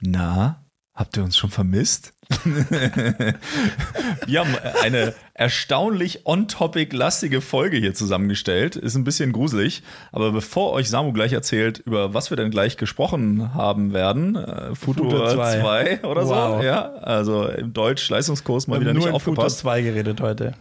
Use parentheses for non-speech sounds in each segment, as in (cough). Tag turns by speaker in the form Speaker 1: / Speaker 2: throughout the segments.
Speaker 1: Na, habt ihr uns schon vermisst? (laughs) (laughs) Wir haben eine erstaunlich on-topic-lastige Folge hier zusammengestellt. Ist ein bisschen gruselig. Aber bevor euch Samu gleich erzählt, über was wir denn gleich gesprochen haben werden, äh, Futur 2 oder wow. so, ja, also im Deutsch-Leistungskurs mal wieder nicht aufgepasst.
Speaker 2: Futur 2 geredet heute.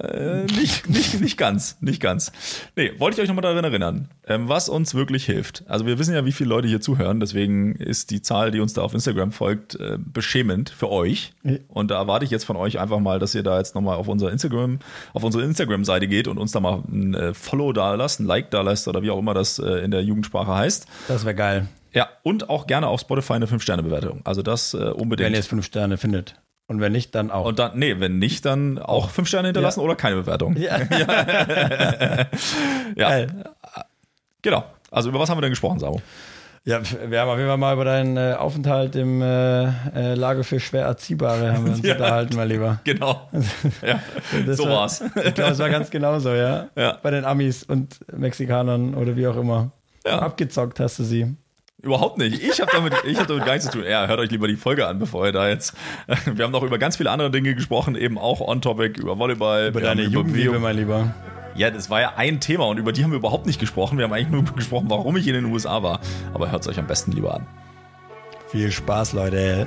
Speaker 1: Äh, nicht, nicht, nicht ganz, nicht ganz. Nee, wollte ich euch nochmal daran erinnern, ähm, was uns wirklich hilft. Also wir wissen ja, wie viele Leute hier zuhören, deswegen ist die Zahl, die uns da auf Instagram folgt, äh, beschämend für euch. Und da erwarte ich jetzt von euch einfach mal, dass ihr da jetzt nochmal auf unser Instagram, auf unsere Instagram-Seite geht und uns da mal ein äh, Follow da lasst, ein Like da lasst oder wie auch immer das äh, in der Jugendsprache heißt.
Speaker 2: Das wäre geil.
Speaker 1: Ja, und auch gerne auf Spotify eine 5-Sterne-Bewertung. Also das äh, unbedingt.
Speaker 2: Wenn ihr es 5 Sterne findet. Und wenn nicht, dann auch.
Speaker 1: Und dann, nee, wenn nicht, dann auch fünf Sterne hinterlassen ja. oder keine Bewertung. Ja. (laughs) ja. Genau. Also über was haben wir denn gesprochen, Sabo?
Speaker 2: Ja, wir haben auf jeden Fall mal über deinen äh, Aufenthalt im äh, äh, Lager für schwer Erziehbare haben wir uns (laughs) ja. unterhalten, mein Lieber.
Speaker 1: Genau. (laughs) Ja, so war, war's.
Speaker 2: Ich glaube, es war ganz genauso, ja? ja. Bei den Amis und Mexikanern oder wie auch immer. Ja. Abgezockt hast du sie.
Speaker 1: Überhaupt nicht. Ich habe damit, hab damit gar nichts zu tun. Ja, hört euch lieber die Folge an, bevor ihr da jetzt. (laughs) Wir haben noch über ganz viele andere Dinge gesprochen, eben auch on-topic, über Volleyball.
Speaker 2: Über deine Jugendliebe, mein Lieber.
Speaker 1: Ja, das war ja ein Thema und über die haben wir überhaupt nicht gesprochen. Wir haben eigentlich nur (laughs) gesprochen, warum ich in den USA war. Aber hört es euch am besten lieber an.
Speaker 2: Viel Spaß, Leute.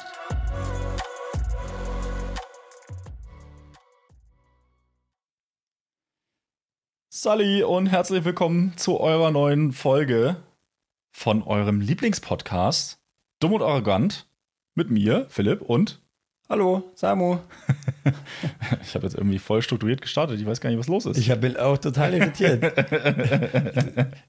Speaker 1: Sally und herzlich willkommen zu eurer neuen Folge von eurem Lieblingspodcast Dumm und Arrogant mit mir, Philipp und
Speaker 2: Hallo, Samu. (laughs)
Speaker 1: ich habe jetzt irgendwie voll strukturiert gestartet. Ich weiß gar nicht, was los ist.
Speaker 2: Ich bin auch total irritiert. (laughs)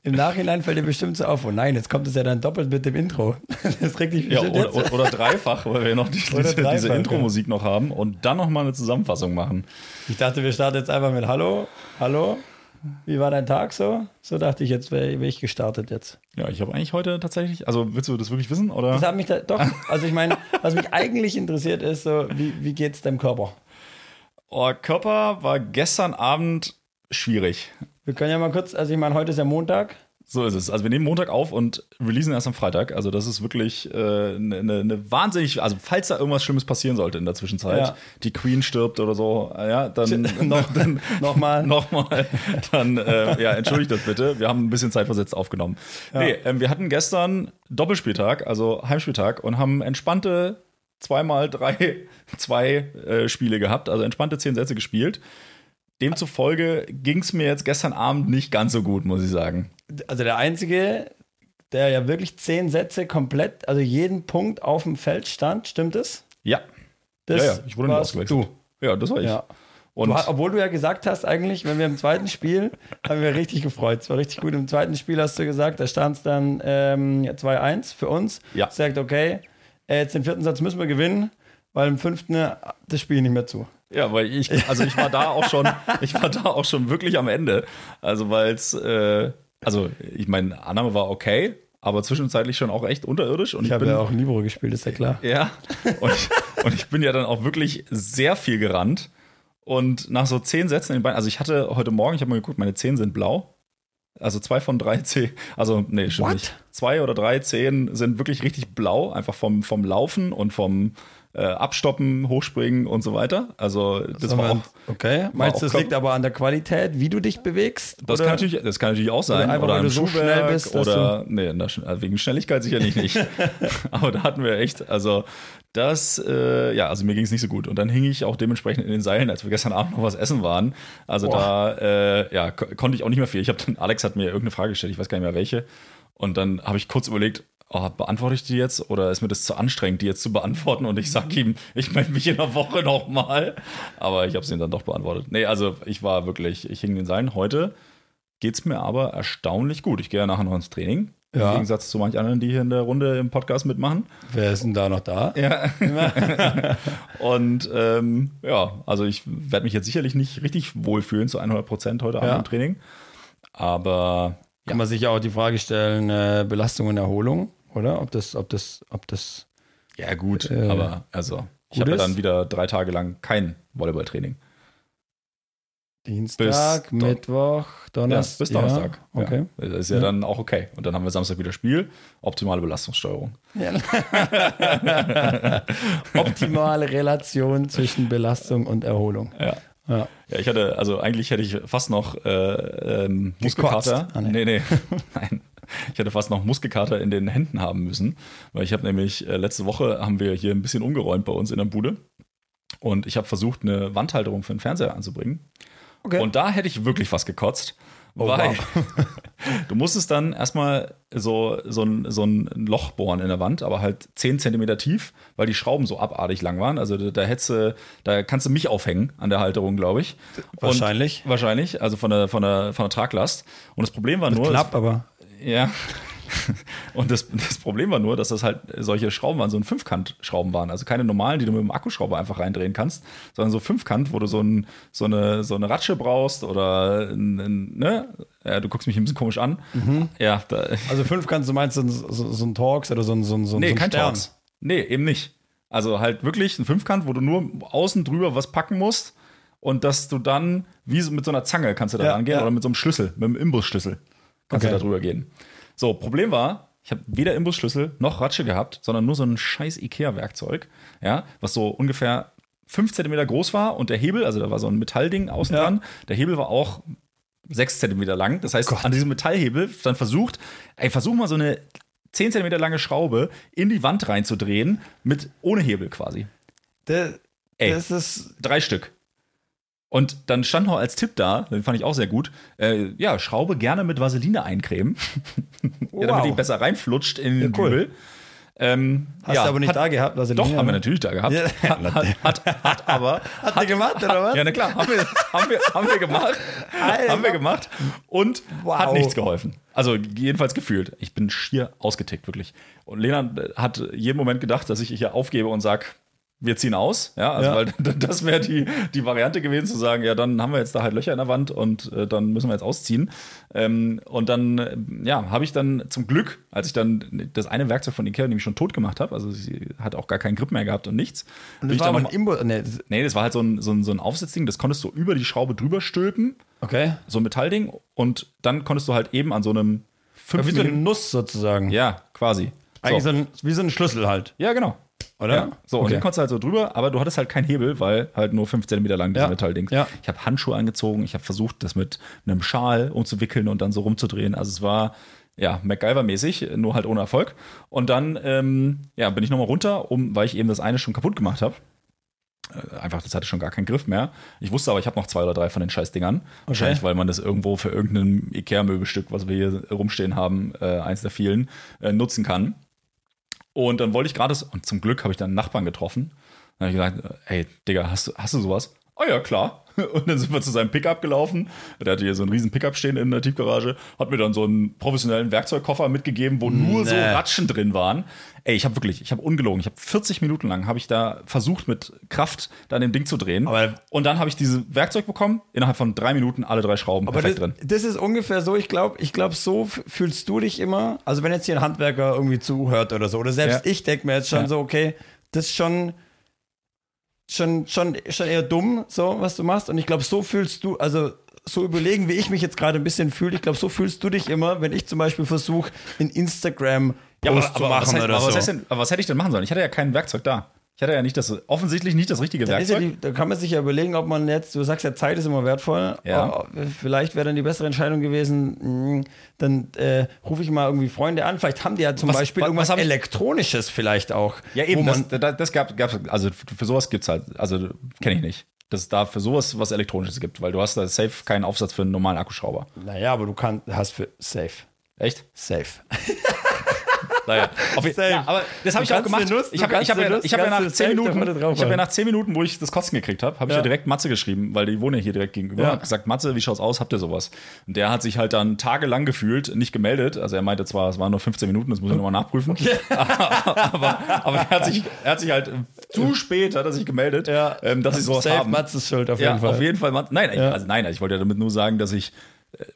Speaker 2: Im Nachhinein fällt dir bestimmt so auf, oh nein, jetzt kommt es ja dann doppelt mit dem Intro. (laughs)
Speaker 1: Das regt dich ja, oder, oder, oder, dreifach, weil wir noch die, diese, diese Intro-Musik noch haben und dann nochmal eine Zusammenfassung machen.
Speaker 2: Ich dachte, wir starten jetzt einfach mit Hallo, Hallo, wie war dein Tag so? So dachte ich, jetzt wäre wär ich gestartet jetzt.
Speaker 1: Ja, ich habe eigentlich heute tatsächlich, also willst du das wirklich wissen? Oder?
Speaker 2: Das hat mich da, doch, (laughs) also ich meine, was mich eigentlich interessiert ist, so, wie, wie geht es deinem Körper?
Speaker 1: Oh, Körper war gestern Abend schwierig.
Speaker 2: Wir können ja mal kurz, also ich meine, heute ist ja Montag.
Speaker 1: So ist es. Also wir nehmen Montag auf und releasen erst am Freitag. Also das ist wirklich eine äh, ne, ne, ne wahnsinnig, also falls da irgendwas Schlimmes passieren sollte in der Zwischenzeit, ja. die Queen stirbt oder so, ja, dann (laughs)
Speaker 2: noch, dann, nochmal. (laughs)
Speaker 1: nochmal, dann äh, ja, entschuldigt das bitte. Wir haben ein bisschen zeitversetzt aufgenommen. Ja. Nee, äh, wir hatten gestern Doppelspieltag, also Heimspieltag und haben entspannte zweimal drei, (laughs) zwei äh, Spiele gehabt, also entspannte zehn Sätze gespielt. Demzufolge ging es mir jetzt gestern Abend nicht ganz so gut, muss ich sagen.
Speaker 2: Also der Einzige, der ja wirklich zehn Sätze komplett, also jeden Punkt auf dem Feld stand, stimmt es?
Speaker 1: Ja.
Speaker 2: Das ja, ja, ich wurde nicht ausgewechselt.
Speaker 1: Du. Ja, das war ich. Ja.
Speaker 2: Und du, obwohl du ja gesagt hast, eigentlich, wenn wir im zweiten Spiel, (laughs) haben wir richtig gefreut. Es war richtig gut. Im zweiten Spiel hast du gesagt, da stand es dann ähm, 2-1 für uns.
Speaker 1: Ja.
Speaker 2: Sagt, okay, äh, jetzt den vierten Satz müssen wir gewinnen, weil im fünften äh, das Spiel nicht mehr zu.
Speaker 1: Ja, weil ich, also ich war da auch schon, (laughs) ich war da auch schon wirklich am Ende. Also weil es, äh, also ich meine, Annahme war okay, aber zwischenzeitlich schon auch echt unterirdisch. Und
Speaker 2: ich, ich habe ja auch Libero gespielt, ist ja klar.
Speaker 1: Ja, und ich, und ich bin ja dann auch wirklich sehr viel gerannt. Und nach so zehn Sätzen in den Beinen, also ich hatte heute Morgen, ich habe mal geguckt, meine Zehen sind blau. Also zwei von drei (laughs) Zehen, also nee, stimmt nicht. Zwei oder drei Zehen sind wirklich richtig blau, einfach vom, vom Laufen und vom, äh, abstoppen, hochspringen und so weiter. Also das, das war auch.
Speaker 2: Okay. Meinst du, das liegt aber an der Qualität, wie du dich bewegst?
Speaker 1: Das, kann natürlich, das kann natürlich auch sein.
Speaker 2: Oder, einfach, oder weil du so schnell bist.
Speaker 1: Oder, nee, also wegen Schnelligkeit sicherlich nicht. (laughs) (laughs) aber da hatten wir echt, also das, äh, ja, also mir ging es nicht so gut. Und dann hing ich auch dementsprechend in den Seilen, als wir gestern Abend noch was essen waren. Also Boah. da, äh, ja, konnte ich auch nicht mehr viel. Ich habe dann, Alex hat mir irgendeine Frage gestellt, ich weiß gar nicht mehr welche. Und dann habe ich kurz überlegt, oh, beantworte ich die jetzt oder ist mir das zu anstrengend, die jetzt zu beantworten und ich sage mhm. ihm, ich melde mich in der Woche nochmal. Aber ich habe es ihm dann doch beantwortet. Nee, also ich war wirklich, ich hing den Seilen heute. geht es mir aber erstaunlich gut. Ich gehe ja nachher noch ins Training.
Speaker 2: Ja.
Speaker 1: Im Gegensatz zu manch anderen, die hier in der Runde im Podcast mitmachen.
Speaker 2: Wer ist denn da noch da?
Speaker 1: Ja. (laughs) und ähm, ja, also ich werde mich jetzt sicherlich nicht richtig wohlfühlen zu 100 Prozent heute Abend
Speaker 2: Ja.
Speaker 1: im Training. Aber
Speaker 2: Kann man sich ja auch die Frage stellen, äh, Belastung und Erholung, oder? Ob das, ob das, ob das.
Speaker 1: ja, gut.
Speaker 2: Äh,
Speaker 1: aber also, ich habe ja dann wieder drei Tage lang kein Volleyballtraining.
Speaker 2: Dienstag,
Speaker 1: Don-
Speaker 2: Mittwoch, Donnerstag.
Speaker 1: bis Donnerstag.
Speaker 2: Ja, okay.
Speaker 1: Ja. Das ist ja, dann auch okay. Und dann haben wir Samstag wieder Spiel. Optimale Belastungssteuerung. (laughs)
Speaker 2: Optimale Relation zwischen Belastung und Erholung.
Speaker 1: Ja.
Speaker 2: Ja.
Speaker 1: Ja, ich hatte, also eigentlich hätte ich fast noch äh, ähm, Muskelkater.
Speaker 2: Ah, nee.
Speaker 1: nee, nee. (laughs) Nein. Ich hätte fast noch Muskelkater in den Händen haben müssen, weil ich habe nämlich äh, letzte Woche haben wir hier ein bisschen umgeräumt bei uns in der Bude und ich habe versucht, eine Wandhalterung für den Fernseher anzubringen.
Speaker 2: Okay.
Speaker 1: Und da hätte ich wirklich fast gekotzt.
Speaker 2: Oh,
Speaker 1: weil
Speaker 2: wow. (laughs)
Speaker 1: du musstest dann erstmal so, so, ein, so ein Loch bohren in der Wand, aber halt 10 Zentimeter tief, weil die Schrauben so abartig lang waren. Also da, da hättest du, da kannst du mich aufhängen an der Halterung, glaube ich.
Speaker 2: Wahrscheinlich.
Speaker 1: Und, wahrscheinlich, also von der, von, der, von der Traglast. Und das Problem war nur.
Speaker 2: Knapp, aber.
Speaker 1: Ja. (laughs) Und das, das Problem war nur, dass das halt solche Schrauben waren, so ein Fünfkant-Schrauben waren. Also keine normalen, die du mit dem Akkuschrauber einfach reindrehen kannst, sondern so Fünfkant, wo du so, ein, so, eine, so eine Ratsche brauchst oder ein, ein, ne? Ja, du guckst mich ein bisschen komisch an. Ja, da, (laughs)
Speaker 2: Also fünf kannst du meinst so, ein- so, so ein Talks oder so ein, so ein, so
Speaker 1: nee,
Speaker 2: so ein
Speaker 1: kein
Speaker 2: Stern.
Speaker 1: Torx. Nee, eben nicht. Also halt wirklich ein Fünfkant, wo du nur außen drüber was packen musst und dass du dann, wie so mit so einer Zange kannst du da
Speaker 2: Ja,
Speaker 1: rangehen
Speaker 2: ja.
Speaker 1: oder mit so einem Schlüssel, mit einem Imbusschlüssel kannst
Speaker 2: Okay.
Speaker 1: du da drüber gehen. So, Problem war, ich habe weder Imbusschlüssel noch Ratsche gehabt, sondern nur so ein scheiß Ikea-Werkzeug, ja, was so ungefähr 5 Zentimeter groß war und der Hebel, also da war so ein Metallding außen
Speaker 2: Ja.
Speaker 1: dran, der Hebel war auch 6 Zentimeter lang. Das heißt, an diesem Metallhebel dann versucht, ey, versuch mal so eine 10 Zentimeter lange Schraube in die Wand reinzudrehen, mit ohne Hebel quasi.
Speaker 2: Das,
Speaker 1: Ey.
Speaker 2: das ist.
Speaker 1: Drei Stück. Und dann stand noch als Tipp da, den fand ich auch sehr gut, äh, ja, Schraube gerne mit Vaseline eincremen, (laughs) ja, damit die besser reinflutscht in den
Speaker 2: cool.
Speaker 1: Dübel. Ähm,
Speaker 2: Hast
Speaker 1: ja,
Speaker 2: du aber nicht
Speaker 1: hat,
Speaker 2: da gehabt? Was
Speaker 1: Doch, haben wir natürlich da gehabt.
Speaker 2: Ja.
Speaker 1: Hat, hat, hat, hat aber. (laughs)
Speaker 2: Hat der gemacht, oder was?
Speaker 1: Ja, na klar, haben wir, haben wir, haben wir gemacht.
Speaker 2: Alter.
Speaker 1: Haben wir gemacht und
Speaker 2: Wow.
Speaker 1: hat nichts geholfen. Also jedenfalls gefühlt. Ich bin schier ausgetickt, wirklich. Und Lena hat jeden Moment gedacht, dass ich hier aufgebe und sage, wir ziehen aus. Ja, also
Speaker 2: Ja.
Speaker 1: weil (laughs) das wäre die, die Variante gewesen, zu sagen, ja, dann haben wir jetzt da halt Löcher in der Wand und äh, dann müssen wir jetzt ausziehen. Ähm, und dann, äh, ja, habe ich dann zum Glück, als ich dann das eine Werkzeug von Ikea nämlich schon tot gemacht habe, also sie hat auch gar keinen Grip mehr gehabt und nichts.
Speaker 2: Und das
Speaker 1: ich
Speaker 2: war ein Imbo. Nee, das-
Speaker 1: Nee, das war halt so ein, so ein, so ein Aufsitzding, das konntest du über die Schraube drüber stülpen,
Speaker 2: okay.
Speaker 1: so ein Metallding, und dann konntest du halt eben an so einem fünf
Speaker 2: Wie so eine Nuss sozusagen.
Speaker 1: Ja, quasi.
Speaker 2: Eigentlich
Speaker 1: So.
Speaker 2: so ein, wie so ein Schlüssel halt.
Speaker 1: Ja, genau.
Speaker 2: Oder?
Speaker 1: Ja. So, und
Speaker 2: Okay.
Speaker 1: den konntest du halt so drüber, aber du hattest halt keinen Hebel, weil halt nur 5 cm lang diese
Speaker 2: Ja.
Speaker 1: Metalldings.
Speaker 2: Ja.
Speaker 1: Ich habe Handschuhe angezogen, ich habe versucht, das mit einem Schal umzuwickeln und dann so rumzudrehen. Also es war ja MacGyver-mäßig, nur halt ohne Erfolg. Und dann ähm, ja, bin ich nochmal runter, um, weil ich eben das eine schon kaputt gemacht habe. Äh, Einfach, das hatte schon gar keinen Griff mehr. Ich wusste aber, ich habe noch zwei oder drei von den Scheißdingern. Wahrscheinlich, weil man das irgendwo für irgendein Ikea-Möbelstück, was wir hier rumstehen haben, äh, eins der vielen, äh, nutzen kann. Und dann wollte ich gerade, und zum Glück habe ich dann einen Nachbarn getroffen. Dann habe ich gesagt, ey, Digga, hast du, hast du sowas? Ah ja, klar. (laughs) Und dann sind wir zu seinem Pickup gelaufen. Der hatte hier so einen riesen Pickup stehen in der Tiefgarage. Hat mir dann so einen professionellen Werkzeugkoffer mitgegeben, wo nur so
Speaker 2: Nee.
Speaker 1: Ratschen drin waren. Ey, ich habe wirklich, ich habe ungelogen. Ich habe 40 Minuten lang habe ich da versucht mit Kraft da an dem Ding zu drehen.
Speaker 2: Aber-
Speaker 1: und dann habe ich dieses Werkzeug bekommen. Innerhalb von drei Minuten alle drei Schrauben
Speaker 2: Aber
Speaker 1: perfekt
Speaker 2: das,
Speaker 1: drin.
Speaker 2: das ist ungefähr so, ich glaube, ich glaube, so fühlst du dich immer. Also, wenn jetzt hier ein Handwerker irgendwie zuhört oder so, oder selbst
Speaker 1: Ja.
Speaker 2: ich denke mir jetzt schon
Speaker 1: Ja.
Speaker 2: so, okay, das ist schon, schon, schon, schon eher dumm, so, was du machst. Und ich glaube, so fühlst du, also so überlegen, wie ich mich jetzt gerade ein bisschen fühle. Ich glaube, so fühlst du dich immer, wenn ich zum Beispiel versuche, in Instagram Post zu machen
Speaker 1: was, heißt,
Speaker 2: oder
Speaker 1: aber
Speaker 2: so.
Speaker 1: was, heißt denn, aber was hätte ich denn machen sollen? Ich hatte ja kein Werkzeug da. Ich hatte ja nicht das, offensichtlich nicht das richtige
Speaker 2: Da, ist ja
Speaker 1: Werkzeug.
Speaker 2: die, da kann man sich ja überlegen, ob man jetzt, du sagst ja, Zeit ist immer wertvoll.
Speaker 1: Ja.
Speaker 2: Vielleicht wäre dann die bessere Entscheidung gewesen, mh, dann äh, rufe ich mal irgendwie Freunde an. Vielleicht haben die ja zum
Speaker 1: Was-
Speaker 2: Beispiel
Speaker 1: was-
Speaker 2: irgendwas
Speaker 1: was
Speaker 2: Elektronisches vielleicht auch.
Speaker 1: Ja, eben, das, das, das gab, gab also für sowas gibt's halt, also kenne ich nicht. Dass es da für sowas was Elektronisches gibt, weil du hast da safe keinen Aufsatz für einen normalen Akkuschrauber.
Speaker 2: naja, aber du kannst, hast für safe.
Speaker 1: Echt?
Speaker 2: Safe. (laughs)
Speaker 1: naja, auf,
Speaker 2: Safe.
Speaker 1: ja, aber das habe ich auch gemacht.
Speaker 2: Nuss-
Speaker 1: ich habe ich hab ja, ich hab ja nach zehn Minuten, ich habe ja nach zehn Minuten, wo ich das Kotzen gekriegt habe, habe ich
Speaker 2: Ja.
Speaker 1: ja direkt Matze geschrieben, weil die wohnen ja hier direkt gegenüber.
Speaker 2: Ja.
Speaker 1: Hab gesagt, Matze, wie schaut's aus? Habt ihr sowas? Und der hat sich halt dann tagelang gefühlt nicht gemeldet. Also er meinte zwar, es waren nur 15 Minuten, das muss ich nochmal nachprüfen. (laughs) aber, aber er hat sich, er hat sich halt zu spät hat er sich gemeldet, ähm, dass sie sowas
Speaker 2: Safe
Speaker 1: haben.
Speaker 2: Matzes Schuld auf jeden Fall.
Speaker 1: auf jeden Fall. Matze- Nein, also nein, ich wollte ja damit nur sagen, dass ich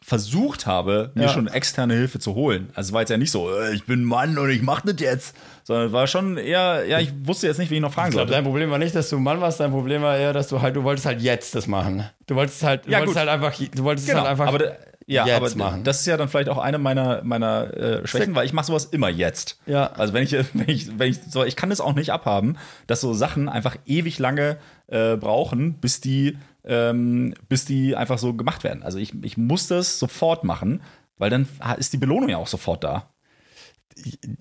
Speaker 1: versucht habe, mir
Speaker 2: Ja.
Speaker 1: schon externe Hilfe zu holen. Also es war jetzt ja nicht so, äh, ich bin Mann und ich mach das jetzt, sondern es war schon eher, ja, ich wusste jetzt nicht, wie ich noch fragen
Speaker 2: Ich
Speaker 1: sollte.
Speaker 2: dein Problem war nicht, dass du Mann warst, dein Problem war eher, dass du halt, du wolltest halt jetzt das machen. Du wolltest halt, du
Speaker 1: Ja,
Speaker 2: wolltest
Speaker 1: gut.
Speaker 2: halt einfach, du wolltest
Speaker 1: Genau,
Speaker 2: halt einfach.
Speaker 1: aber ja,
Speaker 2: jetzt
Speaker 1: aber
Speaker 2: machen.
Speaker 1: das ist ja dann vielleicht auch eine meiner, meiner äh, Schwächen, weil ich mache sowas immer jetzt.
Speaker 2: Ja.
Speaker 1: Also wenn ich, wenn ich, wenn ich so, ich kann das auch nicht abhaben, dass so Sachen einfach ewig lange äh, brauchen, bis die, ähm, bis die einfach so gemacht werden. Also ich, ich muss das sofort machen, weil dann ist die Belohnung ja auch sofort da.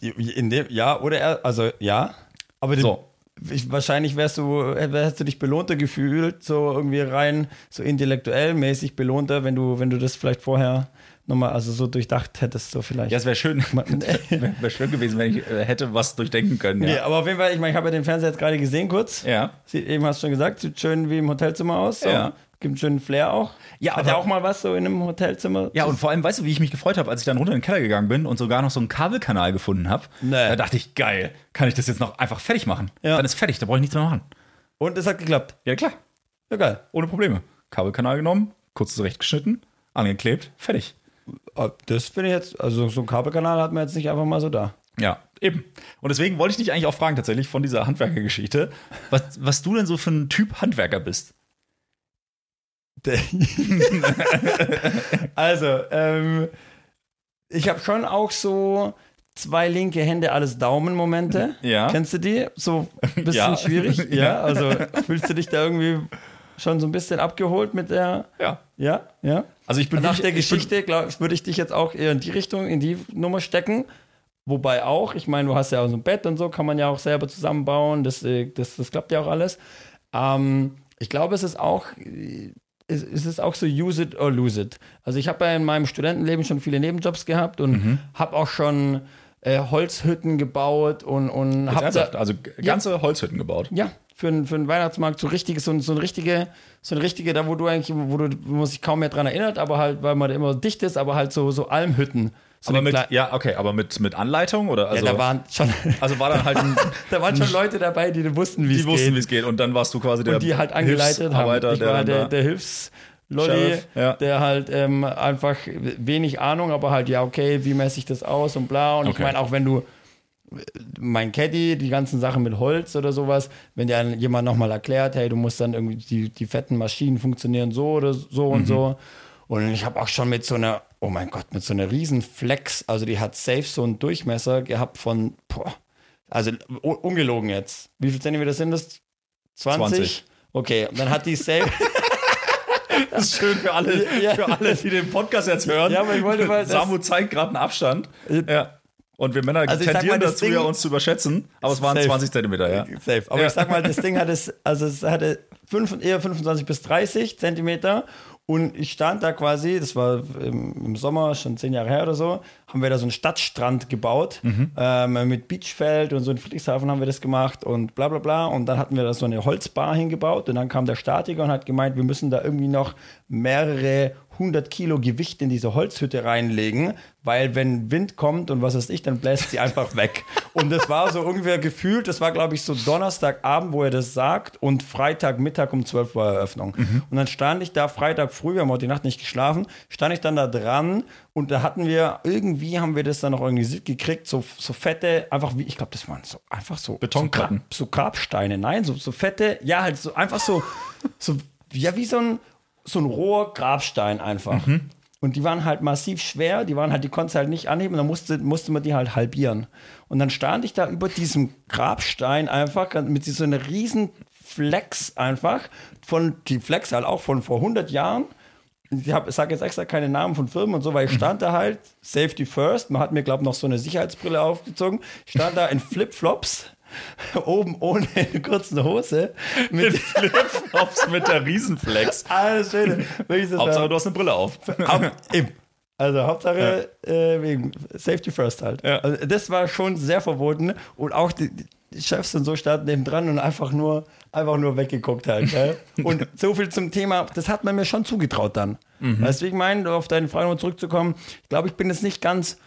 Speaker 2: in dem, ja, oder er, also ja. Aber
Speaker 1: So.
Speaker 2: ich, wahrscheinlich wärst du, hättest du dich belohnter gefühlt, so irgendwie rein, so intellektuell mäßig belohnter, wenn du, wenn du das vielleicht vorher nochmal, also so durchdacht hättest, so vielleicht.
Speaker 1: Ja, es wäre schön, (laughs) wäre wär schön gewesen, wenn ich äh, hätte was durchdenken können.
Speaker 2: Nee,
Speaker 1: Ja.
Speaker 2: aber auf jeden Fall, ich meine, ich habe ja den Fernseher jetzt gerade gesehen kurz.
Speaker 1: ja.
Speaker 2: Sieht, eben hast du schon gesagt, sieht schön wie im Hotelzimmer aus. So.
Speaker 1: Ja.
Speaker 2: Gibt einen schönen Flair auch.
Speaker 1: Ja,
Speaker 2: Hat
Speaker 1: aber-
Speaker 2: ja auch mal was so in einem Hotelzimmer.
Speaker 1: Ja, und vor allem, weißt du, wie ich mich gefreut habe, als ich dann runter in den Keller gegangen bin und sogar noch so einen Kabelkanal gefunden habe?
Speaker 2: Nee.
Speaker 1: Da dachte ich, geil, kann ich das jetzt noch einfach fertig machen?
Speaker 2: Ja.
Speaker 1: Dann ist fertig, da brauche ich nichts mehr machen.
Speaker 2: Und es hat geklappt.
Speaker 1: Ja, klar,
Speaker 2: Ja, geil.
Speaker 1: ohne Probleme. Kabelkanal genommen, kurz zurechtgeschnitten, angeklebt, fertig.
Speaker 2: Ah, Das finde ich jetzt, also so ein Kabelkanal hat man jetzt nicht einfach mal so da.
Speaker 1: Ja, eben. Und deswegen wollte ich dich eigentlich auch fragen, tatsächlich, von dieser Handwerkergeschichte, was, was du denn so für ein Typ Handwerker bist. (laughs)
Speaker 2: also, ähm, ich habe schon auch so zwei linke Hände, alles Daumen-Momente.
Speaker 1: Ja.
Speaker 2: Kennst du die? So ein bisschen
Speaker 1: Ja.
Speaker 2: schwierig. (laughs)
Speaker 1: Ja.
Speaker 2: Ja. Also fühlst du dich da irgendwie schon so ein bisschen abgeholt mit der.
Speaker 1: Ja.
Speaker 2: Ja, ja.
Speaker 1: Also ich bin
Speaker 2: Nach
Speaker 1: wirklich-
Speaker 2: der Geschichte, glaube ich, würde ich dich jetzt auch eher in die Richtung, in die Nummer stecken. Wobei auch, ich meine, du hast ja auch so ein Bett und so, kann man ja auch selber zusammenbauen. Das, äh, das, das klappt ja auch alles. Ähm, ich glaube, es ist auch, es, ist auch so use it or lose it. Also ich habe ja in meinem Studentenleben schon viele Nebenjobs gehabt und
Speaker 1: Mhm.
Speaker 2: habe auch schon äh, Holzhütten gebaut und, und habe
Speaker 1: also ganze Holzhütten gebaut.
Speaker 2: ja, für, einen- für einen Weihnachtsmarkt so richtige, so, ein- so eine richtige, so eine richtige, da wo du eigentlich, wo du, wo man sich kaum mehr dran erinnert, aber halt, weil man da immer dicht ist, aber halt so, so Almhütten. So
Speaker 1: Aber mit, ja, okay, aber mit, mit Anleitung oder? Also,
Speaker 2: ja, da waren schon, (laughs)
Speaker 1: also war dann halt ein, (laughs)
Speaker 2: da waren schon Leute dabei, die wussten, wie
Speaker 1: die
Speaker 2: es
Speaker 1: wussten,
Speaker 2: geht.
Speaker 1: wie es geht. Und dann warst du quasi der
Speaker 2: und die halt angeleitet haben. Ich war der,
Speaker 1: da-
Speaker 2: der Hilfslolli,
Speaker 1: Sheriff, ja.
Speaker 2: der halt ähm, einfach wenig Ahnung, aber halt, ja, okay, wie messe ich das aus und bla. Und ich
Speaker 1: Okay.
Speaker 2: meine, auch wenn du mein Caddy, die ganzen Sachen mit Holz oder sowas, wenn dir jemand nochmal erklärt, hey, du musst dann irgendwie, die, die fetten Maschinen funktionieren so oder so
Speaker 1: Mhm.
Speaker 2: und so. Und ich habe auch schon mit so einer, oh mein Gott, mit so einer riesen Flex, also die hat safe so einen Durchmesser gehabt von, boah, also ungelogen jetzt. Wie viel Zentimeter sind das? 20?
Speaker 1: 20.
Speaker 2: Okay, und dann hat die safe, (laughs)
Speaker 1: Das ist schön für alle,
Speaker 2: Ja.
Speaker 1: für alle, die den Podcast jetzt hören.
Speaker 2: Ja, aber ich wollte mal- (laughs)
Speaker 1: Samu zeigt gerade einen Abstand. Ja. Und wir Männer
Speaker 2: Also
Speaker 1: tendieren
Speaker 2: mal,
Speaker 1: dazu,
Speaker 2: Ding-
Speaker 1: ja, uns zu überschätzen. Aber es waren
Speaker 2: Safe.
Speaker 1: 20 Zentimeter, ja.
Speaker 2: Safe. Aber
Speaker 1: Ja.
Speaker 2: ich sag mal, das Ding hatte, es- also es hatte fünf, eher 25 bis 30 Zentimeter. Und ich stand da quasi, das war im, Sommer, schon zehn Jahre her oder so, haben wir da so einen Stadtstrand gebaut. Ähm, mit Beachfeld und so in Friedrichshafen haben wir das gemacht und bla bla bla. Und dann hatten wir da so eine Holzbar hingebaut. Und dann kam der Statiker und hat gemeint, wir müssen da irgendwie noch mehrere 100 Kilo Gewicht in diese Holzhütte reinlegen, weil wenn Wind kommt und was weiß ich, dann bläst sie einfach weg. Und das war so ungefähr gefühlt, das war glaube ich so Donnerstagabend, wo er das sagt und Freitagmittag um 12 Uhr Eröffnung. Und dann stand ich da Freitag früh, wir haben heute die Nacht nicht geschlafen, stand ich dann da dran und da hatten wir, irgendwie haben wir das dann noch organisiert gekriegt, so, so fette, einfach wie, ich glaube, das waren so einfach so
Speaker 1: Betonplatten.
Speaker 2: So, Grab, so Grabsteine, nein, so, so fette, ja, halt so einfach so, so ja, wie so ein, so ein roher Grabstein einfach. Und die waren halt massiv schwer, die waren halt, die konntest halt nicht anheben, dann musste, musste man die halt halbieren. Und dann stand ich da über diesem Grabstein einfach mit so einer riesen Flex einfach, von, die Flex halt auch von vor 100 Jahren. Ich hab- sage jetzt extra keine Namen von Firmen und so, weil ich stand da halt, Safety First, man hat mir, glaube ich, noch so eine Sicherheitsbrille aufgezogen, Ich stand da in Flipflops, (laughs) oben ohne (laughs) eine kurze Hose, mit
Speaker 1: Flipflops mit der Riesenflex. (laughs)
Speaker 2: alles Schöne.
Speaker 1: Hauptsache, du hast eine Brille auf.
Speaker 2: Ab, eben. Also Hauptsache äh, wegen Safety First halt.
Speaker 1: Ja.
Speaker 2: Also das war schon sehr verboten und auch die, die Chefs und so standen neben dran und einfach nur, einfach nur weggeguckt halt. Gell? und so viel zum Thema, das hat man mir schon zugetraut dann. Deswegen meine, auf deine Frage noch zurückzukommen, ich glaube, ich bin jetzt nicht ganz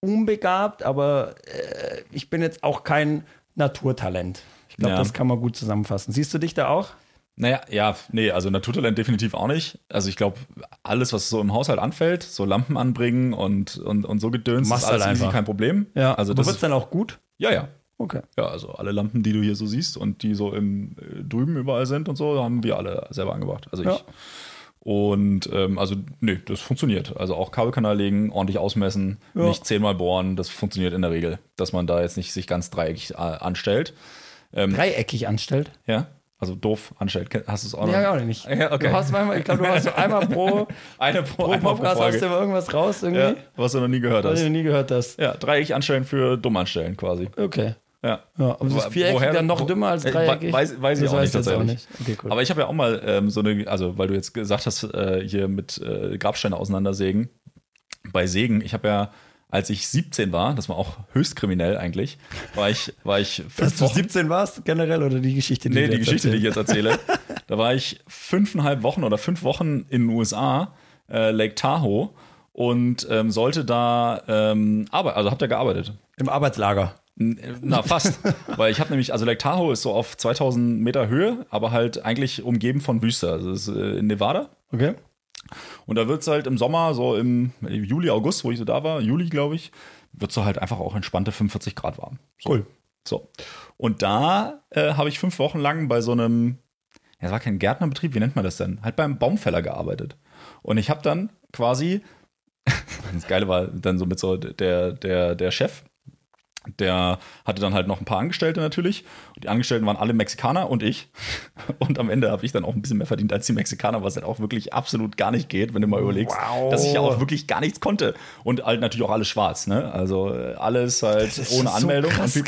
Speaker 2: unbegabt, aber äh, ich bin jetzt auch kein Naturtalent. Ich glaube,
Speaker 1: Ja.
Speaker 2: das kann man gut zusammenfassen. Siehst du dich da auch?
Speaker 1: Naja, ja, nee, also Naturtalent definitiv auch nicht. Also ich glaube, alles, was so im Haushalt anfällt, so Lampen anbringen und, und, und so Gedöns,
Speaker 2: Machst
Speaker 1: ist alles
Speaker 2: halt
Speaker 1: easy, kein Problem.
Speaker 2: Ja,
Speaker 1: also das
Speaker 2: wird dann auch gut?
Speaker 1: ja, ja.
Speaker 2: Okay.
Speaker 1: Ja, also alle Lampen, die du hier so siehst und die so im äh, drüben überall sind und so, haben wir alle selber angebracht. Also
Speaker 2: Ja.
Speaker 1: ich. Und ähm, also, nee, das funktioniert. Also auch Kabelkanal legen, ordentlich ausmessen,
Speaker 2: Ja.
Speaker 1: nicht zehnmal bohren, das funktioniert in der Regel, dass man da jetzt nicht sich ganz dreieckig äh, anstellt.
Speaker 2: Dreieckig anstellt?
Speaker 1: Ja, also doof anstellt. Hast du es auch noch?
Speaker 2: Ja, auch nicht. (laughs)
Speaker 1: Ja, okay.
Speaker 2: Du hast manchmal, ich glaube, du hast so einmal pro, (laughs)
Speaker 1: Eine pro,
Speaker 2: pro
Speaker 1: einmal
Speaker 2: Podcast hast du immer irgendwas raus irgendwie,
Speaker 1: Ja, was du noch nie gehört
Speaker 2: was
Speaker 1: hast.
Speaker 2: du nie gehört hast.
Speaker 1: Ja, dreieckig anstellen für dumm anstellen quasi.
Speaker 2: Okay.
Speaker 1: Ja.
Speaker 2: Ja, aber das Viereckig
Speaker 1: woher-
Speaker 2: dann noch dümmer als
Speaker 1: Äh,
Speaker 2: dreieckig?
Speaker 1: Weiß, weiß ich
Speaker 2: Das
Speaker 1: auch nicht
Speaker 2: weißt du jetzt
Speaker 1: tatsächlich.
Speaker 2: Okay, cool.
Speaker 1: Aber ich habe ja auch mal ähm, so eine, also weil du jetzt gesagt hast, äh, hier mit äh, Grabsteine auseinandersägen. Bei Sägen, ich habe ja, als ich 17 war, das war auch höchst kriminell eigentlich, war ich, war ich (laughs)
Speaker 2: Dass
Speaker 1: fünf
Speaker 2: du
Speaker 1: Wochen,
Speaker 2: 17 warst, generell, oder die Geschichte, die
Speaker 1: nee,
Speaker 2: du
Speaker 1: die Geschichte, die ich jetzt erzähle, (laughs) da war ich fünfeinhalb Wochen oder fünf Wochen in den USA, äh, Lake Tahoe und ähm, sollte da ähm, arbeiten, also habt ihr gearbeitet.
Speaker 2: Im Arbeitslager.
Speaker 1: Na, fast. Weil ich habe nämlich, also Lake Tahoe ist so auf 2000 Meter Höhe, aber halt eigentlich umgeben von Wüste. Also es ist äh, in Nevada.
Speaker 2: Okay.
Speaker 1: Und da wird es halt im Sommer, so im Juli, August, wo ich so da war, Juli, glaube ich, wird so halt einfach auch entspannte 45 Grad warm. So.
Speaker 2: Cool.
Speaker 1: So. Und da äh, habe ich fünf Wochen lang bei so einem, ja, es war kein Gärtnerbetrieb, wie nennt man das denn? Halt beim Baumfäller gearbeitet. Und ich habe dann quasi, (laughs) das Geile war dann so mit so der, der, der Chef, der hatte dann halt noch ein paar Angestellte natürlich. Und die Angestellten waren alle Mexikaner und ich. (laughs) Und am Ende habe ich dann auch ein bisschen mehr verdient als die Mexikaner, was halt auch wirklich absolut gar nicht geht, wenn du mal überlegst,
Speaker 2: Wow.
Speaker 1: dass ich ja auch wirklich gar nichts konnte. Und halt natürlich auch alles schwarz, ne? Also äh, alles halt ohne
Speaker 2: so
Speaker 1: Anmeldung.
Speaker 2: krass?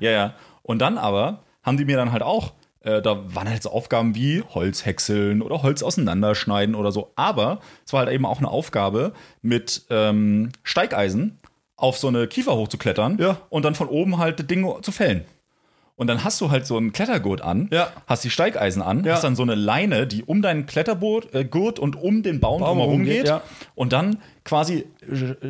Speaker 1: Ja, ja. Und dann aber haben die mir dann halt auch, äh, da waren halt so Aufgaben wie Holz häckseln oder Holz auseinanderschneiden oder so. Aber es war halt eben auch eine Aufgabe mit ähm, Steigeisen auf so eine Kiefer hochzuklettern
Speaker 2: Ja.
Speaker 1: und dann von oben halt das Ding zu fällen. Und dann hast du halt so einen Klettergurt an,
Speaker 2: Ja.
Speaker 1: hast die Steigeisen an,
Speaker 2: Ja.
Speaker 1: hast dann so eine Leine, die um deinen Klettergurt äh, Gurt und um den Baum,
Speaker 2: Baum
Speaker 1: drumherum geht.
Speaker 2: ja.
Speaker 1: Und dann quasi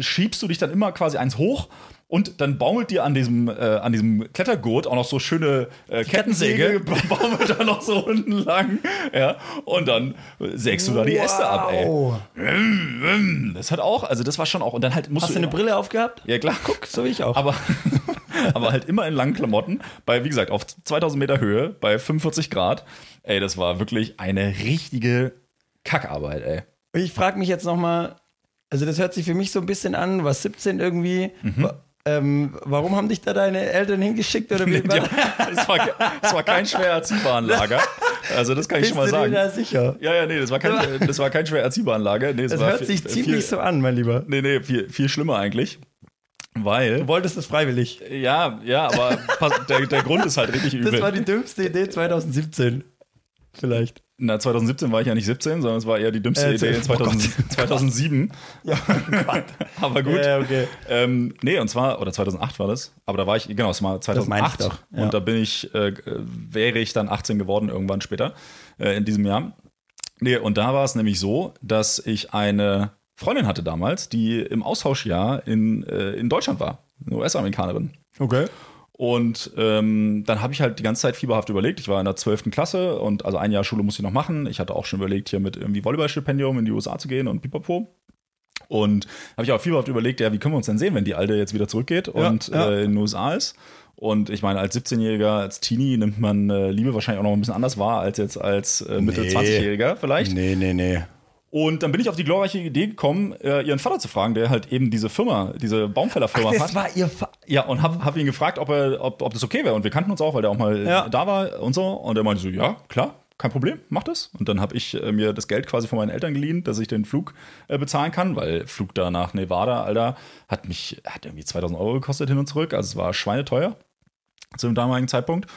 Speaker 1: schiebst du dich dann immer quasi eins hoch und dann baumelt dir an diesem, äh, an diesem Klettergurt auch noch so schöne äh, Kettensäge, (laughs) baumelt da noch so unten lang. Ja. Und dann sägst du da die Äste ab, ey.
Speaker 2: Wow. (laughs)
Speaker 1: Das hat auch, also das war schon auch. Und dann halt musst
Speaker 2: Hast du
Speaker 1: du
Speaker 2: eine
Speaker 1: immer-
Speaker 2: Brille aufgehabt?
Speaker 1: Ja, klar.
Speaker 2: Guck, so wie ich auch.
Speaker 1: Aber, (laughs) aber halt immer in langen Klamotten, bei, wie gesagt, auf 2000 Meter Höhe, bei 45 Grad. Ey, das war wirklich eine richtige Kackarbeit, ey.
Speaker 2: Ich frage mich jetzt nochmal, also das hört sich für mich so ein bisschen an, was 17 irgendwie.
Speaker 1: Mhm.
Speaker 2: Ähm, warum haben dich da deine Eltern hingeschickt oder wie? (laughs)
Speaker 1: Ja, (laughs) das, war, das war kein schwer erziehbares Lager. Also, das kann ich
Speaker 2: Bist
Speaker 1: schon mal
Speaker 2: du dir
Speaker 1: sagen.
Speaker 2: da sicher?
Speaker 1: Ja, ja, nee, das war kein, (laughs) das war kein schwer erziehbares Lager. Nee, das
Speaker 2: Das
Speaker 1: war
Speaker 2: hört
Speaker 1: viel-
Speaker 2: sich
Speaker 1: viel,
Speaker 2: ziemlich so an, mein Lieber.
Speaker 1: Nee, nee, viel, viel schlimmer eigentlich. Weil.
Speaker 2: Du wolltest es freiwillig.
Speaker 1: Ja, ja, aber der, der Grund ist halt richtig übel.
Speaker 2: Das war die dümmste Idee 2017. Vielleicht.
Speaker 1: Na, 2017 war ich ja nicht 17, sondern es war eher die dümmste
Speaker 2: Äh,
Speaker 1: Idee in
Speaker 2: oh
Speaker 1: 2000, 2007. (laughs)
Speaker 2: Ja, (laughs)
Speaker 1: Aber gut.
Speaker 2: Ja, okay.
Speaker 1: Ähm, nee, und zwar, oder 2008 war das, aber da war ich, genau, es war
Speaker 2: Das meine ich
Speaker 1: 2008.
Speaker 2: doch, ja.
Speaker 1: Und da bin ich, äh, wäre ich dann 18 geworden irgendwann später äh, in diesem Jahr. Nee, und da war es nämlich so, dass ich eine Freundin hatte damals, die im Austauschjahr in, äh, in Deutschland war, eine US-Amerikanerin.
Speaker 2: Okay.
Speaker 1: Und ähm, dann habe ich halt die ganze Zeit fieberhaft überlegt. Ich war in der 12. Klasse und also ein Jahr Schule musste ich noch machen. Ich hatte auch schon überlegt, hier mit irgendwie Volleyballstipendium in die USA zu gehen und pipapo. Und habe ich auch fieberhaft überlegt, ja, wie können wir uns denn sehen, wenn die Alte jetzt wieder zurückgeht und
Speaker 2: ja.
Speaker 1: Äh, in den USA ist. Und ich meine, als 17-Jähriger, als Teenie nimmt man äh, Liebe wahrscheinlich auch noch ein bisschen anders wahr als jetzt als äh, Mitte
Speaker 2: Nee.
Speaker 1: 20-Jähriger vielleicht.
Speaker 2: Nee, nee, nee.
Speaker 1: Und dann bin ich auf die glorreiche Idee gekommen, äh, ihren Vater zu fragen, der halt eben diese Firma, diese Baumfällerfirma hat.
Speaker 2: Das war ihr Fa
Speaker 1: Ja, und hab, hab ihn gefragt, ob, er, ob, ob das okay wäre. Und wir kannten uns auch, weil der auch mal
Speaker 2: Ja.
Speaker 1: da war und so. Und er meinte so, ja, klar, kein Problem, mach das. Und dann habe ich äh, mir das Geld quasi von meinen Eltern geliehen, dass ich den Flug äh, bezahlen kann, weil Flug da nach Nevada, Alter, hat mich, hat irgendwie 2000 Euro gekostet hin und zurück. Also es war schweineteuer zu dem damaligen Zeitpunkt.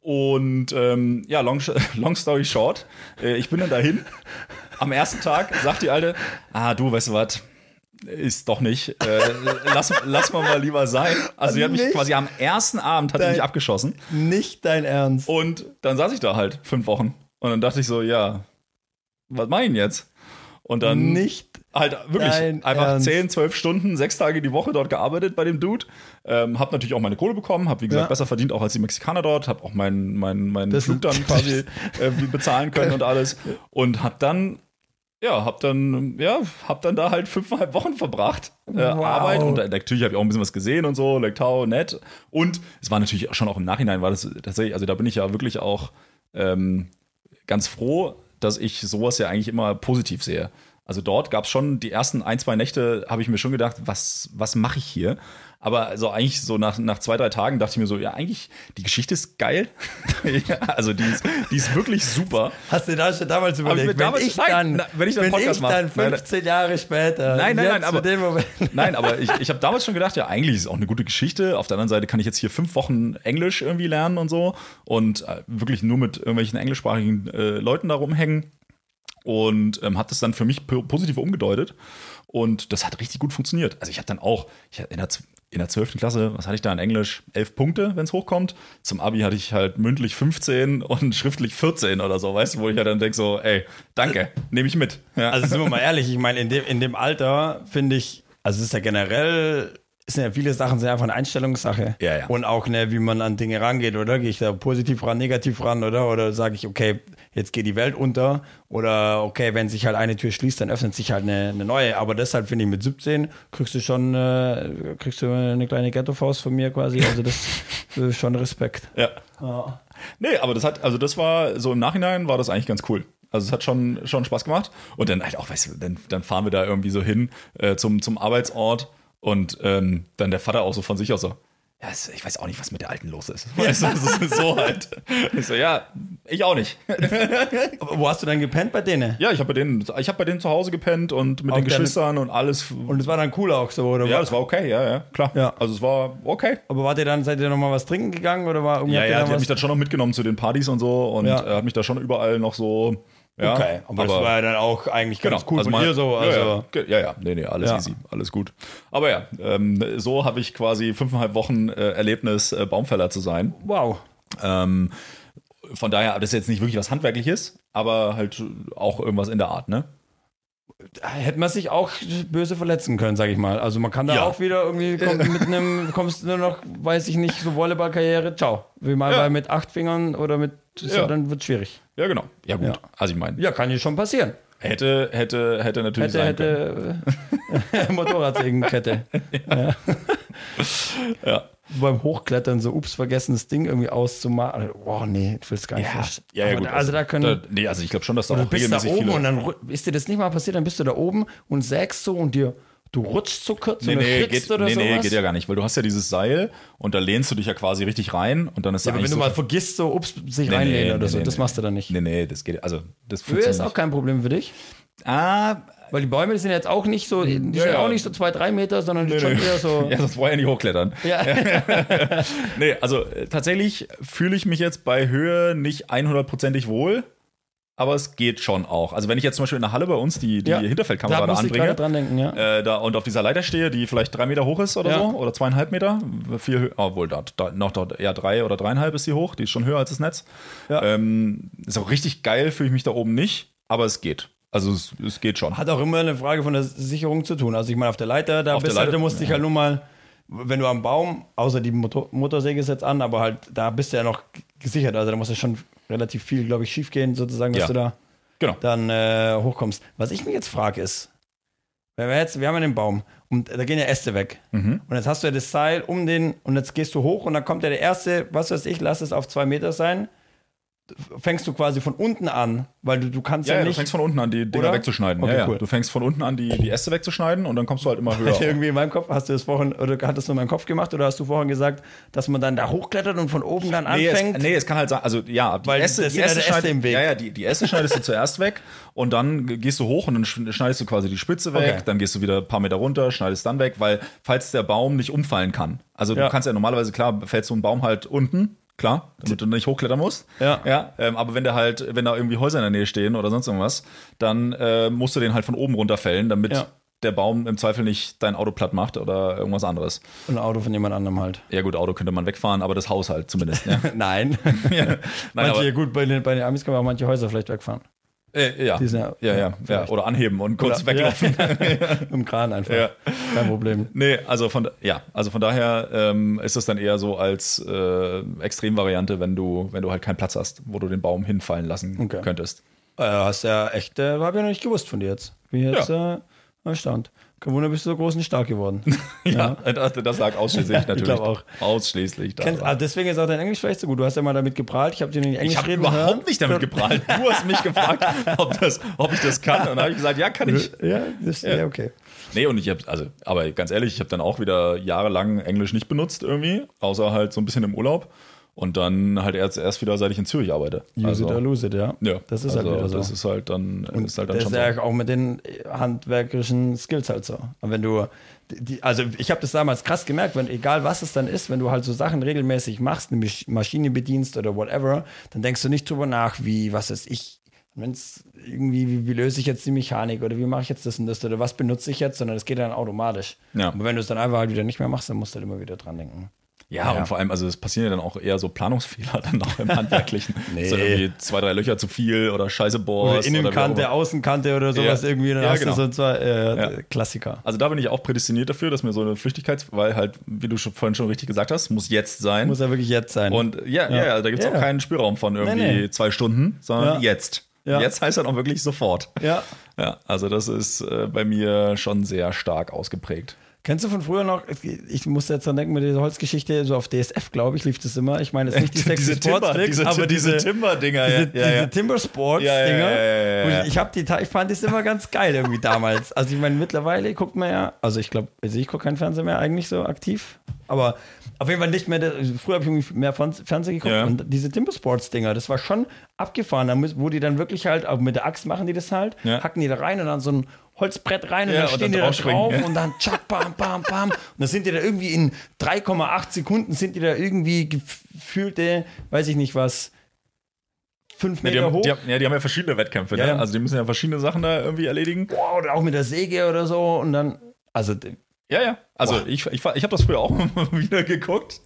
Speaker 1: Und ähm, ja, long, (laughs) long story short, äh, ich bin dann dahin. Am ersten Tag sagt die Alte, ah, du, weißt du was, ist doch nicht. Äh, lass, lass mal mal lieber sein. Also sie hat mich
Speaker 2: Nicht
Speaker 1: quasi am ersten Abend hat sie
Speaker 2: dein-
Speaker 1: mich abgeschossen.
Speaker 2: Nicht dein Ernst.
Speaker 1: Und dann saß ich da halt fünf Wochen. Und dann dachte ich so, ja, was mach ich denn jetzt? Und dann halt wirklich
Speaker 2: Dein
Speaker 1: einfach
Speaker 2: Ernst?
Speaker 1: 10, 12 Stunden, sechs Tage die Woche dort gearbeitet bei dem Dude. Ähm, hab natürlich auch meine Kohle bekommen, hab wie gesagt
Speaker 2: Ja.
Speaker 1: besser verdient auch als die Mexikaner dort, hab auch meinen mein, mein
Speaker 2: Das
Speaker 1: Flug dann quasi äh, bezahlen können und alles. (laughs) Und hab dann ja, hab dann, ja, hab dann da halt fünfeinhalb Wochen verbracht. Äh,
Speaker 2: Wow.
Speaker 1: Arbeit und äh, natürlich habe ich auch ein bisschen was gesehen und so, Tahoe, nett. Und es war natürlich schon auch im Nachhinein, war das tatsächlich, also da bin ich ja wirklich auch ähm, ganz froh, dass ich sowas ja eigentlich immer positiv sehe. Also dort gab es schon die ersten ein, zwei Nächte, habe ich mir schon gedacht, was, was mache ich hier? Aber also eigentlich so nach, nach zwei, drei Tagen dachte ich mir so, ja, eigentlich, die Geschichte ist geil. (laughs) ja, also die ist, die ist wirklich super.
Speaker 2: Hast du da schon damals überlegt,
Speaker 1: mir damals-
Speaker 2: wenn ich
Speaker 1: nein,
Speaker 2: dann,
Speaker 1: na, wenn ich dann
Speaker 2: wenn
Speaker 1: Podcast
Speaker 2: ich
Speaker 1: mache.
Speaker 2: dann
Speaker 1: Nein,
Speaker 2: 15 Jahre später,
Speaker 1: Nein, nein, nein, aber-
Speaker 2: zu dem Moment, (laughs)
Speaker 1: Nein, aber ich, ich habe damals schon gedacht, ja, eigentlich ist es auch eine gute Geschichte. Auf der anderen Seite kann ich jetzt hier fünf Wochen Englisch irgendwie lernen und so und äh, wirklich nur mit irgendwelchen englischsprachigen äh, Leuten da rumhängen und ähm, hat das dann für mich po- positiv umgedeutet und das hat richtig gut funktioniert. Also ich habe dann auch, ich in der, in der 12. Klasse, was hatte ich da in Englisch? Elf Punkte, wenn es hochkommt. Zum Abi hatte ich halt mündlich 15 (laughs) und schriftlich 14 oder so, weißt du, wo ich ja dann denke so, ey, danke, nehme ich mit. Ja.
Speaker 2: Also sind wir mal ehrlich, ich meine, in dem, in dem Alter finde ich, also es ist ja generell, sind ja viele Sachen, sind einfach eine Einstellungssache.
Speaker 1: Ja, ja.
Speaker 2: Und auch, ne, wie man an Dinge rangeht, oder? Gehe ich da positiv ran, negativ ran, oder? Oder sage ich, okay, jetzt geht die Welt unter. Oder okay, wenn sich halt eine Tür schließt, dann öffnet sich halt eine, eine neue. Aber deshalb finde ich, mit 17 kriegst du schon, äh, kriegst du eine kleine Ghetto-Faust von mir quasi. Also (laughs) das ist schon Respekt.
Speaker 1: ja.
Speaker 2: Ja.
Speaker 1: Nee, aber das hat, also das war so im Nachhinein war das eigentlich ganz cool. Also es hat schon, schon Spaß gemacht. Und dann halt auch, weißt du, dann, dann fahren wir da irgendwie so hin äh, zum, zum Arbeitsort und ähm, dann der Vater auch so von sich aus so, ja, es- ich weiß auch nicht, was mit der Alten los ist. Weißt du, ist so halt. Ich so, ja, ich auch nicht.
Speaker 2: Aber wo hast du dann gepennt bei denen?
Speaker 1: Ja, ich habe bei denen, ich habe bei denen zu Hause gepennt und mit
Speaker 2: Auch
Speaker 1: den Geschwistern und alles.
Speaker 2: Und es war dann cool auch so, oder?
Speaker 1: ja, das war okay, ja, ja, klar.
Speaker 2: Ja.
Speaker 1: Also es war okay.
Speaker 2: Aber wart ihr dann, seid ihr noch mal was trinken gegangen oder war irgendwie
Speaker 1: Ja, ja, die hat mich dann schon noch mitgenommen zu den Partys und so und
Speaker 2: Ja.
Speaker 1: hat mich da schon überall noch so. Ja,
Speaker 2: Okay, aber, das war ja dann auch eigentlich ganz cool von
Speaker 1: mal-
Speaker 2: dir so. Also,
Speaker 1: ja, ja, ja, nee, nee, alles
Speaker 2: Ja.
Speaker 1: easy, alles gut. Aber ja, ähm, so habe ich quasi fünfeinhalb Wochen äh, Erlebnis, äh, Baumfäller zu sein.
Speaker 2: Wow.
Speaker 1: Ähm, von daher, das ist jetzt nicht wirklich was Handwerkliches, aber halt auch irgendwas in der Art, ne?
Speaker 2: Hätte man sich auch böse verletzen können, sag ich mal. Also man kann da
Speaker 1: Ja.
Speaker 2: auch wieder irgendwie (laughs) kommt mit einem, kommst du nur noch, weiß ich nicht, so Volleyballkarriere, ciao. Wie mal
Speaker 1: Ja.
Speaker 2: bei mit acht Fingern oder mit, so,
Speaker 1: Ja.
Speaker 2: dann wird schwierig.
Speaker 1: Ja, genau. Ja, gut.
Speaker 2: Ja.
Speaker 1: Also ich meine,
Speaker 2: Ja, kann ja schon passieren.
Speaker 1: hätte, hätte, hätte natürlich
Speaker 2: Hätte,
Speaker 1: sein können. (laughs)
Speaker 2: hätte, äh, Motorradsägenkette. (laughs)
Speaker 1: Ja.
Speaker 2: Beim Hochklettern so, ups, vergessen das Ding irgendwie auszumachen. Boah, nee, ich will es gar nicht
Speaker 1: Ja, ja, ja, gut.
Speaker 2: da, also da können,
Speaker 1: Da, nee, also ich glaube schon, dass da
Speaker 2: Oder
Speaker 1: auch
Speaker 2: du bist da oben
Speaker 1: viele.
Speaker 2: und dann ist dir das nicht mal passiert, dann bist du da oben und sägst so und dir, du rutschst so kurz
Speaker 1: Nee,
Speaker 2: und
Speaker 1: nee, geht,
Speaker 2: oder
Speaker 1: nee, nee,
Speaker 2: sowas.
Speaker 1: geht ja gar nicht, weil du hast ja dieses Seil und da lehnst du dich ja quasi richtig rein und dann ist
Speaker 2: Ja,
Speaker 1: da
Speaker 2: aber wenn
Speaker 1: eigentlich
Speaker 2: du
Speaker 1: so
Speaker 2: mal vergisst, so ups, sich
Speaker 1: Nee,
Speaker 2: reinlehnen
Speaker 1: nee,
Speaker 2: oder
Speaker 1: nee,
Speaker 2: so,
Speaker 1: nee,
Speaker 2: das
Speaker 1: nee.
Speaker 2: machst du dann nicht.
Speaker 1: Nee, nee, das geht, also das
Speaker 2: Höhe ist auch kein Problem für dich.
Speaker 1: Ah,
Speaker 2: weil die Bäume sind jetzt auch nicht so, die sind
Speaker 1: Ja, ja.
Speaker 2: auch nicht so zwei, drei Meter, sondern die
Speaker 1: nee,
Speaker 2: schon
Speaker 1: nee.
Speaker 2: eher so. (laughs)
Speaker 1: ja, sonst wollen ja nicht hochklettern.
Speaker 2: Ja. (laughs)
Speaker 1: Nee, also äh, tatsächlich fühle ich mich jetzt bei Höhe nicht 100%ig wohl, aber es geht schon auch. Also wenn ich jetzt zum Beispiel in der Halle bei uns die, die
Speaker 2: Ja.
Speaker 1: Hinterfeldkamera
Speaker 2: da
Speaker 1: da anbringe,
Speaker 2: dran denken, ja.
Speaker 1: äh, da und auf dieser Leiter stehe, die vielleicht drei Meter hoch ist oder
Speaker 2: Ja.
Speaker 1: so, oder zweieinhalb Meter, viel höher, obwohl da, da noch dort eher drei oder dreieinhalb ist sie hoch, die ist schon höher als das Netz.
Speaker 2: Ja.
Speaker 1: Ähm, ist auch richtig geil, fühle ich mich da oben nicht, aber es geht. Also es, es geht schon.
Speaker 2: Hat auch immer eine Frage von der Sicherung zu tun. Also ich meine, auf der Leiter, da
Speaker 1: Auf
Speaker 2: bist du,
Speaker 1: Leiter-
Speaker 2: du musst dich halt nur mal, wenn du am Baum, außer die Motor Motorsäge ist jetzt an, aber halt, da bist du ja noch gesichert. Also da muss ja schon relativ viel, glaube ich, schief gehen, sozusagen, dass
Speaker 1: Ja.
Speaker 2: du da
Speaker 1: Genau.
Speaker 2: dann äh, hochkommst. Was ich mich jetzt frage ist, wir jetzt, wir haben ja den Baum und da gehen ja Äste weg.
Speaker 1: Mhm.
Speaker 2: Und jetzt hast du ja das Seil um den und jetzt gehst du hoch und dann kommt ja der erste, was weiß ich, lass es auf zwei Meter sein. Fängst du quasi von unten an, weil du, du kannst
Speaker 1: Ja,
Speaker 2: ja,
Speaker 1: ja, du
Speaker 2: nicht.
Speaker 1: fängst von unten an, die Dinger
Speaker 2: Oder?
Speaker 1: wegzuschneiden.
Speaker 2: Okay,
Speaker 1: ja, ja.
Speaker 2: cool.
Speaker 1: Du fängst von unten an, die, die Äste wegzuschneiden und dann kommst du halt immer (laughs) höher.
Speaker 2: Irgendwie in meinem Kopf, hast du das vorhin, oder hattest du in meinem Kopf gemacht, oder hast du vorhin gesagt, dass man dann da hochklettert und von oben dann
Speaker 1: Nee es,
Speaker 2: anfängt?
Speaker 1: nee, es kann halt sein, also ja, die
Speaker 2: Weil
Speaker 1: Äste,
Speaker 2: das
Speaker 1: die Äste,
Speaker 2: Äste im Weg.
Speaker 1: Ja, ja, die, die Äste schneidest du (laughs) zuerst weg und dann gehst du hoch und dann sch- schneidest du quasi die Spitze weg,
Speaker 2: Okay.
Speaker 1: dann gehst du wieder ein paar Meter runter, schneidest dann weg, weil falls der Baum nicht umfallen kann. Also du kannst ja normalerweise, klar, fällt so ein Baum halt unten, klar, damit du nicht hochklettern musst.
Speaker 2: Ja.
Speaker 1: ja ähm, aber wenn der halt, wenn da irgendwie Häuser in der Nähe stehen oder sonst irgendwas, dann äh, musst du den halt von oben runterfällen, damit
Speaker 2: Ja.
Speaker 1: der Baum im Zweifel nicht dein Auto platt macht oder irgendwas anderes.
Speaker 2: Und ein Auto von jemand anderem halt.
Speaker 1: Ja gut, Auto könnte man wegfahren, aber das Haus halt zumindest. Ja. (laughs)
Speaker 2: Nein. (laughs)
Speaker 1: ja. Nein,
Speaker 2: manche,
Speaker 1: aber,
Speaker 2: gut, bei den, bei den Amis kann man auch manche Häuser vielleicht wegfahren.
Speaker 1: Äh, ja.
Speaker 2: Die sind ja-
Speaker 1: ja, ja, ja. Oder anheben und kurz
Speaker 2: Oder-
Speaker 1: weglaufen. (laughs)
Speaker 2: Im Kran einfach.
Speaker 1: Ja.
Speaker 2: Kein Problem.
Speaker 1: Nee, also von, ja, also von daher ähm, ist es dann eher so als äh, Extremvariante, wenn du, wenn du halt keinen Platz hast, wo du den Baum hinfallen lassen
Speaker 2: Okay.
Speaker 1: könntest.
Speaker 2: Äh, hast ja echt, äh, habe ich noch nicht gewusst von dir jetzt. Bin jetzt äh, erstaunt. Kein Wunder, bist du so groß und stark geworden. (laughs)
Speaker 1: Ja, das, das lag ausschließlich (laughs)
Speaker 2: ich
Speaker 1: natürlich.
Speaker 2: glaub auch.
Speaker 1: Ausschließlich.
Speaker 2: Kennst, ah, deswegen ist auch dein Englisch vielleicht so gut. Du hast ja mal damit geprahlt. Ich habe dir nicht Englisch
Speaker 1: ich habe überhaupt
Speaker 2: hören.
Speaker 1: nicht damit geprahlt. Du hast mich gefragt, (laughs) ob, das, ob ich das kann. Und dann habe ich gesagt, ja, kann ich.
Speaker 2: Ja, das, ja. okay.
Speaker 1: Nee, und ich habe, also, aber ganz ehrlich, ich habe dann auch wieder jahrelang Englisch nicht benutzt irgendwie, außer halt so ein bisschen im Urlaub. Und dann halt erst, erst wieder, seit ich in Zürich arbeite.
Speaker 2: Use
Speaker 1: also,
Speaker 2: it or lose it, ja.
Speaker 1: ja,
Speaker 2: Das ist
Speaker 1: also,
Speaker 2: halt wieder so.
Speaker 1: Das ist halt dann, ist halt dann
Speaker 2: das
Speaker 1: schon
Speaker 2: ist
Speaker 1: so.
Speaker 2: ja auch mit den handwerkerischen Skills halt so. Und wenn du, die, also ich habe das damals krass gemerkt, wenn egal was es dann ist, wenn du halt so Sachen regelmäßig machst, eine Masch- Maschine bedienst oder whatever, dann denkst du nicht drüber nach, wie, was ist ich, wenn es irgendwie, wie, wie löse ich jetzt die Mechanik oder wie mache ich jetzt das und das oder was benutze ich jetzt, sondern es geht dann automatisch.
Speaker 1: Ja.
Speaker 2: Aber wenn du es dann einfach halt wieder nicht mehr machst, dann musst du halt immer wieder dran denken.
Speaker 1: Ja,
Speaker 2: Ja.
Speaker 1: und vor allem, also es passieren ja dann auch eher so Planungsfehler (laughs) dann auch im Handwerklichen. (laughs)
Speaker 2: Nee.
Speaker 1: So irgendwie zwei, drei Löcher zu viel oder scheiße
Speaker 2: Oder
Speaker 1: bohrst. auch
Speaker 2: Innenkante,
Speaker 1: immer.
Speaker 2: Außenkante oder sowas
Speaker 1: Ja.
Speaker 2: irgendwie, dann
Speaker 1: Ja, genau.
Speaker 2: so zwei äh,
Speaker 1: Ja.
Speaker 2: Klassiker.
Speaker 1: Also da bin ich auch prädestiniert dafür, dass mir so eine Flüchtigkeit, weil halt, wie du schon vorhin schon richtig gesagt hast, muss jetzt sein.
Speaker 2: Muss ja wirklich jetzt sein.
Speaker 1: und ja, ja, ja da gibt es auch keinen Spielraum von irgendwie
Speaker 2: Nee, nee.
Speaker 1: zwei Stunden, sondern jetzt. Jetzt heißt dann auch wirklich sofort.
Speaker 2: ja.
Speaker 1: Ja, also das ist äh, bei mir schon sehr stark ausgeprägt.
Speaker 2: Kennst du von früher noch, ich musste jetzt dran denken mit dieser Holzgeschichte, so auf DSF, glaube ich, lief das immer. Ich meine, es ist nicht die (laughs) sexy Sports aber diese,
Speaker 1: Timber-Dinger,
Speaker 2: diese, diese Timber Sports
Speaker 1: Ja, ja,
Speaker 2: Dinger.
Speaker 1: ja, ja, ja.
Speaker 2: Ich, ich, hab die, ich fand das immer ganz geil irgendwie damals. Also ich meine, mittlerweile guckt man ja, also ich glaube, also ich gucke keinen Fernseher mehr eigentlich so aktiv, aber auf jeden Fall nicht mehr, früher habe ich irgendwie mehr Fern- Fernsehen geguckt und diese Timber Sports Dinger, das war schon abgefahren, da wo die dann wirklich halt, auch mit der Axt machen die das halt, hacken die da rein und dann so ein Holzbrett rein und
Speaker 1: Ja,
Speaker 2: dann
Speaker 1: und
Speaker 2: stehen
Speaker 1: dann
Speaker 2: die da drauf
Speaker 1: ja.
Speaker 2: und dann tschack, bam, bam, bam. Und dann sind die da irgendwie in 3,8 Sekunden sind die da irgendwie gefühlte, weiß ich nicht was, fünf
Speaker 1: Ja, die,
Speaker 2: Meter
Speaker 1: haben,
Speaker 2: hoch.
Speaker 1: die, haben, ja, die haben ja verschiedene Wettkämpfe, ne? Also die müssen ja verschiedene Sachen da irgendwie erledigen.
Speaker 2: Boah, oder auch mit der Säge oder so und dann, also
Speaker 1: Ja, ja. Also ich, ich, ich habe das früher auch immer (laughs) wieder geguckt.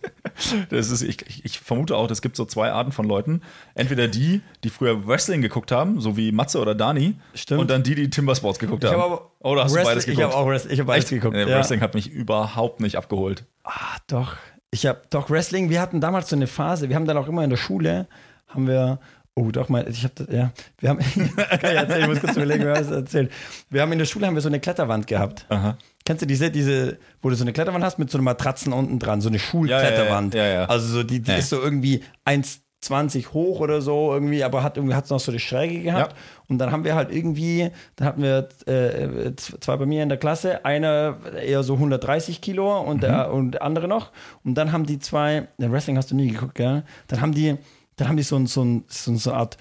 Speaker 1: Das ist, ich, ich, ich vermute auch, es gibt so zwei Arten von Leuten. Entweder die, die früher Wrestling geguckt haben, so wie Matze oder Dani,
Speaker 2: Stimmt.
Speaker 1: und dann die, die Timbersports geguckt
Speaker 2: ich
Speaker 1: haben.
Speaker 2: habe aber
Speaker 1: Oder hast du
Speaker 2: Wrestling-
Speaker 1: beides
Speaker 2: Ich
Speaker 1: geguckt?
Speaker 2: habe auch Wrestling, ich habe beides geguckt. Ja.
Speaker 1: Wrestling hat mich überhaupt nicht abgeholt.
Speaker 2: Ah, doch. Ich habe doch Wrestling, wir hatten damals so eine Phase, wir haben dann auch immer in der Schule, haben wir, oh doch mal, ich habe das, ja, wir haben, (laughs) kann ich erzählen, ich muss kurz überlegen, wer das erzählt. Wir haben in der Schule haben wir so eine Kletterwand gehabt.
Speaker 1: Aha.
Speaker 2: Kennst du diese, diese, wo du so eine Kletterwand hast mit so einer Matratzen unten dran, so eine Schulkletterwand.
Speaker 1: Ja, ja, ja.
Speaker 2: Also so, die, die ist so irgendwie 1,20 hoch oder so irgendwie, aber hat irgendwie hat's noch so eine Schräge gehabt. Und dann haben wir halt irgendwie, dann hatten wir äh, zwei bei mir in der Klasse, einer eher so 130 Kilo und der, und der andere noch. Und dann haben die zwei, Wrestling hast du nie geguckt, gell? Dann haben die, dann haben die so, ein, so, ein, so, eine Art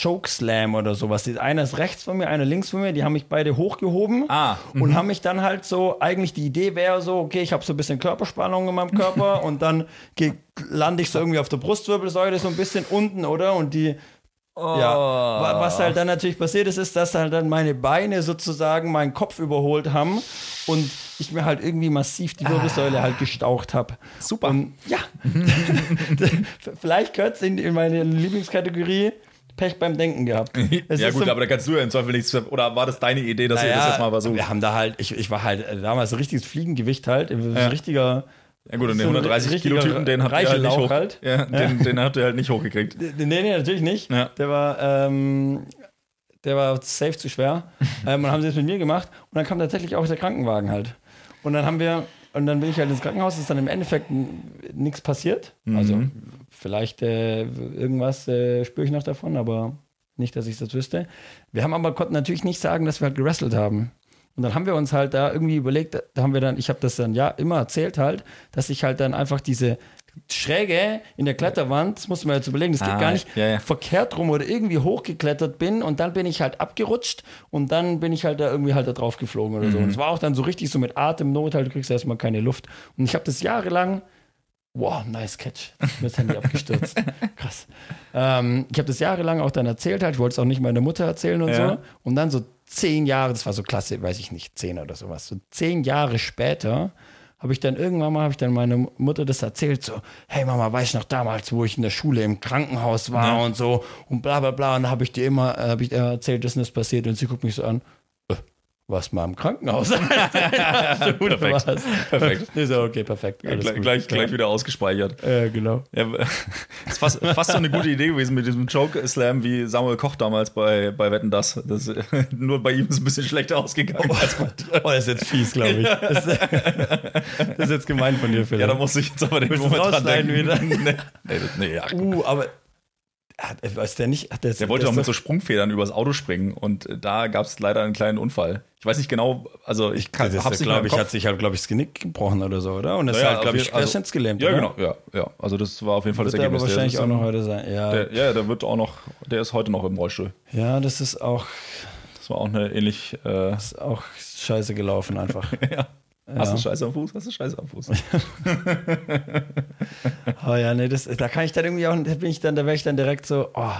Speaker 2: Chokeslam oder sowas. Die- Einer ist rechts von mir, einer links von mir, die haben mich beide hochgehoben
Speaker 1: Ah,
Speaker 2: und haben mich dann halt so, eigentlich die Idee wäre so, okay, ich habe so ein bisschen Körperspannung in meinem Körper (laughs) und dann lande ich so irgendwie auf der Brustwirbelsäule so ein bisschen unten, oder? Und die, ja, wa- was halt dann natürlich passiert ist, ist, dass halt dann meine Beine sozusagen meinen Kopf überholt haben und ich mir halt irgendwie massiv die Wirbelsäule halt gestaucht habe.
Speaker 1: Super.
Speaker 2: Und ja, (laughs) (laughs) vielleicht gehört es in, in meine Lieblingskategorie Pech beim Denken gehabt. (laughs) Es
Speaker 1: ja gut,
Speaker 2: so-
Speaker 1: aber da kannst du ja im Zweifel nichts. Oder war das deine Idee, dass ihr das
Speaker 2: naja,
Speaker 1: jetzt mal versucht?
Speaker 2: Wir haben da halt, ich, ich war halt äh, damals ein richtiges Fliegengewicht halt, ein
Speaker 1: Ja.
Speaker 2: richtiger.
Speaker 1: Ja gut, und
Speaker 2: so
Speaker 1: den
Speaker 2: ein
Speaker 1: 130 Kilo
Speaker 2: richtiger
Speaker 1: Typen, den habt ihr halt nicht hoch.
Speaker 2: halt.
Speaker 1: Ja, den, den habt ihr halt nicht hochgekriegt.
Speaker 2: Nee, nee, natürlich nicht.
Speaker 1: Ja.
Speaker 2: Der war, ähm, der war safe zu schwer. ähm, und haben sie das mit mir gemacht. Und dann kam tatsächlich auch der Krankenwagen halt. Und dann haben wir, und dann bin ich halt ins Krankenhaus, ist dann im Endeffekt nichts passiert. Also vielleicht äh, irgendwas äh, spüre ich noch davon, aber nicht, dass ich das wüsste. Wir haben aber konnten natürlich nicht sagen, dass wir halt gewrestelt haben. Und dann haben wir uns halt da irgendwie überlegt, da haben wir dann, ich habe das dann ja immer erzählt halt, dass ich halt dann einfach diese Schräge in der Kletterwand, das musst du mir jetzt überlegen, das geht
Speaker 1: Ah,
Speaker 2: gar nicht,
Speaker 1: ja, ja.
Speaker 2: verkehrt rum oder irgendwie hochgeklettert bin und dann bin ich halt abgerutscht und dann bin ich halt da irgendwie halt da drauf geflogen oder so.
Speaker 1: Mhm.
Speaker 2: Und es war auch dann so richtig so mit Atemnot, halt, du kriegst erstmal keine Luft. Und ich habe das jahrelang Wow, nice Catch. Mir das Handy abgestürzt. (laughs) Krass. Ähm, ich habe das jahrelang auch dann erzählt, halt. ich wollte es auch nicht meiner Mutter erzählen und
Speaker 1: Ja.
Speaker 2: so. Und dann so zehn Jahre, das war so klasse, weiß ich nicht, zehn oder sowas. So zehn Jahre später habe ich dann irgendwann mal, habe ich dann meiner Mutter das erzählt, so, hey Mama, weißt du noch damals, wo ich in der Schule im Krankenhaus war
Speaker 1: Ja.
Speaker 2: und so und bla bla bla. Und da habe ich dir immer, äh, habe ich ihr erzählt, dass das passiert und sie guckt mich so an, warst mal im Krankenhaus? (laughs)
Speaker 1: Perfekt.
Speaker 2: Was?
Speaker 1: Perfekt.
Speaker 2: Ich so, okay, perfekt. alles
Speaker 1: Gleich, gleich, gleich wieder ausgespeichert.
Speaker 2: Äh, genau.
Speaker 1: Ja, das (laughs) ist fast, fast so eine gute Idee gewesen mit diesem Joke-Slam wie Samuel Koch damals bei, bei Wetten Das. das. (laughs) Nur bei ihm ist es ein bisschen schlechter ausgegangen dir.
Speaker 2: Oh, das ist jetzt fies, glaube ich. Das, das ist jetzt gemein von dir, Philipp.
Speaker 1: Ja, da muss ich jetzt aber den
Speaker 2: Willst
Speaker 1: Moment dran denken.
Speaker 2: wieder?
Speaker 1: nee, nee, nee, ja,
Speaker 2: uh, aber hat, weiß der nicht? Hat der,
Speaker 1: Der wollte doch mit so Sprungfedern übers Auto springen und äh, da gab es leider einen kleinen Unfall. Ich weiß nicht genau, also ich kann,
Speaker 2: das
Speaker 1: hab's
Speaker 2: glaube ich, hat sich halt, glaube ich, das Genick gebrochen oder so, oder? Und ist halt, glaube
Speaker 1: auf
Speaker 2: ich,
Speaker 1: also-
Speaker 2: querschnittsgelähmt,
Speaker 1: Ja, genau, ja, ja. Also das war auf jeden Fall das
Speaker 2: der
Speaker 1: Ergebnis.
Speaker 2: wahrscheinlich
Speaker 1: der,
Speaker 2: auch noch heute sein. Ja,
Speaker 1: der, ja, der wird auch noch, der ist heute noch im Rollstuhl.
Speaker 2: ja das ist auch,
Speaker 1: Das war auch eine ähnlich. Äh,
Speaker 2: ist auch scheiße gelaufen einfach. (laughs)
Speaker 1: ja. Hast
Speaker 2: Ja.
Speaker 1: du Scheiße am Fuß? Hast du Scheiße am Fuß? (laughs)
Speaker 2: Oh ja, nee, das, da kann ich dann irgendwie auch, da bin ich dann, da wäre ich dann direkt so, oh,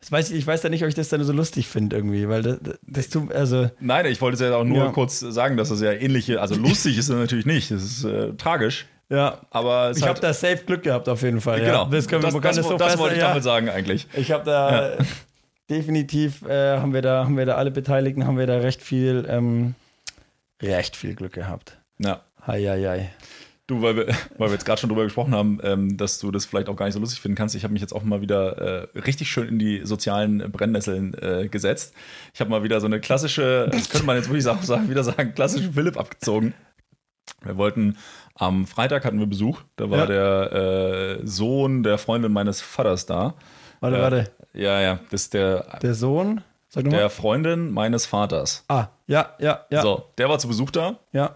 Speaker 2: das weiß ich, ich weiß ja nicht, ob ich das dann so lustig finde irgendwie, weil das, das tut, also,
Speaker 1: Nein, ich wollte es ja auch nur
Speaker 2: Ja.
Speaker 1: kurz sagen, dass es ja ähnliche, also (laughs) lustig ist es natürlich nicht, es ist äh, tragisch,
Speaker 2: ja,
Speaker 1: aber
Speaker 2: ich habe da safe Glück gehabt auf jeden Fall.
Speaker 1: genau,
Speaker 2: Ja. Das, können wir,
Speaker 1: das,
Speaker 2: man
Speaker 1: das,
Speaker 2: das so
Speaker 1: das
Speaker 2: fest-
Speaker 1: wollte ich
Speaker 2: ja.
Speaker 1: damit sagen eigentlich.
Speaker 2: Ich habe da äh, (laughs) definitiv äh, haben wir da haben wir da alle Beteiligten haben wir da recht viel ähm, recht viel Glück gehabt.
Speaker 1: Ja.
Speaker 2: Hei, hei, hei.
Speaker 1: Du, weil wir, weil wir jetzt gerade schon drüber gesprochen haben, ähm, dass du das vielleicht auch gar nicht so lustig finden kannst. Ich habe mich jetzt auch mal wieder äh, richtig schön in die sozialen Brennnesseln äh, gesetzt. Ich habe mal wieder so eine klassische, das könnte man jetzt wirklich auch sagen, wieder sagen, klassische Philipp abgezogen. Wir wollten am Freitag hatten wir Besuch. Da war
Speaker 2: Ja.
Speaker 1: der äh, Sohn der Freundin meines Vaters da.
Speaker 2: Warte,
Speaker 1: Äh,
Speaker 2: warte.
Speaker 1: Ja, ja, das ist der,
Speaker 2: Der Sohn, sag
Speaker 1: der Freundin meines Vaters.
Speaker 2: Ah, ja, ja, ja,
Speaker 1: So, der war zu Besuch da.
Speaker 2: ja.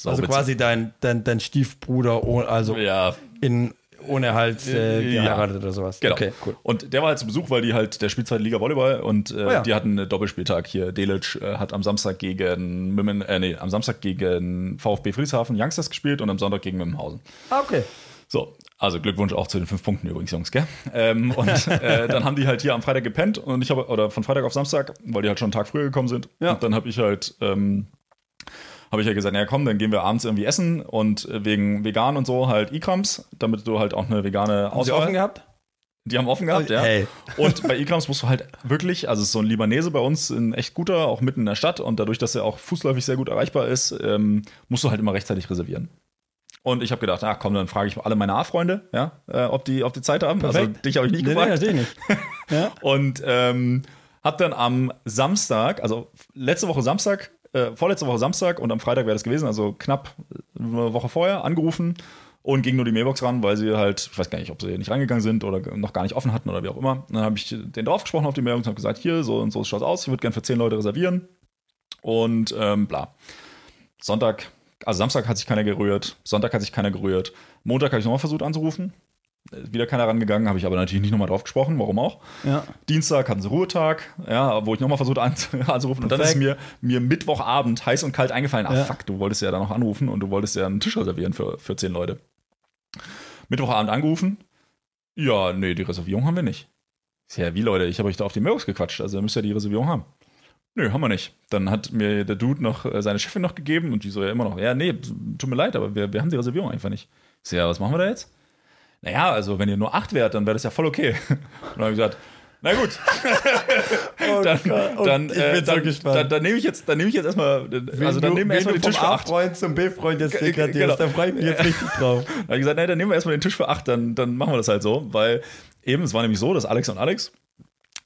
Speaker 1: So,
Speaker 2: Also quasi dein, dein, dein Stiefbruder, oh- also
Speaker 1: Ja,
Speaker 2: in, ohne halt äh,
Speaker 1: Ja.
Speaker 2: oder sowas.
Speaker 1: Genau.
Speaker 2: Okay, cool.
Speaker 1: Und der war halt zu Besuch, weil die halt, der spielt zweite Liga Volleyball und äh,
Speaker 2: Oh ja.
Speaker 1: die hatten einen Doppelspieltag hier. Delic äh, hat am Samstag gegen Mimmen, äh, nee, am Samstag gegen VfB Friedrichshafen Youngsters gespielt und am Sonntag gegen Mimmenhausen.
Speaker 2: Ah, okay.
Speaker 1: So, also Glückwunsch auch zu den fünf Punkten übrigens, Jungs, gell? Ähm, und (laughs) äh, dann haben die halt hier am Freitag gepennt und ich habe, oder von Freitag auf Samstag, weil die halt schon einen Tag früher gekommen sind.
Speaker 2: Ja.
Speaker 1: Und dann habe ich halt, ähm, habe ich ja gesagt, ja komm, dann gehen wir abends irgendwie essen und äh, wegen vegan und so halt Ikrams, damit du halt auch eine vegane
Speaker 2: Haben Sie
Speaker 1: Auswahl.
Speaker 2: offen gehabt?
Speaker 1: Die haben offen gehabt, ja.
Speaker 2: Hey.
Speaker 1: Und bei Ikrams musst du halt wirklich, also es ist so ein Libanese bei uns, ein echt guter, auch mitten in der Stadt und dadurch, dass er auch fußläufig sehr gut erreichbar ist, ähm, musst du halt immer rechtzeitig reservieren. Und ich habe gedacht, ach komm, dann frage ich alle meine A-Freunde, ja, äh, ob, die, ob die Zeit haben. Also
Speaker 2: Perfekt.
Speaker 1: dich habe ich nicht
Speaker 2: Nee, nee,
Speaker 1: gefragt.
Speaker 2: natürlich nicht. (laughs) ja.
Speaker 1: Und ähm, hab dann am Samstag, also letzte Woche Samstag, äh, vorletzte Woche Samstag und am Freitag wäre das gewesen, also knapp eine Woche vorher, angerufen und ging nur die Mailbox ran, weil sie halt, ich weiß gar nicht, ob sie nicht reingegangen sind oder noch gar nicht offen hatten oder wie auch immer. Dann habe ich den draufgesprochen auf die Mailbox und habe gesagt, hier, so und so schaut aus, ich würde gerne für zehn Leute reservieren. Und ähm, bla. Sonntag, also Samstag hat sich keiner gerührt, Sonntag hat sich keiner gerührt. Montag habe ich nochmal versucht anzurufen. Äh, Wieder keiner rangegangen, habe ich aber natürlich nicht nochmal drauf gesprochen, warum auch.
Speaker 2: ja.
Speaker 1: Dienstag hatten sie Ruhetag, ja, wo ich nochmal versucht an, (laughs) anzurufen. Und dann ist mir, mir Mittwochabend heiß und kalt eingefallen. Ach
Speaker 2: Ja.
Speaker 1: fuck, du wolltest ja da noch anrufen und du wolltest ja einen Tisch reservieren für, für zehn Leute. Mittwochabend angerufen. Ja, nee, die Reservierung haben wir nicht. Ja, wie Leute, ich habe euch da auf die Mailbox gequatscht, also ihr müsst ja die Reservierung haben. Nö, haben wir nicht. Dann hat mir der Dude noch äh, seine Chefin noch gegeben und die so ja immer noch, ja, nee, tut mir leid, aber wir, wir haben die Reservierung einfach nicht. Ich so, ja, was machen wir da jetzt? Naja, also wenn ihr nur acht wärt, dann wäre das ja voll okay. (laughs) Und dann habe ich gesagt, na gut, (laughs)
Speaker 2: Oh
Speaker 1: dann.
Speaker 2: Und
Speaker 1: dann,
Speaker 2: ich
Speaker 1: äh,
Speaker 2: bin so
Speaker 1: dann,
Speaker 2: gespannt.
Speaker 1: dann, dann nehme ich jetzt, dann nehme ich jetzt erstmal, also dann nehmen wir erstmal den Tisch für acht.
Speaker 2: A-Freund zum B-Freund jetzt degradierst.
Speaker 1: genau.
Speaker 2: Da freue ich mich jetzt (laughs) richtig drauf.
Speaker 1: Da habe ich gesagt, nee, dann nehmen wir erstmal den Tisch für acht, dann, dann machen wir das halt so, weil eben, es war nämlich so, dass Alex und Alex,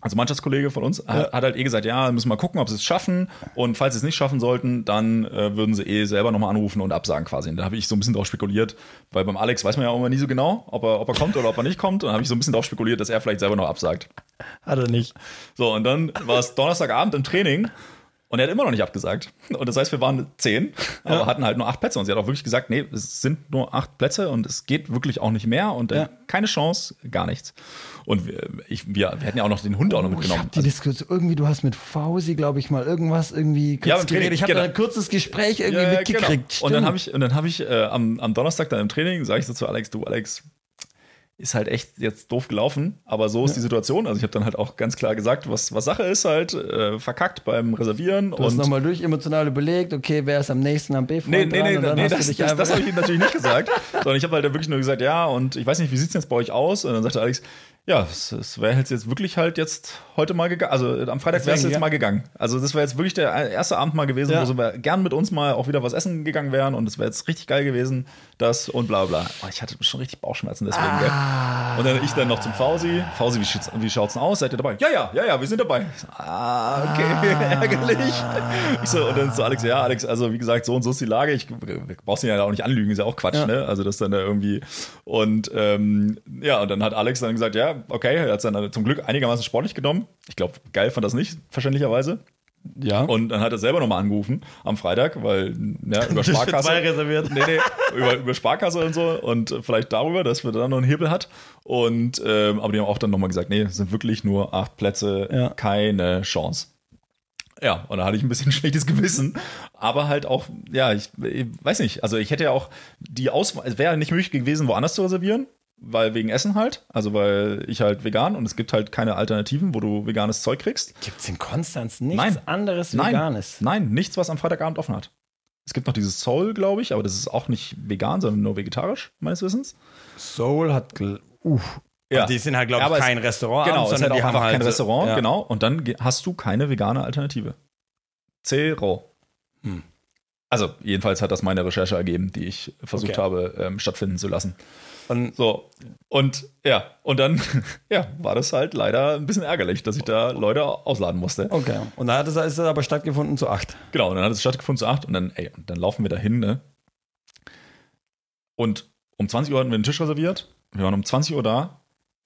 Speaker 1: also Mannschaftskollege von uns, hat, hat halt eh gesagt, ja, müssen mal gucken, ob sie es schaffen und falls sie es nicht schaffen sollten, dann äh, würden sie eh selber nochmal anrufen und absagen quasi. Und da habe ich so ein bisschen drauf spekuliert, weil beim Alex weiß man ja auch immer nie so genau, ob er, ob er kommt oder ob er nicht kommt und dann habe ich so ein bisschen drauf spekuliert, dass er vielleicht selber noch absagt.
Speaker 2: Hat er nicht.
Speaker 1: So, und dann war es Donnerstagabend im Training Und er hat immer noch nicht abgesagt. Und das heißt, wir waren zehn, aber
Speaker 2: Ja.
Speaker 1: hatten halt nur acht Plätze. Und sie hat auch wirklich gesagt, nee, es sind nur acht Plätze und es geht wirklich auch nicht mehr. Und äh,
Speaker 2: Ja.
Speaker 1: keine Chance, gar nichts. Und wir, ich, wir, wir hätten ja auch noch den Hund auch noch
Speaker 2: Oh, ich
Speaker 1: mitgenommen.
Speaker 2: habe die Diskussion, irgendwie, du hast mit Fausi, glaube ich, mal irgendwas irgendwie kurz
Speaker 1: Ja, im Training,
Speaker 2: geredet. Ich habe
Speaker 1: genau.
Speaker 2: ein kurzes Gespräch irgendwie
Speaker 1: Ja, ja,
Speaker 2: mitgekriegt.
Speaker 1: Genau. Und dann habe ich, und dann hab ich äh, am, am Donnerstag dann im Training, sage ich so zu Alex, du Alex, ist halt echt jetzt doof gelaufen, aber so ist die Situation. Also ich habe dann halt auch ganz klar gesagt, was, was Sache ist halt, äh, verkackt beim Reservieren.
Speaker 2: Du hast nochmal durch emotional überlegt, okay, wer ist am nächsten am B-Front
Speaker 1: Nee, nee,
Speaker 2: dran?
Speaker 1: nee, nee das, das, das habe ich ihm natürlich nicht gesagt. (laughs) Sondern ich habe halt wirklich nur gesagt, ja, und ich weiß nicht, wie sieht es jetzt bei euch aus? Und dann sagte Alex, ja, es, es wäre jetzt, wirklich halt jetzt heute mal gegangen. Also am Freitag wäre es jetzt
Speaker 2: ja.
Speaker 1: mal gegangen. Also das wäre jetzt wirklich der erste Abend mal gewesen,
Speaker 2: Ja.
Speaker 1: wo wir gern mit uns mal auch wieder was essen gegangen wären. Und es wäre jetzt richtig geil gewesen, das und bla bla. Oh, ich hatte schon richtig Bauchschmerzen deswegen,
Speaker 2: Ah.
Speaker 1: Und dann ich dann noch zum Fausi. Fausi, wie, schaut's- wie schaut's denn aus? Seid ihr dabei? Ja, ja, ja, ja, wir sind dabei. So, Ah, okay, (laughs) ärgerlich. Ich so, und dann zu Alex, ja, Alex, also wie gesagt, so und so ist die Lage. Ich brauchst ihn ja auch nicht anlügen, ist ja auch Quatsch,
Speaker 2: Ja.
Speaker 1: ne? Also das dann da irgendwie. Und ähm, ja, und dann hat Alex dann gesagt, ja, okay, er hat es dann zum Glück einigermaßen sportlich genommen. Ich glaube, geil fand das nicht, verständlicherweise.
Speaker 2: Ja.
Speaker 1: Und dann hat er selber nochmal angerufen am Freitag, weil ja, (laughs) über Sparkasse.
Speaker 2: reserviert.
Speaker 1: Nee, nee, über, über Sparkasse und so und vielleicht darüber, dass wir da noch einen Hebel hat. Und ähm, aber die haben auch dann nochmal gesagt, nee, es sind wirklich nur acht Plätze,
Speaker 2: Ja.
Speaker 1: keine Chance. Ja, und da hatte ich ein bisschen (laughs) schlechtes Gewissen, aber halt auch, ja, ich, ich weiß nicht, also ich hätte ja auch die Auswahl, es wäre nicht möglich gewesen, woanders zu reservieren, weil wegen Essen halt, also weil ich halt vegan und es gibt halt keine Alternativen, wo du veganes Zeug kriegst.
Speaker 2: Gibt es in Konstanz nichts
Speaker 1: Nein.
Speaker 2: anderes
Speaker 1: Nein,
Speaker 2: Veganes?
Speaker 1: nein, nichts, was am Freitagabend offen hat. Es gibt noch dieses Soul, glaube ich, aber das ist auch nicht vegan, sondern nur vegetarisch, meines Wissens.
Speaker 2: Soul hat. Uff.
Speaker 1: Ja.
Speaker 2: Und die sind halt, glaube ich,
Speaker 1: es-
Speaker 2: kein Restaurant,
Speaker 1: Genau, es ist
Speaker 2: sondern
Speaker 1: halt
Speaker 2: die
Speaker 1: auch
Speaker 2: haben
Speaker 1: einfach
Speaker 2: halt
Speaker 1: kein Restaurant,
Speaker 2: ja.
Speaker 1: genau. Und dann hast du keine vegane Alternative. Zero.
Speaker 2: Hm.
Speaker 1: Also, jedenfalls hat das meine Recherche ergeben, die ich versucht
Speaker 2: Okay.
Speaker 1: habe, ähm, stattfinden zu lassen.
Speaker 2: Und
Speaker 1: So, und ja, und dann (laughs) ja, war das halt leider ein bisschen ärgerlich, dass ich da Leute ausladen musste.
Speaker 2: okay. Und dann hat es, ist es aber stattgefunden zu acht.
Speaker 1: Genau, und dann hat es stattgefunden zu acht und dann, ey, und dann laufen wir dahin, ne? Und um 20 Uhr hatten wir einen Tisch reserviert. Wir waren um 20 Uhr da.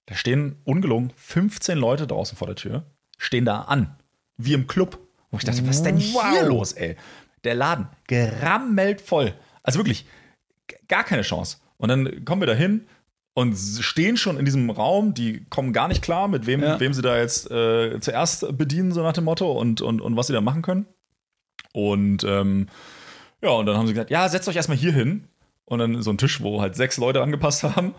Speaker 1: Da stehen ungelogen 15 Leute draußen vor der Tür, stehen da an, wie im Club. Wo ich dachte, was ist denn hier los, ey? Der Laden gerammelt voll. Also wirklich, gar keine Chance. Und dann kommen wir da hin und stehen schon in diesem Raum, die kommen gar nicht klar, mit wem,
Speaker 2: Ja.
Speaker 1: wem sie da jetzt äh, zuerst bedienen, so nach dem Motto, und, und, und was sie da machen können. Und ähm, ja, und dann haben sie gesagt, ja, setzt euch erstmal hier hin. Und dann so ein Tisch, wo halt sechs Leute angepasst haben.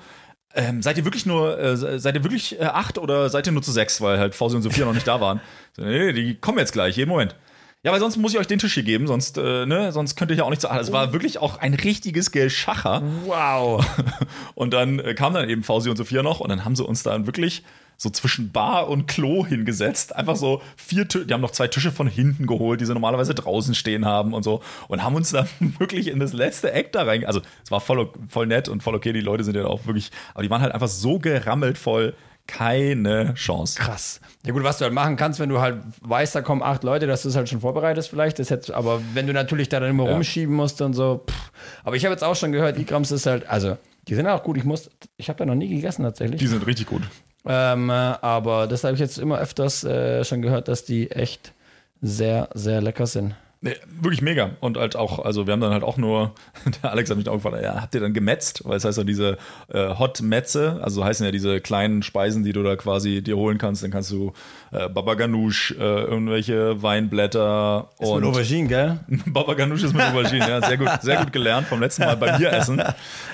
Speaker 1: Ähm, seid ihr wirklich nur, äh, se- seid ihr wirklich äh, acht oder seid ihr nur zu sechs, weil halt Fausi und Sophia noch nicht da waren? (laughs) So, nee, die kommen jetzt gleich, jeden Moment. Ja, weil sonst muss ich euch den Tisch hier geben, sonst, äh, ne, sonst könnt ihr ja auch nicht zu acht. Es war wirklich auch ein richtiges Geschacher.
Speaker 2: Wow. (laughs)
Speaker 1: Und dann äh, kamen dann eben Fausi und Sophia noch und dann haben sie uns dann wirklich so zwischen Bar und Klo hingesetzt. Einfach so vier Tische, die haben noch zwei Tische von hinten geholt, die sie normalerweise draußen stehen haben und so. Und haben uns dann (laughs) wirklich in das letzte Eck da rein. Also es war voll, voll nett und voll okay, die Leute sind ja auch wirklich, aber die waren halt einfach so gerammelt voll. Keine Chance.
Speaker 2: Krass. Ja gut, was du halt machen kannst, wenn du halt weißt, da kommen acht Leute, dass du es halt schon vorbereitest vielleicht. Das hätte, aber wenn du natürlich da dann immer
Speaker 1: Ja.
Speaker 2: rumschieben musst und so. Pff. Aber ich habe jetzt auch schon gehört, Igrams ist halt, also die sind auch gut. Ich muss, ich habe da noch nie gegessen tatsächlich.
Speaker 1: Die sind richtig gut.
Speaker 2: Ähm, äh, aber das habe ich jetzt immer öfters äh, schon gehört, dass die echt sehr, sehr lecker sind.
Speaker 1: Nee, wirklich mega. Und halt auch, also wir haben dann halt auch nur, (laughs) der Alex hat mich auch gefragt, ja, habt ihr dann gemetzt? Weil es heißt ja diese äh, Hot-Metze, also so heißen ja diese kleinen Speisen, die du da quasi dir holen kannst. Dann kannst du äh, Baba Ganoush, äh, irgendwelche Weinblätter
Speaker 2: Ist
Speaker 1: und
Speaker 2: mit Aubergine, gell? (laughs)
Speaker 1: Baba Ganoush ist mit Aubergine, ja, sehr gut, sehr gut gelernt vom letzten Mal bei mir essen.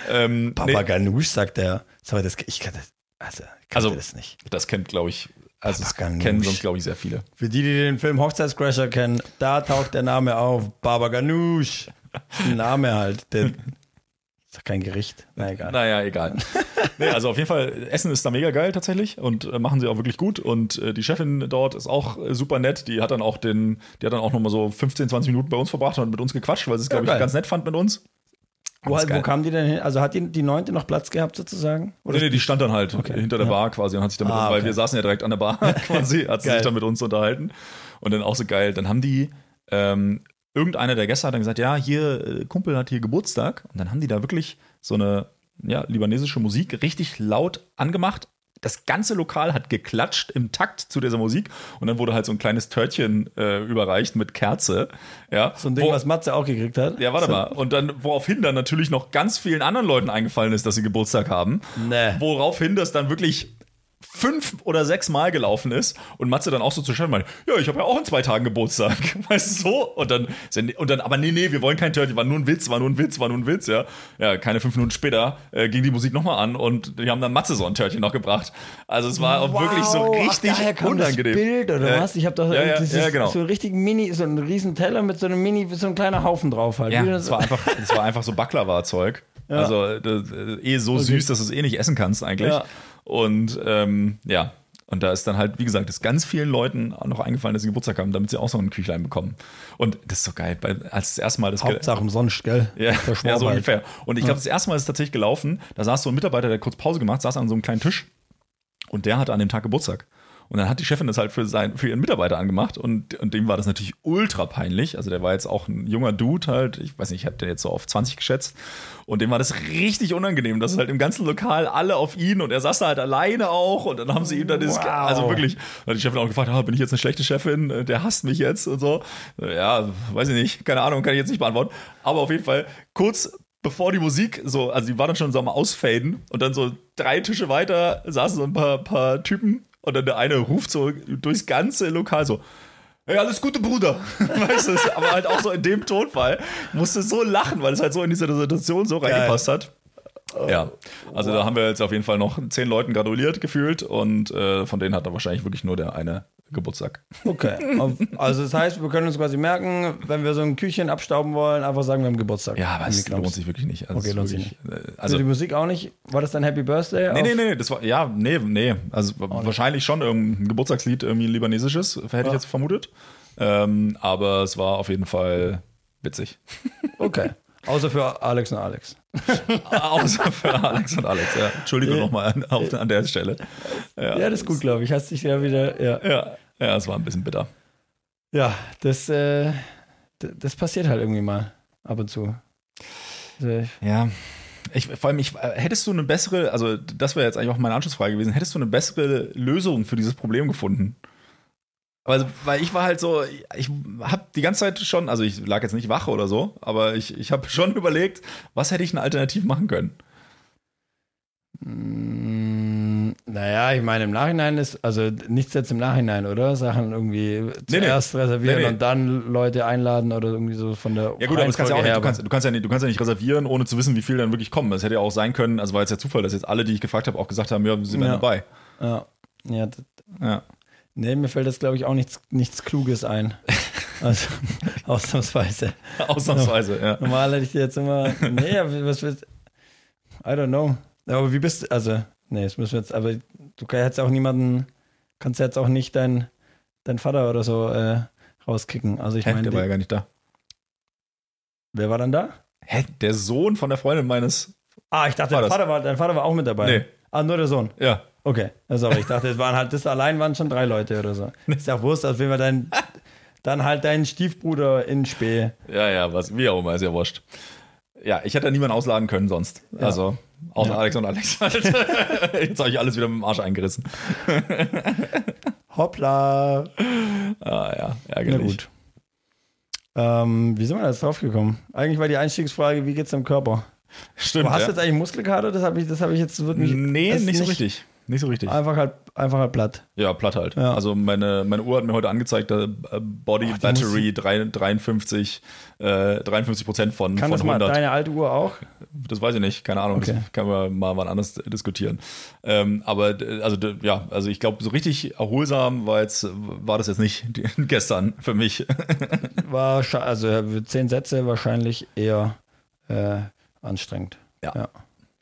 Speaker 1: Ähm,
Speaker 2: Papa
Speaker 1: nee,
Speaker 2: Ganoush, sagt er. Sorry, das, ich kann das, also, ich kannte
Speaker 1: Also-
Speaker 2: das nicht.
Speaker 1: das kennt, glaube ich, also das kennen sonst, glaube ich, sehr viele.
Speaker 2: Für die, die den Film Hochzeitscrasher kennen, da taucht der Name auf. Baba Ganoush. Ein Name halt. Der, ist doch kein Gericht. Na egal.
Speaker 1: Naja, egal. (laughs) nee, also auf jeden Fall, Essen ist da mega geil tatsächlich und äh, machen sie auch wirklich gut. Und äh, die Chefin dort ist auch äh, super nett. Die hat dann auch den, die hat dann auch nochmal so 15, 20 Minuten bei uns verbracht und mit uns gequatscht, weil sie es, glaube
Speaker 2: geil.
Speaker 1: ich, ganz nett fand mit uns.
Speaker 2: Wo, wo kam die denn hin? Also hat die, die neunte noch Platz gehabt sozusagen?
Speaker 1: Nee, nee, die stand dann halt
Speaker 2: Okay.
Speaker 1: hinter der
Speaker 2: Ja.
Speaker 1: Bar quasi und hat sich damit,
Speaker 2: Ah,
Speaker 1: weil
Speaker 2: okay.
Speaker 1: wir saßen ja direkt an der Bar (laughs) (laughs) quasi, hat sie sich dann mit uns unterhalten. Und dann auch so geil, dann haben die, ähm, irgendeiner der Gäste hat dann gesagt, ja, hier, äh, Kumpel hat hier Geburtstag. Und dann haben die da wirklich so eine, ja, libanesische Musik richtig laut angemacht. Das ganze Lokal hat geklatscht im Takt zu dieser Musik und dann wurde halt so ein kleines Törtchen äh, überreicht mit Kerze. Ja,
Speaker 2: So ein Ding,
Speaker 1: wo,
Speaker 2: was Matze auch gekriegt hat.
Speaker 1: ja, warte mal. Und dann, woraufhin dann natürlich noch ganz vielen anderen Leuten eingefallen ist, dass sie Geburtstag haben.
Speaker 2: Nee.
Speaker 1: Woraufhin das dann wirklich fünf oder sechs Mal gelaufen ist und Matze dann auch so zu meinte, ja, ich habe ja auch in zwei Tagen Geburtstag, (laughs) weißt du so? Und dann, und dann, aber nee, nee, wir wollen kein Törtchen, war nur ein Witz, war nur ein Witz, war nur ein Witz, ja. Ja, keine fünf Minuten später äh, ging die Musik nochmal an und die haben dann Matze so ein Törtchen noch gebracht. Also es war auch wirklich so richtig
Speaker 2: Ach, daher kam
Speaker 1: unangenehm.
Speaker 2: Das Bild oder
Speaker 1: Ja.
Speaker 2: was? Ich habe doch
Speaker 1: Ja, ja,
Speaker 2: das
Speaker 1: ja, genau.
Speaker 2: so einen richtigen Mini, so einen riesen Teller mit so einem Mini, so einem kleinen Haufen drauf halt.
Speaker 1: Ja, das war einfach, das war einfach so Baklava-Zeug. (laughs) Also das, äh, eh so süß, dass du es eh nicht essen kannst eigentlich.
Speaker 2: Ja.
Speaker 1: Und ähm, ja, und da ist dann halt, wie gesagt, ist ganz vielen Leuten auch noch eingefallen, dass sie Geburtstag haben, damit sie auch so ein Küchlein bekommen. Und das ist so geil, weil als das erste Mal das
Speaker 2: Hauptsache umsonst, gell?
Speaker 1: ja, (laughs) ja, so ungefähr. Und ich glaube, das erste Mal ist es tatsächlich gelaufen. Da saß so ein Mitarbeiter, der kurz Pause gemacht, saß an so einem kleinen Tisch und der hatte an dem Tag Geburtstag. Und dann hat die Chefin das halt für, sein, für ihren Mitarbeiter angemacht und, und dem war das natürlich ultra peinlich. Also der war jetzt auch ein junger Dude halt, ich weiß nicht, ich habe den jetzt so auf 20 geschätzt. Und dem war das richtig unangenehm, dass halt im ganzen Lokal alle auf ihn und er saß da halt alleine auch und dann haben sie ihm dann das,
Speaker 2: Wow.
Speaker 1: also wirklich, hat die Chefin auch gefragt, ah, bin ich jetzt eine schlechte Chefin, der hasst mich jetzt und so. Ja, weiß ich nicht, keine Ahnung, kann ich jetzt nicht beantworten. Aber auf jeden Fall kurz bevor die Musik so, also die war dann schon so am Ausfaden und dann so drei Tische weiter saßen so ein paar, paar Typen und dann der eine ruft so durchs ganze Lokal so, Hey, alles Gute, Bruder. (laughs) Weißt du, aber halt auch so in dem Tonfall. Musste so lachen, weil es halt so in diese Situation so reingepasst hat. Ja, also da haben wir jetzt auf jeden Fall noch zehn Leuten gratuliert gefühlt und äh, von denen hat da wahrscheinlich wirklich nur der eine Geburtstag.
Speaker 2: Okay. Also das heißt, wir können uns quasi merken, wenn wir so ein Küchchen abstauben wollen, einfach sagen, wir haben Geburtstag.
Speaker 1: Ja, aber es lohnt sich wirklich nicht. Also
Speaker 2: Okay, lohnt sich
Speaker 1: wirklich, äh,
Speaker 2: Also
Speaker 1: Also
Speaker 2: die Musik auch nicht? War das dann Happy Birthday?
Speaker 1: Nee, nee, nee, das war, ja, nee, nee. Also wahrscheinlich schon irgendein Geburtstagslied, irgendwie ein libanesisches, hätte ich jetzt vermutet. Ähm, aber es war auf jeden Fall witzig. (laughs)
Speaker 2: Okay. Außer für Alex und Alex. (laughs)
Speaker 1: Außer für Alex und Alex, ja. Entschuldigung nochmal an, auf- an der Stelle. Ja,
Speaker 2: Ja, das ist gut, glaube ich. Hast dich ja wieder, ja.
Speaker 1: Ja, ja, es war ein bisschen bitter.
Speaker 2: Ja, das, äh, das passiert halt irgendwie mal ab und zu. Also
Speaker 1: Ja. Ich, vor allem, ich, äh, hättest du eine bessere, also das wäre jetzt eigentlich auch meine Anschlussfrage gewesen, hättest du eine bessere Lösung für dieses Problem gefunden? Also, weil ich war halt so, ich habe die ganze Zeit schon, also ich lag jetzt nicht wach oder so, aber ich, ich habe schon (laughs) überlegt, was hätte ich denn alternativ machen können?
Speaker 2: Mm, Naja, ich meine, im Nachhinein ist, also nichts jetzt im Nachhinein, oder? Sachen irgendwie
Speaker 1: nee.
Speaker 2: zuerst reservieren
Speaker 1: Nee, nee.
Speaker 2: und dann Leute einladen oder irgendwie so von der
Speaker 1: Ja gut, aber das kannst ja auch nicht, du, kannst, du, kannst ja nicht, du kannst ja nicht reservieren, ohne zu wissen, wie viel dann wirklich kommen. Das hätte ja auch sein können, also war jetzt der Zufall, dass jetzt alle, die ich gefragt habe, auch gesagt haben, ja, sie wären
Speaker 2: Ja.
Speaker 1: dabei.
Speaker 2: Ja, ja
Speaker 1: Ja.
Speaker 2: nee, mir fällt jetzt, glaube ich, auch nichts, nichts Kluges ein. (laughs) Also, ausnahmsweise.
Speaker 1: Ausnahmsweise, ja.
Speaker 2: Normal hätte ich dir jetzt immer, nee, was willst I don't know. Aber wie bist du, also, nee, das müssen wir jetzt, aber du kannst jetzt auch niemanden, kannst jetzt auch nicht dein, dein Vater oder so äh, rauskicken. Also ich
Speaker 1: Hä,
Speaker 2: meine,
Speaker 1: der war ja gar nicht da.
Speaker 2: wer war dann da?
Speaker 1: Hä, der Sohn von der Freundin meines.
Speaker 2: Ah, ich dachte, dein? Vater, war, dein Vater war auch mit dabei.
Speaker 1: Nee.
Speaker 2: Ah, nur der Sohn.
Speaker 1: Ja.
Speaker 2: Okay, sorry. Ich dachte, es waren halt, das allein waren schon drei Leute oder so. Ist ja auch Wurst, als wenn wir dein, dann halt deinen Stiefbruder in Spee.
Speaker 1: Ja, ja, was, wie auch immer, ist ja wurscht. Ja, ich hätte ja niemanden ausladen können sonst. Also, außer
Speaker 2: Ja.
Speaker 1: Alex und Alex. (laughs) Jetzt habe ich alles wieder mit dem Arsch eingerissen. (laughs)
Speaker 2: Hoppla.
Speaker 1: Ah ja,
Speaker 2: Na
Speaker 1: ärgerlich.
Speaker 2: gut. Ähm, wie sind wir da jetzt drauf gekommen? Eigentlich war die Einstiegsfrage, wie geht's deinem Körper?
Speaker 1: Stimmt.
Speaker 2: Du hast
Speaker 1: ja.
Speaker 2: jetzt eigentlich Muskelkater? Das habe ich, das habe ich jetzt wirklich.
Speaker 1: Nee, nicht so richtig. Nicht so richtig.
Speaker 2: Einfach halt, einfach halt platt.
Speaker 1: Ja, platt halt.
Speaker 2: Ja.
Speaker 1: Also meine, meine Uhr hat mir heute angezeigt, äh, Body
Speaker 2: Ach,
Speaker 1: Battery drei- 53, äh, 53 Prozent von,
Speaker 2: Kann
Speaker 1: von
Speaker 2: das mal
Speaker 1: 100.
Speaker 2: deine alte Uhr auch?
Speaker 1: Das weiß ich nicht, keine Ahnung.
Speaker 2: Okay.
Speaker 1: Das kann man mal wann anders diskutieren. Ähm, aber also ja, also ich glaube, so richtig erholsam war jetzt war das jetzt nicht (laughs) gestern für mich. (laughs)
Speaker 2: War also äh, zehn Sätze wahrscheinlich eher äh, anstrengend.
Speaker 1: Ja.
Speaker 2: Ja.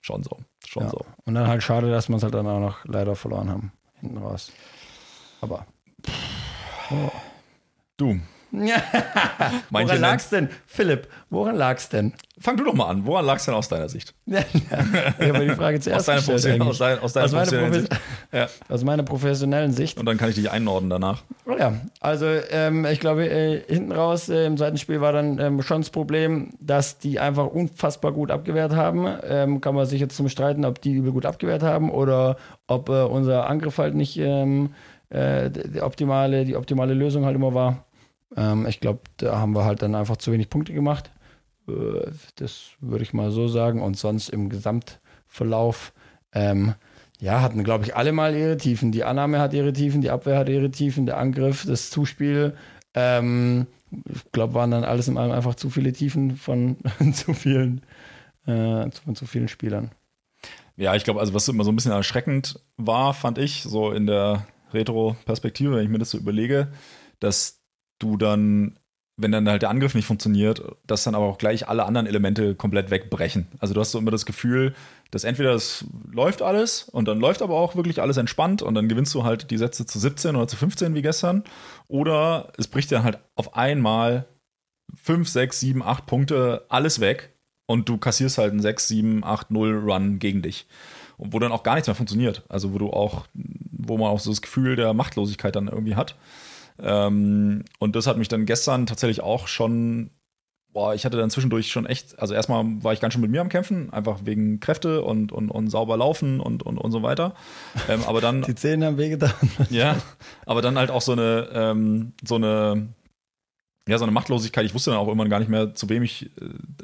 Speaker 1: Schon so, schon
Speaker 2: Ja.
Speaker 1: so.
Speaker 2: Und dann halt schade, dass wir es halt dann auch noch leider verloren haben. Hinten raus. Aber
Speaker 1: Du, (laughs)
Speaker 2: woran lag's denn? Philipp, woran lag's denn?
Speaker 1: Fang du doch mal an. Woran lag es denn aus deiner Sicht? (laughs)
Speaker 2: Ja, ich habe die Frage zuerst
Speaker 1: Aus deiner,
Speaker 2: gestellt
Speaker 1: aus deiner, aus deiner
Speaker 2: Aus
Speaker 1: professionellen
Speaker 2: Profes-
Speaker 1: Sicht. Ja. (laughs)
Speaker 2: Aus meiner professionellen Sicht.
Speaker 1: Und dann kann ich dich einordnen danach.
Speaker 2: Oh ja, also ähm, ich glaube, äh, hinten raus äh, im zweiten Spiel war dann ähm, schon das Problem, dass die einfach unfassbar gut abgewehrt haben. Ähm, kann man sich jetzt zum Streiten, ob die übel gut abgewehrt haben oder ob äh, unser Angriff halt nicht ähm, äh, die, optimale, die optimale Lösung halt immer war. Ähm, ich glaube, da haben wir halt dann einfach zu wenig Punkte gemacht. Äh, das würde ich mal so sagen. Und sonst im Gesamtverlauf ähm, ja, hatten, glaube ich, alle mal ihre Tiefen. Die Annahme hat ihre Tiefen, die Abwehr hat ihre Tiefen, der Angriff, das Zuspiel. Ähm, ich glaube, waren dann alles in allem einfach zu viele Tiefen von (laughs) zu vielen, äh, von zu vielen Spielern.
Speaker 1: Ja, ich glaube, also was immer so ein bisschen erschreckend war, fand ich, so in der Retro-Perspektive, wenn ich mir das so überlege, dass du dann, wenn dann halt der Angriff nicht funktioniert, dass dann aber auch gleich alle anderen Elemente komplett wegbrechen. Also du hast so immer das Gefühl, dass entweder es läuft alles und dann läuft aber auch wirklich alles entspannt und dann gewinnst du halt die Sätze zu 17 oder zu 15 wie gestern oder es bricht dann halt auf einmal 5, 6, 7, 8 Punkte alles weg und du kassierst halt einen 6, 7, 8, 0 Run gegen dich. Und wo dann auch gar nichts mehr funktioniert. Also wo du auch, wo man auch so das Gefühl der Machtlosigkeit dann irgendwie hat. Ähm, und das hat mich dann gestern tatsächlich auch schon, boah, ich hatte dann zwischendurch schon echt, also erstmal war ich ganz schön mit mir am Kämpfen, einfach wegen Kräfte und, und, und sauber laufen und, und, und so weiter. Ähm, aber dann. (laughs)
Speaker 2: Die Zähne haben wehgetan.
Speaker 1: Ja, aber dann halt auch so eine, ähm, so eine, ja, so eine Machtlosigkeit. Ich wusste dann auch irgendwann gar nicht mehr, zu wem ich,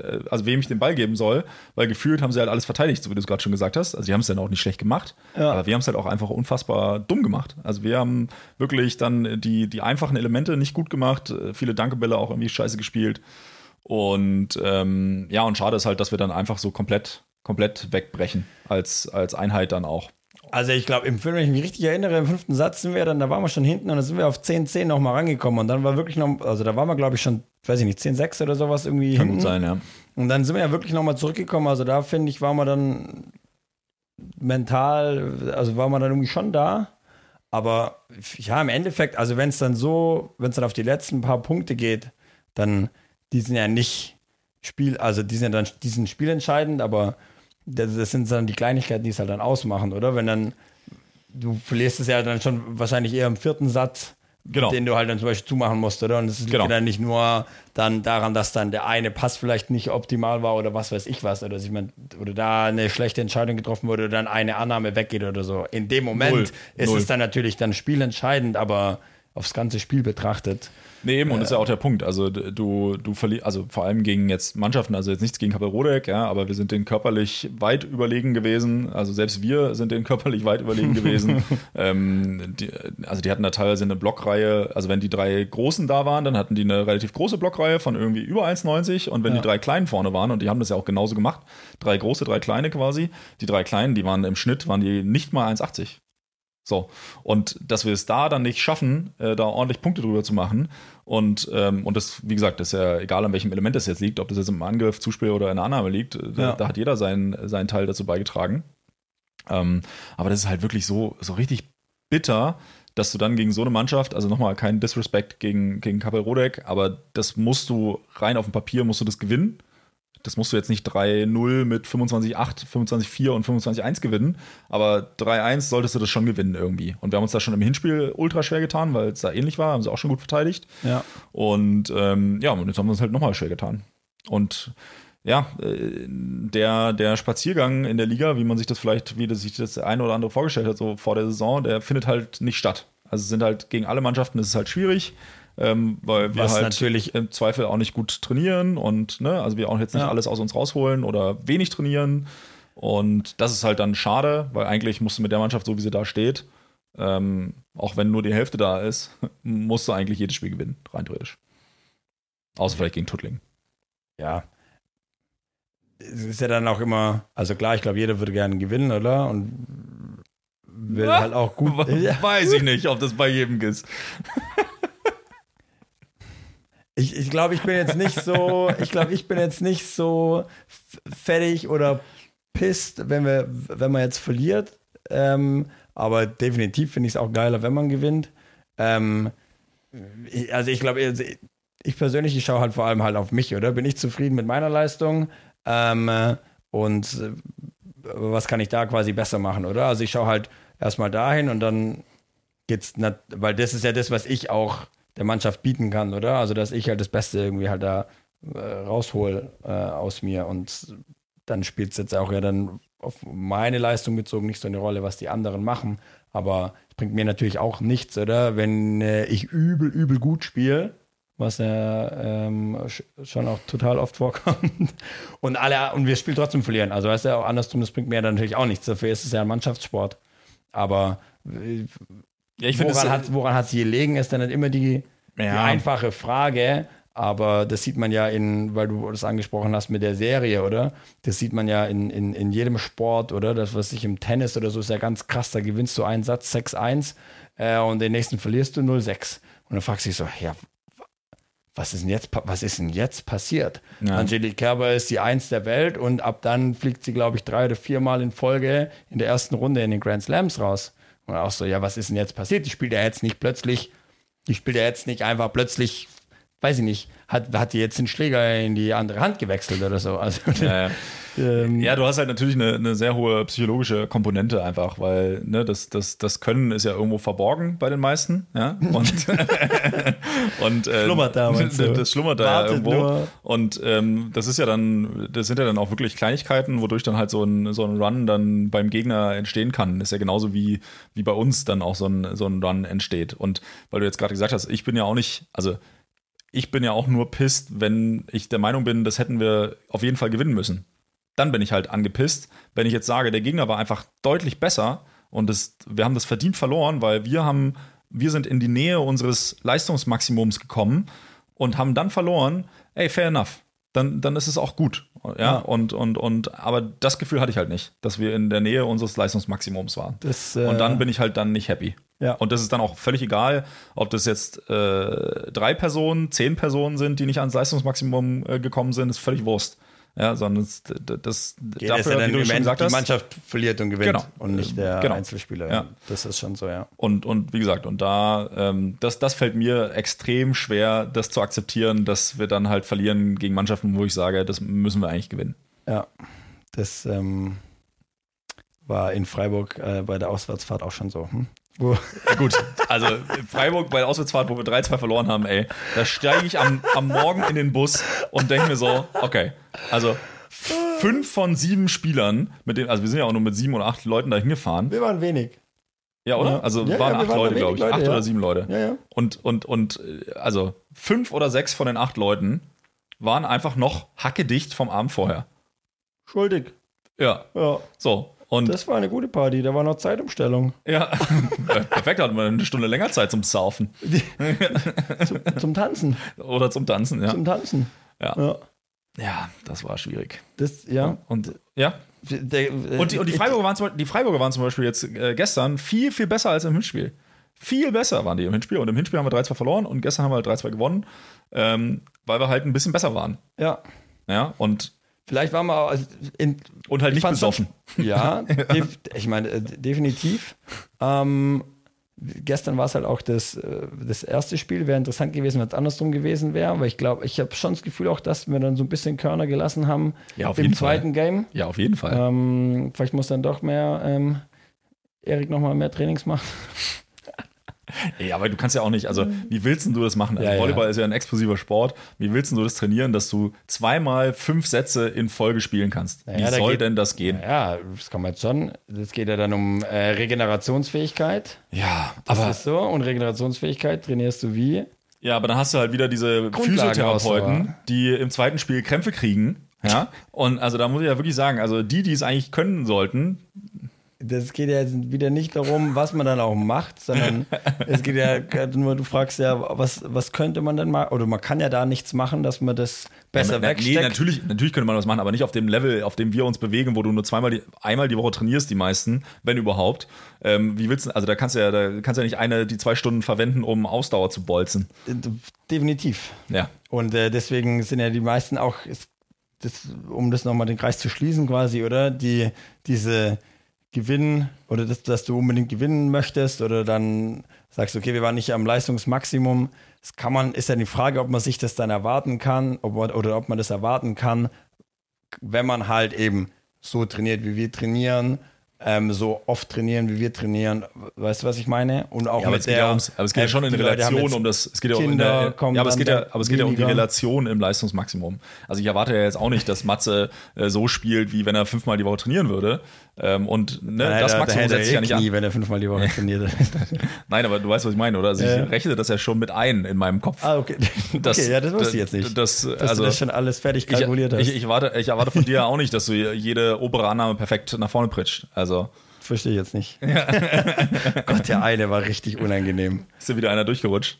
Speaker 1: äh, also wem ich den Ball geben soll, weil gefühlt haben sie halt alles verteidigt, so wie du es gerade schon gesagt hast. Also die haben es dann auch nicht schlecht gemacht,
Speaker 2: Ja.
Speaker 1: aber wir haben es halt auch einfach unfassbar dumm gemacht. Also wir haben wirklich dann die, die einfachen Elemente nicht gut gemacht, äh, viele Dankebälle auch irgendwie scheiße gespielt. Und ähm, ja, und schade ist halt, dass wir dann einfach so komplett, komplett wegbrechen als, als Einheit dann auch.
Speaker 2: Also ich glaube, im Film, wenn ich mich richtig erinnere, im fünften Satz sind wir dann, da waren wir schon hinten und dann sind wir auf 10-10 nochmal rangekommen und dann war wirklich noch, also da waren wir glaube ich schon, weiß ich nicht, 10-6 oder sowas irgendwie
Speaker 1: Kann
Speaker 2: hinten.
Speaker 1: gut sein, ja.
Speaker 2: Und dann sind wir ja wirklich nochmal zurückgekommen. Also da finde ich, waren wir dann mental, also waren wir dann irgendwie schon da. Aber ja, im Endeffekt, also wenn es dann so, wenn es dann auf die letzten paar Punkte geht, dann, die sind ja nicht Spiel, also die sind dann, die sind spielentscheidend, aber das, das sind dann die Kleinigkeiten, die es halt dann ausmachen, oder? Wenn dann, du verlierst es ja dann schon wahrscheinlich eher im vierten Satz,
Speaker 1: Genau.
Speaker 2: den du halt dann zum Beispiel zumachen musst, oder? Und es liegt
Speaker 1: Genau.
Speaker 2: ja dann nicht nur dann daran, dass dann der eine Pass vielleicht nicht optimal war oder was weiß ich was, oder, ich mein, oder da eine schlechte Entscheidung getroffen wurde oder dann eine Annahme weggeht oder so. In dem Moment
Speaker 1: Null.
Speaker 2: ist
Speaker 1: Null.
Speaker 2: es dann natürlich dann spielentscheidend, aber aufs ganze Spiel betrachtet.
Speaker 1: Nee, eben, und das ist ja auch der Punkt. Also du, du verlierst, also vor allem gegen jetzt Mannschaften, also jetzt nichts gegen Kappelrodek, ja, aber wir sind denen körperlich weit überlegen gewesen. Also selbst wir sind denen körperlich weit überlegen gewesen. (laughs) ähm, die, also die hatten da teilweise eine Blockreihe, also wenn die drei Großen da waren, dann hatten die eine relativ große Blockreihe von irgendwie über 1,90 und wenn
Speaker 2: Ja.
Speaker 1: die drei Kleinen vorne waren, und die haben das ja auch genauso gemacht, drei große, drei kleine quasi, die drei Kleinen, die waren im Schnitt, waren die nicht mal 1,80. So, und dass wir es da dann nicht schaffen, äh, da ordentlich Punkte drüber zu machen. Und, ähm, und das, wie gesagt, das ist ja egal, an welchem Element das jetzt liegt, ob das jetzt im Angriff, Zuspiel oder in der Annahme liegt, äh, da,
Speaker 2: Ja.
Speaker 1: da hat jeder seinen, seinen Teil dazu beigetragen. Ähm, aber das ist halt wirklich so, so richtig bitter, dass du dann gegen so eine Mannschaft, also nochmal kein Disrespect gegen, gegen Kappel Rodek, aber das musst du rein auf dem Papier, musst du das gewinnen. Das musst du jetzt nicht 3-0 mit 25-8, 25-4 und 25-1 gewinnen, aber 3-1 solltest du das schon gewinnen irgendwie. Und wir haben uns da schon im Hinspiel ultra schwer getan, weil es da ähnlich war, haben sie auch schon gut verteidigt.
Speaker 2: Ja.
Speaker 1: Und ähm, ja, und jetzt haben wir uns halt nochmal schwer getan. Und ja, äh, der, der Spaziergang in der Liga, wie man sich das vielleicht, wie das sich das eine oder andere vorgestellt hat, so vor der Saison, der findet halt nicht statt. Also es sind halt gegen alle Mannschaften ist es halt schwierig, ähm, weil wir
Speaker 2: Was
Speaker 1: halt
Speaker 2: natürlich-
Speaker 1: im Zweifel auch nicht gut trainieren und ne, also wir auch jetzt nicht
Speaker 2: Ja.
Speaker 1: alles aus uns rausholen oder wenig trainieren. Und das ist halt dann schade, weil eigentlich musst du mit der Mannschaft, so wie sie da steht, ähm, auch wenn nur die Hälfte da ist, (laughs) musst du eigentlich jedes Spiel gewinnen, rein theoretisch. Außer vielleicht gegen Tuttling.
Speaker 2: ja. Es ist ja dann auch immer, also klar, ich glaube, jeder würde gerne gewinnen, oder? Und will
Speaker 1: Ja.
Speaker 2: halt auch gut. (laughs)
Speaker 1: Weiß ich (laughs) nicht, ob das bei jedem ist.
Speaker 2: Ich, ich glaube, ich bin jetzt nicht so, ich glaube, ich bin jetzt nicht so fertig oder pisst, wenn wir, wenn man jetzt verliert. Ähm, aber definitiv finde ich es auch geiler, wenn man gewinnt. Ähm, ich, also ich glaube, also ich persönlich, ich schaue halt vor allem halt auf mich, oder? Bin ich zufrieden mit meiner Leistung? Ähm, und äh, was kann ich da quasi besser machen, oder? Also ich schaue halt erstmal dahin und dann geht's, weil das ist ja das, was ich auch der Mannschaft bieten kann, oder? Also dass ich halt das Beste irgendwie halt da äh, raushol äh, aus mir und dann spielt es jetzt auch ja dann auf meine Leistung bezogen nicht so eine Rolle, was die anderen machen, aber es bringt mir natürlich auch nichts, oder? Wenn äh, ich übel, übel gut spiele, was ja ähm, sch- schon auch total oft vorkommt. (laughs) Und alle, und wir spielen trotzdem verlieren. Also weißt du, auch andersrum, das bringt mir dann natürlich auch nichts. Dafür ist es ja ein Mannschaftssport. Aber äh,
Speaker 1: Ja, ich
Speaker 2: woran hat woran hat's gelegen, ist dann immer die, die
Speaker 1: Ja.
Speaker 2: einfache Frage. Aber das sieht man ja in, weil du das angesprochen hast mit der Serie, oder? Das sieht man ja in, in, in jedem Sport, oder? Das, was ich im Tennis oder so, ist ja ganz krass. Da gewinnst du einen Satz 6-1 äh, und den nächsten verlierst du 0-6. Und dann fragst du dich so, ja, was ist denn jetzt, was ist denn jetzt passiert?
Speaker 1: Ja.
Speaker 2: Angelique Kerber ist die Eins der Welt und ab dann fliegt sie, glaube ich, drei oder viermal in Folge in der ersten Runde in den Grand Slams raus. Und auch so, ja, was ist denn jetzt passiert? Die spielt ja jetzt nicht plötzlich, die spielt ja jetzt nicht einfach plötzlich, weiß ich nicht, hat, hat die jetzt den Schläger in die andere Hand gewechselt oder so. Also,
Speaker 1: Ja, ja. (laughs)
Speaker 2: ähm,
Speaker 1: Ja, du hast halt natürlich eine, eine sehr hohe psychologische Komponente einfach, weil ne, das, das, das Können ist ja irgendwo verborgen bei den meisten. Ja? Und, (laughs) (laughs) und äh,
Speaker 2: Schlummert da, du?
Speaker 1: Das schlummert da ja irgendwo.
Speaker 2: nur.
Speaker 1: Und ähm, das ist ja dann, das sind ja dann auch wirklich Kleinigkeiten, wodurch dann halt so ein, so ein Run dann beim Gegner entstehen kann. ist ja genauso wie, wie bei uns dann auch so ein, so ein Run entsteht. Und weil du jetzt gerade gesagt hast, ich bin ja auch nicht, also ich bin ja auch nur pisst, wenn ich der Meinung bin, das hätten wir auf jeden Fall gewinnen müssen. Dann bin ich halt angepisst, wenn ich jetzt sage, der Gegner war einfach deutlich besser und das, wir haben das verdient verloren, weil wir haben, wir sind in die Nähe unseres Leistungsmaximums gekommen und haben dann verloren. Ey, fair enough. Dann, dann ist es auch gut. Ja,
Speaker 2: Ja.
Speaker 1: Und, und, und, aber das Gefühl hatte ich halt nicht, dass wir in der Nähe unseres Leistungsmaximums waren.
Speaker 2: das, äh,
Speaker 1: Und dann bin ich halt dann nicht happy.
Speaker 2: Ja.
Speaker 1: Und das ist dann auch völlig egal, ob das jetzt äh, drei Personen, zehn Personen sind, die nicht ans Leistungsmaximum äh, gekommen sind, ist völlig Wurst. Ja, sondern das, das
Speaker 2: geht es ja dann
Speaker 1: wie du schon gesagt
Speaker 2: die. Mannschaft verliert und gewinnt
Speaker 1: Genau.
Speaker 2: und nicht der
Speaker 1: Genau.
Speaker 2: Einzelspieler.
Speaker 1: Ja.
Speaker 2: Das ist schon so, ja.
Speaker 1: Und, und wie gesagt, und da, ähm, das, das fällt mir extrem schwer, das zu akzeptieren, dass wir dann halt verlieren gegen Mannschaften, wo ich sage, das müssen wir eigentlich gewinnen.
Speaker 2: Ja, das ähm, war in Freiburg äh, bei der Auswärtsfahrt auch schon so. Hm?
Speaker 1: Gut, also Freiburg bei der Auswärtsfahrt, wo wir 3-2 verloren haben, ey, da steige ich am, am Morgen in den Bus und denke mir so, okay, also fünf von sieben Spielern, mit dem, also wir sind ja auch nur mit sieben oder acht Leuten da hingefahren.
Speaker 2: wir waren wenig.
Speaker 1: Ja, oder?
Speaker 2: Ja.
Speaker 1: Also
Speaker 2: Ja,
Speaker 1: waren
Speaker 2: ja,
Speaker 1: acht
Speaker 2: waren
Speaker 1: Leute, glaube ich.
Speaker 2: wenig
Speaker 1: acht
Speaker 2: Leute,
Speaker 1: oder sieben Leute.
Speaker 2: Ja, ja.
Speaker 1: Und, und, und also fünf oder sechs von den acht Leuten waren einfach noch hackedicht vom Abend vorher.
Speaker 2: Schuldig.
Speaker 1: Ja,
Speaker 2: Ja,
Speaker 1: so. Und
Speaker 2: das war eine gute Party. Da war noch Zeitumstellung.
Speaker 1: ja, (laughs) perfekt, hatten wir eine Stunde länger Zeit zum Saufen
Speaker 2: Zum, zum Tanzen.
Speaker 1: oder zum Tanzen, ja.
Speaker 2: Zum Tanzen.
Speaker 1: Ja.
Speaker 2: Ja.
Speaker 1: Ja, das war schwierig.
Speaker 2: Das, ja.
Speaker 1: Und ja.
Speaker 2: Der,
Speaker 1: Und die, und die, Freiburger, waren zum, Beispiel- die Freiburger waren zum Beispiel jetzt äh, gestern viel, viel besser als im Hinspiel. Viel besser waren die im Hinspiel. Und im Hinspiel haben wir 3-2 verloren und gestern haben wir halt 3-2 gewonnen, ähm, weil wir halt ein bisschen besser waren.
Speaker 2: Ja.
Speaker 1: Ja, und,
Speaker 2: Vielleicht waren wir auch also in,
Speaker 1: und halt
Speaker 2: Ich
Speaker 1: nicht besoffen.
Speaker 2: Ja, (laughs) def, ich meine, äh, definitiv. Ähm, gestern war es halt auch das, äh, das erste Spiel. Wäre interessant gewesen, wenn es andersrum gewesen wäre. Aber ich glaube, ich habe schon das Gefühl auch, dass wir dann so ein bisschen Körner gelassen haben
Speaker 1: Ja, auf
Speaker 2: im
Speaker 1: jeden Fall.
Speaker 2: zweiten Game.
Speaker 1: Ja, auf jeden Fall.
Speaker 2: Ähm, vielleicht muss dann doch mehr ähm, Erik nochmal mehr Trainings machen. (laughs)
Speaker 1: Ja, aber du kannst ja auch nicht, also wie willst denn du das machen? Also
Speaker 2: Ja, ja.
Speaker 1: Volleyball ist ja ein explosiver Sport. Wie willst denn du das trainieren, dass du zweimal fünf Sätze in Folge spielen kannst?
Speaker 2: Ja,
Speaker 1: wie soll
Speaker 2: geht-
Speaker 1: denn das gehen?
Speaker 2: Ja, das kann man jetzt schon. Das geht ja dann um äh, Regenerationsfähigkeit.
Speaker 1: Ja,
Speaker 2: Das
Speaker 1: aber,
Speaker 2: ist so. Und Regenerationsfähigkeit trainierst du wie?
Speaker 1: ja, aber dann hast du halt wieder diese
Speaker 2: Grundlagen
Speaker 1: Physiotherapeuten, die im zweiten Spiel Krämpfe kriegen. Ja, (laughs) und also da muss ich ja wirklich sagen, also die, die es eigentlich können sollten,
Speaker 2: Das geht ja jetzt wieder nicht darum, was man dann auch macht, sondern (laughs) es geht ja nur, du fragst ja, was, was könnte man denn machen? Oder man kann ja da nichts machen, dass man das besser
Speaker 1: Ja, na-
Speaker 2: wegsteckt.
Speaker 1: Nee, natürlich, natürlich könnte man das machen, aber nicht auf dem Level, auf dem wir uns bewegen, wo du nur zweimal die, einmal die Woche trainierst, die meisten, wenn überhaupt. Ähm, wie willst du, also da kannst du ja, da kannst du ja nicht eine, die zwei Stunden verwenden, um Ausdauer zu bolzen.
Speaker 2: Definitiv.
Speaker 1: Ja.
Speaker 2: Und äh, deswegen sind ja die meisten auch, das, um das nochmal den Kreis zu schließen quasi, oder? Die, diese gewinnen oder dass, dass du unbedingt gewinnen möchtest oder dann sagst, okay, wir waren nicht am Leistungsmaximum. Das kann man, ist ja die Frage, ob man sich das dann erwarten kann ob man, oder ob man das erwarten kann, wenn man halt eben so trainiert, wie wir trainieren, ähm, so oft trainieren, wie wir trainieren. Weißt du, was ich meine? Und auch
Speaker 1: Ja, aber
Speaker 2: mit
Speaker 1: es geht
Speaker 2: der,
Speaker 1: ja, ums, aber es geht ja schon in Relation um das. Es geht ja, auch in der, ja, aber es geht ja, aber es geht ja um die. Relation im Leistungsmaximum. Also ich erwarte ja jetzt auch nicht, dass Matze äh, so spielt, wie wenn er fünfmal die Woche trainieren würde. Ähm, und ne,
Speaker 2: Nein,
Speaker 1: das
Speaker 2: da- da
Speaker 1: Maximum
Speaker 2: hätte er
Speaker 1: setzt sich ja nicht
Speaker 2: Knie,
Speaker 1: an.
Speaker 2: wenn er fünfmal die Woche (laughs) trainiert.
Speaker 1: Nein, aber du weißt, was ich meine, oder? Also
Speaker 2: Ja.
Speaker 1: ich rechne das ja schon mit ein in meinem Kopf.
Speaker 2: ah, okay. (laughs) okay, ja, das wusste ich jetzt nicht.
Speaker 1: Das,
Speaker 2: dass
Speaker 1: also,
Speaker 2: du das schon alles fertig
Speaker 1: ich,
Speaker 2: kalkuliert hast.
Speaker 1: ich, ich, erwarte, ich erwarte von dir (laughs) auch nicht, dass du jede obere Annahme perfekt nach vorne pritscht. Also
Speaker 2: Verstehe ich jetzt nicht. Gott, der eine war richtig unangenehm.
Speaker 1: ist dir wieder einer durchgerutscht.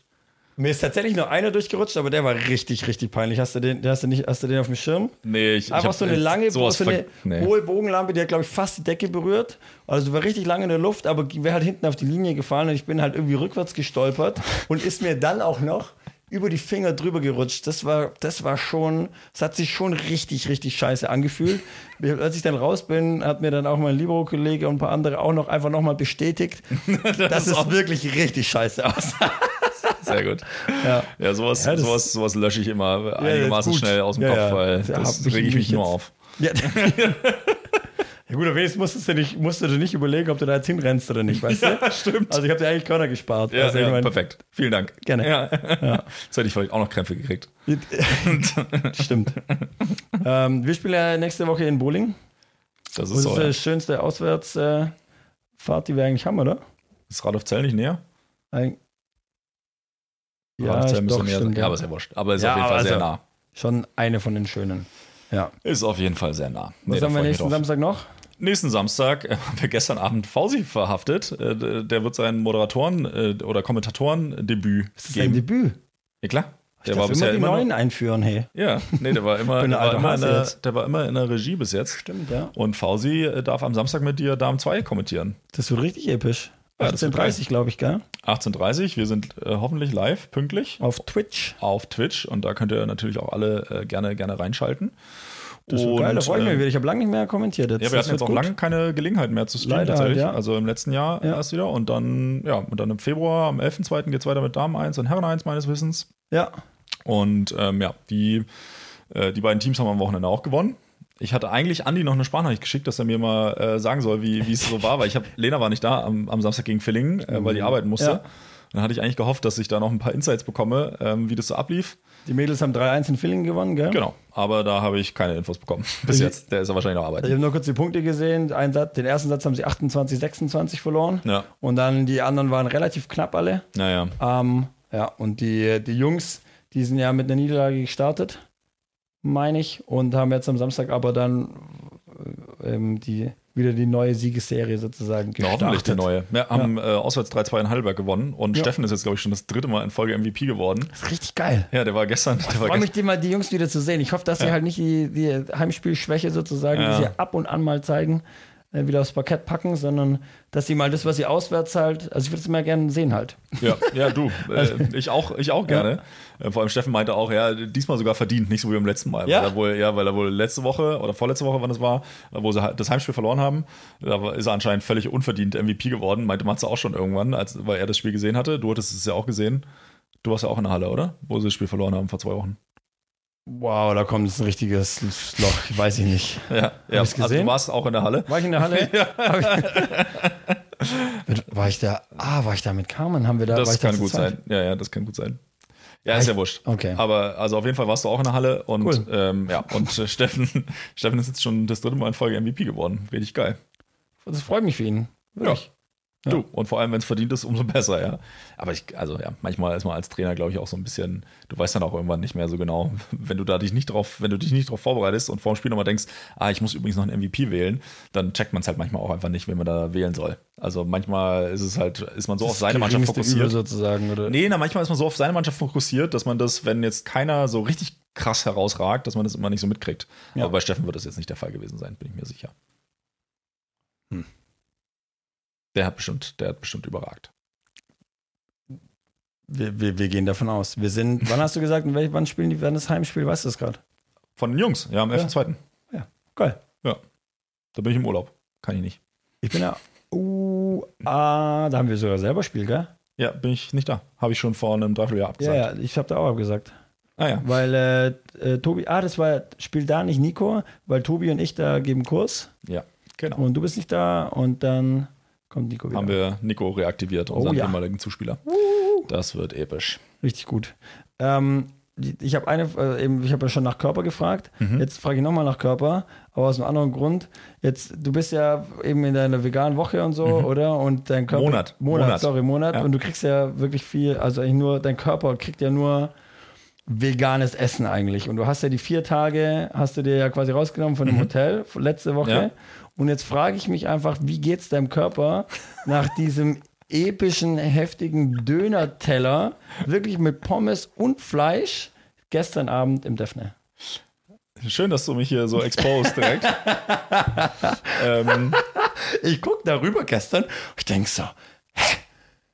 Speaker 2: Mir ist tatsächlich nur einer durchgerutscht, aber der war richtig, richtig peinlich. Hast du den, hast du nicht, hast du den auf dem Schirm?
Speaker 1: Nee, ich, ich
Speaker 2: Einfach
Speaker 1: hab,
Speaker 2: so eine lange, so eine
Speaker 1: nee.
Speaker 2: hohe Bogenlampe, die hat, glaube ich, fast die Decke berührt. Also war richtig lange in der Luft, aber wäre halt hinten auf die Linie gefallen und ich bin halt irgendwie rückwärts gestolpert (laughs) und ist mir dann auch noch über die Finger drüber gerutscht. Das war, das war schon, es hat sich schon richtig, richtig scheiße angefühlt. (laughs) Als ich dann raus bin, hat mir dann auch mein Libero-Kollege und ein paar andere auch noch einfach nochmal bestätigt, (laughs) dass
Speaker 1: ist
Speaker 2: es
Speaker 1: auch-
Speaker 2: wirklich richtig scheiße aussah.
Speaker 1: Sehr gut.
Speaker 2: Ja.
Speaker 1: Ja, sowas,
Speaker 2: Ja, das-
Speaker 1: sowas, sowas lösche ich immer
Speaker 2: das ist
Speaker 1: einigermaßen schnell aus dem
Speaker 2: Ja,
Speaker 1: Kopf,
Speaker 2: ja.
Speaker 1: weil
Speaker 2: Da
Speaker 1: das
Speaker 2: hab ich
Speaker 1: ich mich nur auf.
Speaker 2: Ja. ja gut, aber wenigstens musstest du, nicht, musst du dir nicht überlegen, ob du da jetzt hinrennst oder nicht, weißt du? (laughs)
Speaker 1: stimmt.
Speaker 2: Also ich habe dir eigentlich Körner gespart.
Speaker 1: Ja,
Speaker 2: also, ich
Speaker 1: ja
Speaker 2: mein-
Speaker 1: perfekt. Vielen Dank.
Speaker 2: Gerne.
Speaker 1: Ja. (laughs) Jetzt hätte ich vielleicht auch noch Krämpfe gekriegt. (laughs)
Speaker 2: Stimmt. ähm, wir spielen ja nächste Woche in Bowling.
Speaker 1: Das
Speaker 2: Das
Speaker 1: ist
Speaker 2: ist
Speaker 1: so. ja.
Speaker 2: die schönste Auswärtsfahrt, die wir eigentlich haben, oder?
Speaker 1: Ist Radolfzell nicht näher?
Speaker 2: Eig ja, ich- doch,
Speaker 1: näher
Speaker 2: stimmt,
Speaker 1: sein. Ja, aber ist ja wurscht. Aber ist
Speaker 2: Ja,
Speaker 1: auf jeden Fall
Speaker 2: also-
Speaker 1: sehr nah.
Speaker 2: Schon eine von den schönen. Ja.
Speaker 1: Ist auf jeden Fall sehr nah.
Speaker 2: Was
Speaker 1: Nee,
Speaker 2: haben wir
Speaker 1: ich
Speaker 2: nächsten. Samstag noch?
Speaker 1: Nächsten Samstag äh, haben wir gestern Abend Fausi verhaftet. Äh, Der wird sein Moderatoren- äh, oder Kommentatoren-Debüt
Speaker 2: Das ist
Speaker 1: geben.
Speaker 2: Debüt.
Speaker 1: Ja, klar.
Speaker 2: Ich
Speaker 1: Der
Speaker 2: darf
Speaker 1: war
Speaker 2: immer
Speaker 1: bisher
Speaker 2: die
Speaker 1: immer
Speaker 2: neuen
Speaker 1: nur,
Speaker 2: einführen, hey.
Speaker 1: Ja, nee, der war (laughs) immer, der war immer, in der, der war immer in der Regie bis jetzt.
Speaker 2: Stimmt, ja.
Speaker 1: Und Fausi darf am Samstag mit dir Darm 2 kommentieren.
Speaker 2: Das wird richtig episch.
Speaker 1: Ja, das wird
Speaker 2: 18.30 glaube ich, gell?
Speaker 1: 18.30 Wir sind äh, hoffentlich live, pünktlich
Speaker 2: Auf Twitch.
Speaker 1: auf Twitch und da könnt ihr natürlich auch alle äh, gerne, gerne reinschalten.
Speaker 2: Das wird geil, da freue ich mich
Speaker 1: äh,
Speaker 2: wieder. Ich habe lange nicht mehr kommentiert. Jetzt.
Speaker 1: Ja, wir
Speaker 2: Das
Speaker 1: hatten jetzt auch
Speaker 2: gut.
Speaker 1: lange keine Gelegenheit mehr zu streamen
Speaker 2: Leider halt,
Speaker 1: tatsächlich.
Speaker 2: ja.
Speaker 1: Also im letzten Jahr
Speaker 2: Ja.
Speaker 1: erst wieder und dann, ja, und dann im Februar, am 11.2. geht es weiter mit Damen 1 und Herren 1 meines Wissens.
Speaker 2: Ja,
Speaker 1: Und ähm, ja, die, äh, die beiden Teams haben am Wochenende auch gewonnen. Ich hatte eigentlich Andi noch eine Sprachnachricht geschickt, dass er mir mal äh, sagen soll, wie es so war, weil ich habe (laughs) Lena war nicht da am, am Samstag gegen Villingen, äh, weil die arbeiten musste.
Speaker 2: Ja.
Speaker 1: Dann hatte ich eigentlich gehofft, dass ich da noch ein paar Insights bekomme, ähm, wie das so ablief.
Speaker 2: die Mädels haben 3-1 in Villingen gewonnen, gell?
Speaker 1: Genau, aber da habe ich keine Infos bekommen. (laughs) Bis
Speaker 2: Ich-
Speaker 1: jetzt. Der ist ja wahrscheinlich noch
Speaker 2: Ich
Speaker 1: arbeiten.
Speaker 2: habe nur kurz die Punkte gesehen. Satz, den ersten Satz haben sie 28, 26 verloren.
Speaker 1: Ja,
Speaker 2: Und dann die anderen waren relativ knapp alle.
Speaker 1: naja.
Speaker 2: Ähm, ja, und die, die Jungs, die sind ja mit einer Niederlage gestartet, meine ich, und haben jetzt am Samstag aber dann äh, ähm, die, wieder die neue Siegesserie sozusagen
Speaker 1: Ja,
Speaker 2: gestartet.
Speaker 1: hoffentlich die neue. Wir haben äh, auswärts 3-2 in Heidelberg gewonnen und
Speaker 2: Ja.
Speaker 1: Steffen ist jetzt, glaube ich, schon das dritte Mal in Folge MVP geworden.
Speaker 2: Das ist richtig geil.
Speaker 1: Ja, der war gestern. Der
Speaker 2: Ich freue mich, die, mal, die Jungs wieder zu sehen. Ich hoffe, dass sie
Speaker 1: Ja.
Speaker 2: halt nicht die, die Heimspielschwäche sozusagen,
Speaker 1: Ja.
Speaker 2: die sie ab und an mal zeigen, äh, wieder aufs Parkett packen, sondern dass sie mal das, was sie auswärts halt, also ich würde es immer gerne sehen halt.
Speaker 1: Ja, ja, du. (laughs) Äh, ich auch, ich auch gerne. Äh, vor allem Steffen meinte auch, ja, diesmal sogar verdient, nicht so wie beim letzten Mal.
Speaker 2: Ja?
Speaker 1: Weil er wohl, ja, weil er wohl letzte Woche oder vorletzte Woche, wann es war, wo sie das Heimspiel verloren haben, da ist er anscheinend völlig unverdient MVP geworden. Meinte Matze auch schon irgendwann, als, weil er das Spiel gesehen hatte. Du hattest es ja auch gesehen. Du warst ja auch in der Halle, oder? Wo sie das Spiel verloren haben vor zwei Wochen.
Speaker 2: Wow, da kommt jetzt ein richtiges Loch, weiß ich nicht.
Speaker 1: Ja, ja.
Speaker 2: ich's
Speaker 1: Also
Speaker 2: gesehen?
Speaker 1: du warst auch in der Halle.
Speaker 2: War ich in der Halle? (laughs) Ich, Mit- (laughs) war ich da? Ah, war ich da mit Carmen? Haben wir da? war
Speaker 1: Das
Speaker 2: ich da
Speaker 1: kann
Speaker 2: zu
Speaker 1: gut
Speaker 2: zweit?
Speaker 1: sein. Ja, ja, das kann gut sein. Ja, ist ja wurscht.
Speaker 2: okay.
Speaker 1: Aber also auf jeden Fall warst du auch in der Halle und
Speaker 2: Cool.
Speaker 1: ähm, ja, und äh, (laughs) Steffen, Steffen ist jetzt schon das dritte Mal in Folge MVP geworden. Richtig geil.
Speaker 2: Das freut mich für ihn. Wirklich. Ja.
Speaker 1: Du. Und vor allem, wenn es verdient ist, umso (laughs) besser, ja. Aber ich, also ja, manchmal ist man als Trainer, glaube ich, auch so ein bisschen, du weißt dann auch irgendwann nicht mehr so genau, (laughs) wenn du da dich nicht drauf, wenn du dich nicht drauf vorbereitest und vor dem Spiel nochmal denkst, ah, ich muss übrigens noch einen MVP wählen, dann checkt man es halt manchmal auch einfach nicht, wen man da wählen soll. Also manchmal ist es halt, ist man so auf seine Mannschaft fokussiert.
Speaker 2: Übel sozusagen, oder?
Speaker 1: Nee, na, manchmal ist man so auf seine Mannschaft fokussiert, dass man das, wenn jetzt keiner so richtig krass herausragt, dass man das immer nicht so mitkriegt.
Speaker 2: Ja.
Speaker 1: Aber bei Steffen wird das jetzt nicht der Fall gewesen sein, bin ich mir sicher.
Speaker 2: Hm.
Speaker 1: Der hat bestimmt, der hat bestimmt überragt.
Speaker 2: Wir, wir, wir gehen davon aus. Wir sind, (laughs) wann hast du gesagt, in welch, wann spielen die, wann das Heimspiel, weißt du das gerade?
Speaker 1: Von den Jungs, ja, am
Speaker 2: Ja.
Speaker 1: 11.2.
Speaker 2: Geil.
Speaker 1: Da bin ich im Urlaub. Kann ich nicht.
Speaker 2: Ich bin ja. Uh, ah, da haben wir sogar selber Spiel, gell?
Speaker 1: Ja, bin ich nicht da. Habe ich schon vor einem Dreivierteljahr
Speaker 2: Ja,
Speaker 1: abgesagt.
Speaker 2: ja, ich habe da auch abgesagt.
Speaker 1: Ah ja.
Speaker 2: Weil äh, äh, Tobi, ah, das war Spiel da nicht Nico, weil Tobi und ich da geben Kurs
Speaker 1: Ja, genau.
Speaker 2: und du bist nicht da und dann kommt Nico wieder.
Speaker 1: Haben wir Nico reaktiviert, unseren
Speaker 2: ja.
Speaker 1: ehemaligen Zuspieler. Das wird episch.
Speaker 2: Richtig gut. Ähm, ich habe eine, äh, eben, ich habe ja schon nach Körper gefragt.
Speaker 1: Mhm.
Speaker 2: Jetzt frage ich nochmal nach Körper, aber aus einem anderen Grund. Jetzt, du bist ja eben in deiner veganen Woche und so, oder? Und dein Körper.
Speaker 1: Mhm. Monat.
Speaker 2: Monat,
Speaker 1: Monat.
Speaker 2: sorry, Monat.
Speaker 1: Ja.
Speaker 2: Und du kriegst ja wirklich viel, also eigentlich nur, dein Körper kriegt ja nur veganes Essen eigentlich. Und du hast ja die vier Tage, hast du dir ja quasi rausgenommen von dem Hotel von letzte Woche.
Speaker 1: Mhm. Ja.
Speaker 2: Und jetzt frage ich mich einfach, wie geht's deinem Körper nach diesem epischen, heftigen Döner-Teller, wirklich mit Pommes und Fleisch, gestern Abend im Defne?
Speaker 1: Schön, dass du mich hier so exposed direkt. (laughs) ähm,
Speaker 2: Ich gucke darüber gestern und ich denke so, hä?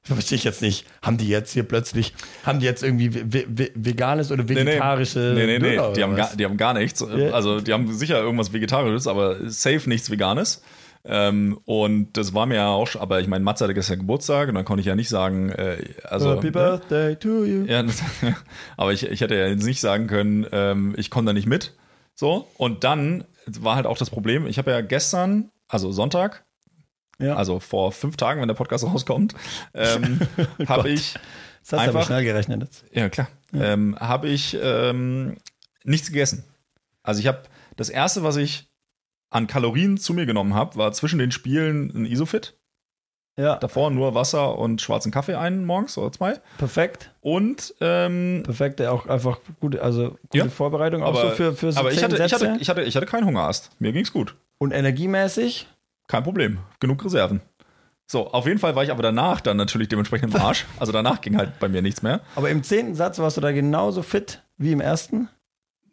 Speaker 2: Verstehe ich jetzt nicht. Haben die jetzt hier plötzlich, haben die jetzt irgendwie ve- ve- veganes oder
Speaker 1: nee, nee.
Speaker 2: vegetarische
Speaker 1: Nee, nee, nee.
Speaker 2: Döner
Speaker 1: Die haben, gar, die haben gar nichts.
Speaker 2: Ja.
Speaker 1: Also, die haben sicher irgendwas Vegetarisches, aber safe nichts Veganes. Ähm, und das war mir ja auch, schon- aber ich meine, Matze hatte gestern Geburtstag und dann konnte ich ja nicht sagen, äh, also.
Speaker 2: Happy Birthday to you.
Speaker 1: Ja, (laughs) aber ich, ich hätte ja jetzt nicht sagen können, ähm, ich komme da nicht mit. So, und dann war halt auch das Problem, ich habe ja gestern, also Sonntag,
Speaker 2: Ja.
Speaker 1: also vor fünf Tagen, wenn der Podcast (laughs) rauskommt, ähm, (laughs) habe ich,
Speaker 2: das hast du aber
Speaker 1: einfach-
Speaker 2: schnell gerechnet jetzt.
Speaker 1: ja klar, ähm, habe ich ähm, nichts gegessen. Also ich habe, das erste, was ich an Kalorien zu mir genommen habe, war zwischen den Spielen ein Isofit.
Speaker 2: Ja,
Speaker 1: Davor nur Wasser und schwarzen Kaffee einen morgens oder zwei.
Speaker 2: perfekt.
Speaker 1: Und ähm,
Speaker 2: Perfekt, auch einfach gute, also gute
Speaker 1: Ja,
Speaker 2: Vorbereitung, auch
Speaker 1: aber,
Speaker 2: so für, für so
Speaker 1: aber ich, hatte, ich, hatte, ich, hatte, ich hatte keinen Hungerast. Mir ging's gut.
Speaker 2: Und energiemäßig,
Speaker 1: Kein Problem. Genug Reserven. So, auf jeden Fall war ich aber danach dann natürlich dementsprechend im Arsch. Also danach ging halt bei mir nichts mehr.
Speaker 2: aber im zehnten Satz warst du da genauso fit wie im ersten.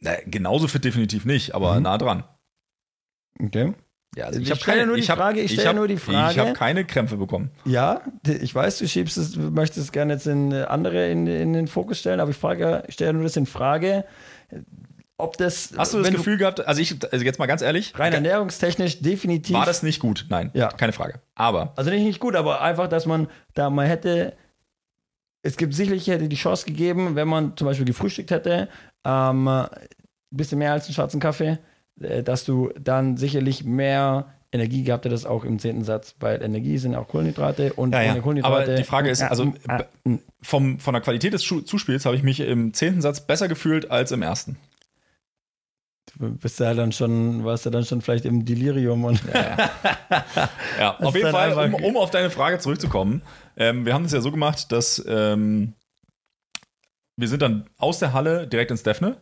Speaker 1: Na, genauso fit definitiv nicht, aber
Speaker 2: Mhm.
Speaker 1: nah dran.
Speaker 2: Okay.
Speaker 1: Ja, also
Speaker 2: Ich stelle nur die Frage, ich stelle
Speaker 1: hab-
Speaker 2: nur die Frage.
Speaker 1: Ich habe keine Krämpfe bekommen.
Speaker 2: Ja, ich weiß, du schiebst es, du möchtest es gerne jetzt in äh, andere in, in den Fokus stellen, aber ich frage, ich stelle nur das in Frage, ob das,
Speaker 1: Hast du das Gefühl gehabt, also ich, also jetzt mal ganz ehrlich,
Speaker 2: rein ernährungstechnisch definitiv,
Speaker 1: war das nicht gut? Nein,
Speaker 2: Ja.
Speaker 1: keine Frage. Aber
Speaker 2: also nicht, nicht gut, aber einfach, dass man da man hätte, es gibt sicherlich hätte die Chance gegeben, wenn man zum Beispiel gefrühstückt hätte, ähm, ein bisschen mehr als einen schwarzen Kaffee, äh, dass du dann sicherlich mehr Energie gehabt hättest, auch im zehnten Satz, weil Energie sind auch Kohlenhydrate und
Speaker 1: Ja, ja.
Speaker 2: Kohlenhydrate.
Speaker 1: Aber die Frage ist, also,
Speaker 2: Ah, ah,
Speaker 1: vom, von der Qualität des Zuspiels habe ich mich im zehnten Satz besser gefühlt als im ersten.
Speaker 2: Du bist ja dann schon, warst ja dann schon vielleicht im Delirium und
Speaker 1: Ja,
Speaker 2: Das (laughs)
Speaker 1: auf jeden Fall, um, um auf deine Frage zurückzukommen. Ähm, wir haben es ja so gemacht, dass ähm, wir sind dann aus der Halle direkt ins Defne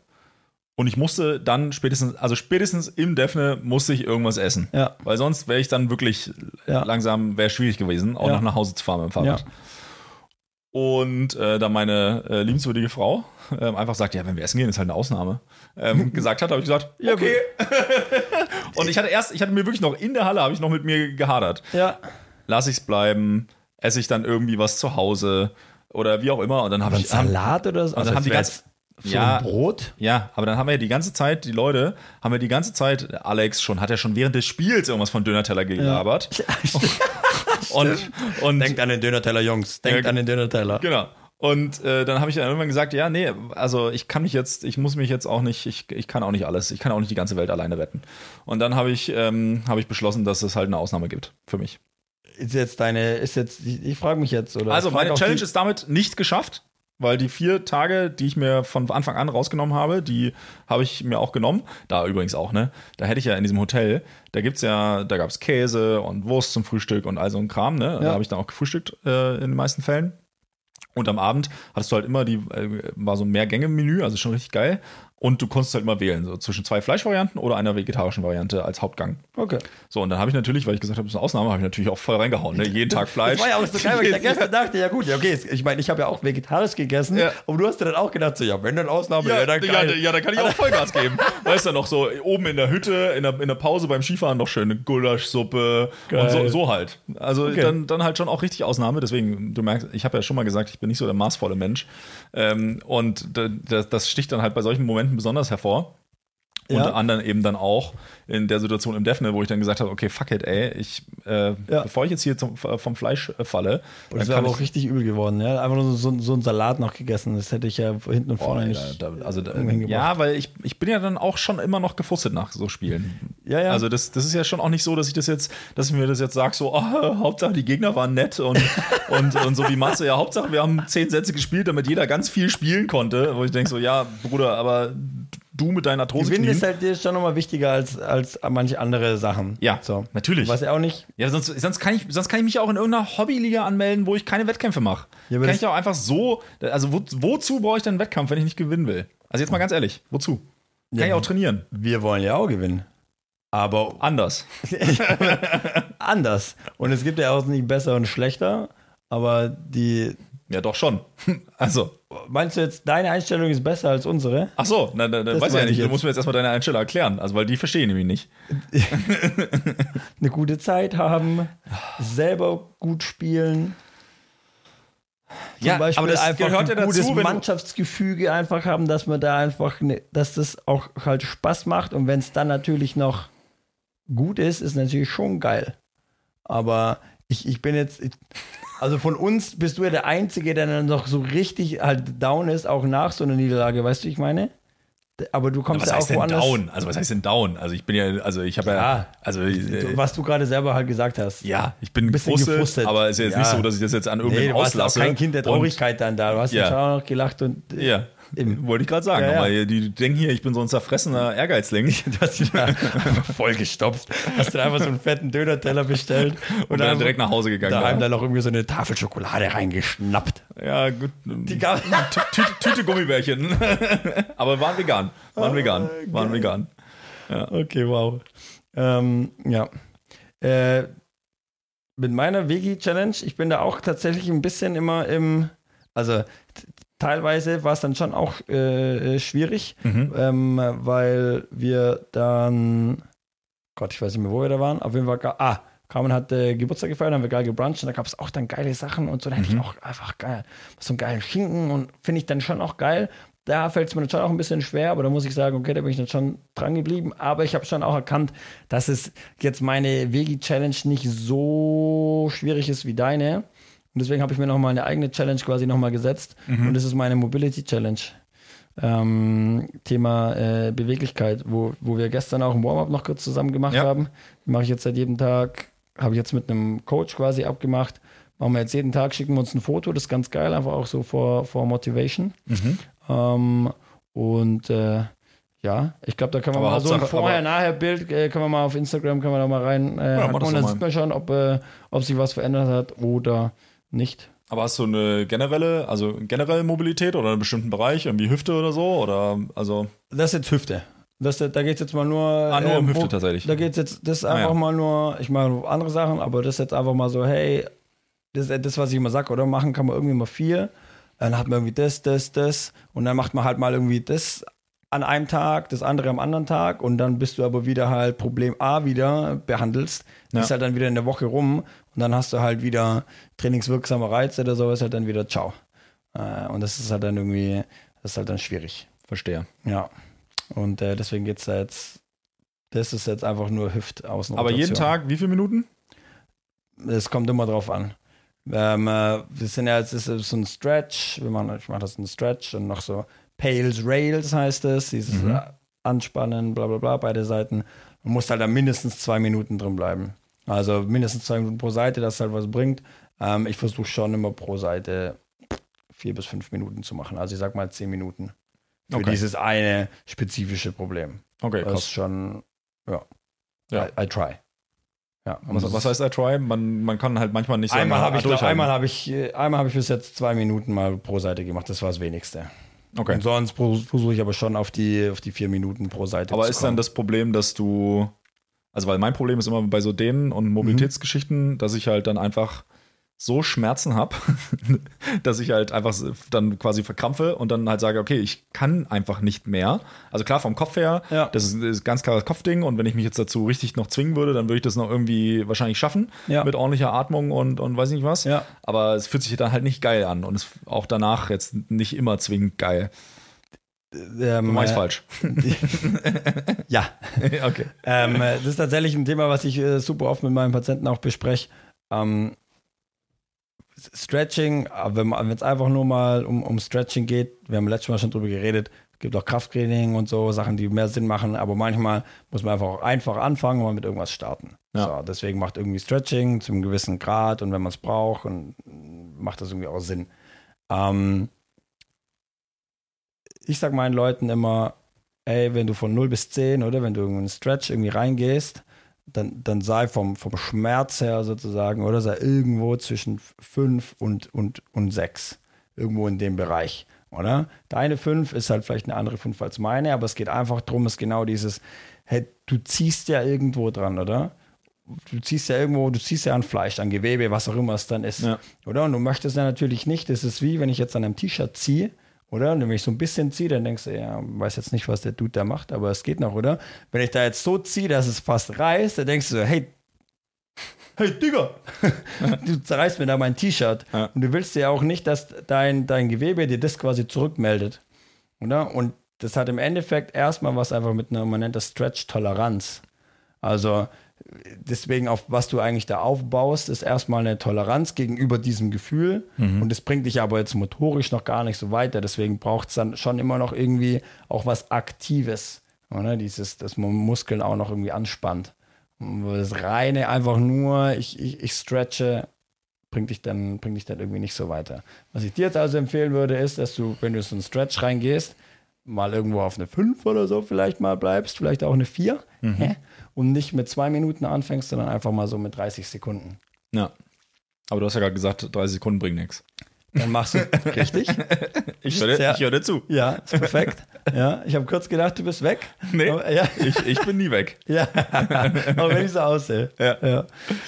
Speaker 1: und ich musste dann spätestens, also spätestens im Defne musste ich irgendwas essen.
Speaker 2: ja,
Speaker 1: Weil sonst wäre ich dann wirklich
Speaker 2: Ja.
Speaker 1: langsam, wäre schwierig gewesen, auch
Speaker 2: Ja.
Speaker 1: noch nach Hause zu fahren mit dem Fahrrad.
Speaker 2: Ja.
Speaker 1: Und äh, da meine äh, liebenswürdige Frau ähm, einfach sagt, ja, wenn wir essen gehen, ist halt eine Ausnahme, ähm, (laughs) gesagt hat, habe ich gesagt,
Speaker 2: Ja,
Speaker 1: okay. (laughs) und ich hatte erst, ich hatte mir wirklich noch in der Halle, habe ich noch mit mir gehadert.
Speaker 2: ja.
Speaker 1: Lass ich's bleiben, esse ich dann irgendwie was zu Hause oder wie auch immer. Und dann habe ich,
Speaker 2: Salat oder so?
Speaker 1: und dann haben die ganz,
Speaker 2: so
Speaker 1: ja,
Speaker 2: Brot?
Speaker 1: ja, aber dann haben wir ja die ganze Zeit, die Leute, haben wir die ganze Zeit, Alex schon, hat ja schon während des Spiels irgendwas von Dönerteller gelabert. (laughs) und, und
Speaker 2: Denkt an den Dönerteller, Jungs. Denkt
Speaker 1: Ja,
Speaker 2: an den Dönerteller.
Speaker 1: Genau. Und äh, dann habe ich dann irgendwann gesagt, ja, nee, also ich kann mich jetzt, ich muss mich jetzt auch nicht, ich, ich kann auch nicht alles, ich kann auch nicht die ganze Welt alleine retten. Und dann habe ich, ähm, habe ich beschlossen, dass es halt eine Ausnahme gibt für mich.
Speaker 2: Ist jetzt deine, ist jetzt, ich, ich frage mich jetzt, oder?
Speaker 1: Also meine Challenge ist damit nicht geschafft, weil die vier Tage, die ich mir von Anfang an rausgenommen habe, die habe ich mir auch genommen. Da übrigens auch, ne? Da hätte ich ja in diesem Hotel, da gibt's ja, da gab's Käse und Wurst zum Frühstück und all so ein Kram, ne? Da
Speaker 2: Ja.
Speaker 1: habe ich dann auch gefrühstückt äh, in den meisten Fällen. Und am Abend hattest du halt immer die, äh, war so ein Mehrgänge-Menü, also schon richtig geil. Und du konntest halt immer wählen, so zwischen zwei Fleischvarianten oder einer vegetarischen Variante als Hauptgang.
Speaker 2: Okay.
Speaker 1: So, und dann habe ich natürlich, weil ich gesagt habe, das ist eine Ausnahme, habe ich natürlich auch voll reingehauen. Ne? Jeden Tag Fleisch.
Speaker 2: Das war ja auch so geil, weil ich (laughs) da gestern dachte, ja gut, ja okay, ich meine, ich habe ja auch vegetarisch gegessen,
Speaker 1: Ja.
Speaker 2: aber du hast dir dann auch gedacht, so, ja, wenn dann Ausnahme, ja,
Speaker 1: Ja,
Speaker 2: dann
Speaker 1: ja,
Speaker 2: geil.
Speaker 1: ja, da kann ich auch Vollgas geben. (laughs) Weißt du, noch so oben in der Hütte, in der, in der Pause beim Skifahren noch schöne Gulaschsuppe und so,
Speaker 2: Geil.
Speaker 1: so halt. Also
Speaker 2: Okay.
Speaker 1: dann, dann halt schon auch richtig Ausnahme. Deswegen, du merkst, ich habe ja schon mal gesagt, ich bin nicht so der maßvolle Mensch. Ähm, und da- das, das sticht dann halt bei solchen Momenten besonders hervor.
Speaker 2: Ja.
Speaker 1: Unter anderem eben dann auch in der Situation im Defne, wo ich dann gesagt habe, okay, fuck it, ey, ich, äh,
Speaker 2: Ja.
Speaker 1: bevor ich jetzt hier zum, vom Fleisch äh, falle,
Speaker 2: Und das
Speaker 1: dann
Speaker 2: wäre aber auch richtig übel geworden. Ja? Einfach nur so, so einen Salat noch gegessen. Das hätte ich ja hinten und vorne
Speaker 1: ey,
Speaker 2: nicht.
Speaker 1: da, also da, ja, weil ich, ich bin ja dann auch schon immer noch gefrustet nach so Spielen.
Speaker 2: Ja, ja.
Speaker 1: Also das, das ist ja schon auch nicht so, dass ich das jetzt, dass ich mir das jetzt sage, so, oh, Hauptsache die Gegner waren nett und, (laughs) und, und so wie Matze, ja, Hauptsache wir haben zehn Sätze gespielt, damit jeder ganz viel spielen konnte. Wo ich denke so, ja, Bruder, aber du mit deiner Arthrose
Speaker 2: Gewinn ist halt dir schon nochmal wichtiger als, als manche andere Sachen.
Speaker 1: Ja,
Speaker 2: so.
Speaker 1: natürlich.
Speaker 2: Was ja auch nicht.
Speaker 1: Ja, sonst, sonst, kann ich, sonst kann ich mich auch in irgendeiner Hobbyliga anmelden, wo ich keine Wettkämpfe mache.
Speaker 2: Ja,
Speaker 1: kann ich auch einfach so, also wo, wozu brauche ich denn einen Wettkampf, wenn ich nicht gewinnen will? Also jetzt mal ganz ehrlich, wozu? Kann
Speaker 2: Ja.
Speaker 1: ich auch trainieren.
Speaker 2: Wir wollen ja auch gewinnen. Aber (laughs)
Speaker 1: Anders. (laughs)
Speaker 2: anders. Und es gibt ja auch nicht besser und schlechter. Aber die.
Speaker 1: Ja, doch schon. (laughs) Also,
Speaker 2: Meinst du jetzt, deine Einstellung ist besser als unsere?
Speaker 1: ach so, na, na,
Speaker 2: Das
Speaker 1: weiß ich ja nicht. Du
Speaker 2: jetzt.
Speaker 1: musst mir jetzt erstmal deine Einstellung erklären, also weil die verstehe ich nämlich nicht. (laughs)
Speaker 2: Eine gute Zeit haben, selber gut spielen. Zum
Speaker 1: Ja,
Speaker 2: Beispiel
Speaker 1: aber das
Speaker 2: einfach
Speaker 1: gehört ja
Speaker 2: ein gutes
Speaker 1: dazu, du-
Speaker 2: Mannschaftsgefüge einfach haben, dass man da einfach, ne, dass das auch halt Spaß macht und wenn es dann natürlich noch gut ist, ist natürlich schon geil. Aber ich, ich bin jetzt, ich, also von uns bist du ja der Einzige, der dann noch so richtig halt down ist, auch nach so einer Niederlage, weißt du, wie ich meine? Aber du kommst
Speaker 1: Was
Speaker 2: ja auch
Speaker 1: heißt denn down? Also was heißt denn down? Also ich bin ja, also ich habe ja,
Speaker 2: Ja.
Speaker 1: also
Speaker 2: So,
Speaker 1: äh,
Speaker 2: Was du gerade selber halt gesagt hast.
Speaker 1: ja, ich bin gefrustet, aber ist ja jetzt
Speaker 2: Ja.
Speaker 1: nicht so, dass ich das jetzt an
Speaker 2: Nee,
Speaker 1: irgendwem
Speaker 2: du warst auch
Speaker 1: auslasse.
Speaker 2: kein Kind der
Speaker 1: Und-
Speaker 2: Traurigkeit dann da. Du hast
Speaker 1: Ja.
Speaker 2: ja. schon auch noch gelacht und äh,
Speaker 1: Ja,
Speaker 2: Eben. (laughs)
Speaker 1: wollte ich gerade sagen.
Speaker 2: Ja, ja.
Speaker 1: Die, denken hier, ich bin so ein zerfressener Ehrgeizling.
Speaker 2: du hast dich da einfach (laughs) voll gestopft. Hast du einfach so einen fetten Döner-Teller bestellt
Speaker 1: Und dann
Speaker 2: einfach
Speaker 1: direkt nach Hause gegangen.
Speaker 2: daheim
Speaker 1: ja.
Speaker 2: dann noch irgendwie so eine Tafel Schokolade reingeschnappt.
Speaker 1: Ja, gut.
Speaker 2: Die gab (laughs)
Speaker 1: Tü- Tüte, Gummibärchen. Aber waren vegan. Waren vegan. Waren vegan.
Speaker 2: Okay, wow. Ähm, ja. Äh, mit meiner Veggie-Challenge, ich bin da auch tatsächlich ein bisschen immer im, also teilweise war es dann schon auch äh, äh, schwierig,
Speaker 1: Mhm.
Speaker 2: ähm, weil wir dann, Gott, ich weiß nicht mehr, wo wir da waren, auf jeden Fall, ah, Carmen hat äh, Geburtstag gefeiert, haben wir geil gebruncht und da gab es auch dann geile Sachen und so, da hätte ich auch einfach geil, so einen geilen Schinken und finde ich dann schon auch geil. Da fällt es mir dann schon auch ein bisschen schwer, aber da muss ich sagen, okay, da bin ich dann schon dran geblieben. Aber ich habe schon auch erkannt, dass es jetzt meine Veggie-Challenge nicht so schwierig ist wie deine. Und deswegen habe ich mir nochmal eine eigene Challenge quasi nochmal gesetzt. Und das ist meine Mobility-Challenge. Ähm, Thema äh, Beweglichkeit, wo, wo wir gestern auch ein Warm-up noch kurz zusammen gemacht
Speaker 1: Ja.
Speaker 2: haben. Mache ich jetzt seit jedem Tag, habe ich jetzt mit einem Coach quasi abgemacht. Machen wir jetzt jeden Tag, schicken wir uns ein Foto, das ist ganz geil, einfach auch so vor, vor Motivation.
Speaker 1: Mhm.
Speaker 2: Ähm, und äh, ja, ich glaube, da können wir
Speaker 1: Aber
Speaker 2: mal so ein Vorher-Nachher-Bild, äh, können wir mal auf Instagram, können wir da mal rein äh,
Speaker 1: Ja,
Speaker 2: und dann sieht man schon, ob, äh, ob sich was verändert hat oder nicht.
Speaker 1: Aber hast du eine generelle, also generelle Mobilität oder einen bestimmten Bereich, irgendwie Hüfte oder so? Oder also.
Speaker 2: Das ist jetzt Hüfte. Das, da geht es jetzt mal nur.
Speaker 1: Ah, nur um
Speaker 2: äh,
Speaker 1: Hüfte
Speaker 2: wo-
Speaker 1: tatsächlich.
Speaker 2: Da geht es jetzt, das ist
Speaker 1: Ah,
Speaker 2: einfach
Speaker 1: ja.
Speaker 2: mal nur, ich mache andere Sachen, aber das ist jetzt einfach mal so, hey, das ist das, was ich immer sage, oder? Machen kann man irgendwie mal viel. Dann hat man irgendwie das, das, das. Und dann macht man halt mal irgendwie das an einem Tag, das andere am anderen Tag. Und dann bist du aber wieder halt Problem A wieder behandelst.
Speaker 1: Ja.
Speaker 2: ist halt dann wieder in der Woche rum. Und dann hast du halt wieder trainingswirksame Reize oder so, ist halt dann wieder ciao. Äh, und das ist halt dann irgendwie, das ist halt dann schwierig.
Speaker 1: Verstehe.
Speaker 2: Ja. Und äh, deswegen geht es da jetzt, das ist jetzt einfach nur Hüftaußen.
Speaker 1: Aber jeden Tag wie viele Minuten?
Speaker 2: Es kommt immer drauf an. Ähm, äh, wir sind ja jetzt ist so ein Stretch, wir machen, ich mache das ein Stretch und noch so Pales Rails heißt es, dieses
Speaker 1: Mhm.
Speaker 2: Anspannen, bla bla bla, beide Seiten. Man muss halt da mindestens zwei Minuten drin bleiben. Also mindestens zwei Minuten pro Seite, dass halt was bringt. Ähm, ich versuche schon immer pro Seite vier bis fünf Minuten zu machen. Also ich sag mal zehn Minuten. Für
Speaker 1: Okay.
Speaker 2: dieses eine spezifische Problem.
Speaker 1: Okay,
Speaker 2: Das ist schon, ja.
Speaker 1: Ja.
Speaker 2: I, I try. Ja.
Speaker 1: Was, was heißt I try? Man, man kann halt manchmal nicht so
Speaker 2: Einmal habe ich, glaub,
Speaker 1: durchhalten.
Speaker 2: einmal habe ich, äh, einmal habe ich bis jetzt zwei Minuten mal pro Seite gemacht. Das war das Wenigste.
Speaker 1: Okay.
Speaker 2: Und sonst versuche ich aber schon auf die, auf die vier Minuten pro Seite
Speaker 1: Aber
Speaker 2: zu
Speaker 1: ist
Speaker 2: kommen.
Speaker 1: dann das Problem, dass du, also weil mein Problem ist immer bei so Dehnen und Mobilitätsgeschichten, dass ich halt dann einfach so Schmerzen habe, (laughs) dass ich halt einfach dann quasi verkrampfe und dann halt sage, okay, ich kann einfach nicht mehr. Also klar, vom Kopf her,
Speaker 2: Ja.
Speaker 1: das ist, ist ganz klares Kopfding und wenn ich mich jetzt dazu richtig noch zwingen würde, dann würde ich das noch irgendwie wahrscheinlich schaffen
Speaker 2: Ja.
Speaker 1: mit ordentlicher Atmung und, und weiß nicht was.
Speaker 2: Ja.
Speaker 1: Aber es fühlt sich dann halt nicht geil an und es auch danach jetzt nicht immer zwingend geil.
Speaker 2: Ähm,
Speaker 1: Du
Speaker 2: äh,
Speaker 1: falsch. (laughs)
Speaker 2: Ja. (laughs)
Speaker 1: okay.
Speaker 2: ähm, äh, das ist tatsächlich ein Thema, was ich äh, super oft mit meinen Patienten auch bespreche. Ähm, Stretching, wenn es einfach nur mal um, um Stretching geht, wir haben letztes Mal schon drüber geredet, es gibt auch Krafttraining und so, Sachen, die mehr Sinn machen, aber manchmal muss man einfach auch einfach anfangen und mal mit irgendwas starten.
Speaker 1: Ja.
Speaker 2: So, deswegen macht irgendwie Stretching zu einem gewissen Grad und wenn man es braucht, und macht das irgendwie auch Sinn. Ähm, ich sag meinen Leuten immer, ey, wenn du von 0 bis 10 oder wenn du in einen Stretch irgendwie reingehst, dann, dann sei vom, vom Schmerz her sozusagen, oder sei irgendwo zwischen 5 und, und, und 6. Irgendwo in dem Bereich, oder? Deine 5 ist halt vielleicht eine andere 5 als meine, aber es geht einfach darum, es ist genau dieses, hey, du ziehst ja irgendwo dran, oder? Du ziehst ja irgendwo, du ziehst ja an Fleisch, an Gewebe, was auch immer es dann ist,
Speaker 1: Ja.
Speaker 2: oder? Und du möchtest ja natürlich nicht, das ist wie, wenn ich jetzt an einem T-Shirt ziehe, oder? Und wenn ich so ein bisschen ziehe, dann denkst du, ja, weiß jetzt nicht, was der Dude da macht, aber es geht noch, oder? Wenn ich da jetzt so ziehe, dass es fast reißt, dann denkst du so, hey, hey, Digga, (laughs) du zerreißt mir da mein T-Shirt.
Speaker 1: Ja.
Speaker 2: Und du willst ja auch nicht, dass dein, dein Gewebe dir das quasi zurückmeldet, oder? Und das hat im Endeffekt erstmal was einfach mit einer, man nennt das Stretch-Toleranz. Also deswegen, auf was du eigentlich da aufbaust, ist erstmal eine Toleranz gegenüber diesem Gefühl. Und das bringt dich aber jetzt motorisch noch gar nicht so weiter. Deswegen braucht es dann schon immer noch irgendwie auch was Aktives. Oder? Dieses, dass man Muskeln auch noch irgendwie anspannt. Und Das reine einfach nur, ich, ich, ich stretche, bringt dich, dann, bringt dich dann irgendwie nicht so weiter. Was ich dir jetzt also empfehlen würde, ist, dass du, wenn du so einen Stretch reingehst, mal irgendwo auf eine 5 oder so vielleicht mal bleibst, vielleicht auch eine 4 hä? Und nicht mit zwei Minuten anfängst, sondern einfach mal so mit 30 Sekunden.
Speaker 1: Ja. Aber du hast ja gerade gesagt, 30 Sekunden bringen nichts.
Speaker 2: Dann machst du (laughs) richtig.
Speaker 1: Ich höre ich dir zu.
Speaker 2: Ja, ist perfekt. Ja, ich habe kurz gedacht, du bist weg.
Speaker 1: Nee.
Speaker 2: Aber, ja,
Speaker 1: Ich, ich bin nie weg. (laughs)
Speaker 2: ja. aber wenn ich so aussehe.
Speaker 1: Ja.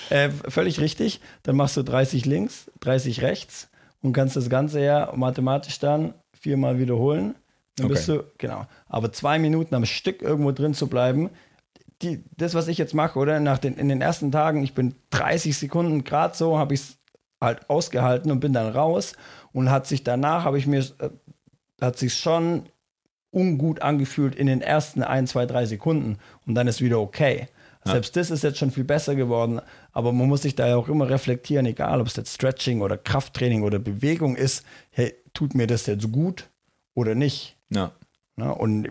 Speaker 2: Äh, völlig richtig. Dann machst du 30 links, 30 rechts und kannst das Ganze ja mathematisch dann viermal wiederholen. Dann bist
Speaker 1: Okay.
Speaker 2: du, genau. Aber zwei Minuten am Stück irgendwo drin zu bleiben, die, das, was ich jetzt mache, oder? Nach den, in den ersten Tagen, ich bin 30 Sekunden, gerade so, habe ich es halt ausgehalten und bin dann raus und hat sich danach, habe ich mir, äh, hat sich schon ungut angefühlt in den ersten ein, zwei, drei Sekunden und dann ist wieder okay. Selbst das ist jetzt schon viel besser geworden, aber man muss sich da ja auch immer reflektieren, egal ob es jetzt Stretching oder Krafttraining oder Bewegung ist, hey, tut mir das jetzt gut oder nicht?
Speaker 1: Ja.
Speaker 2: Ne? Und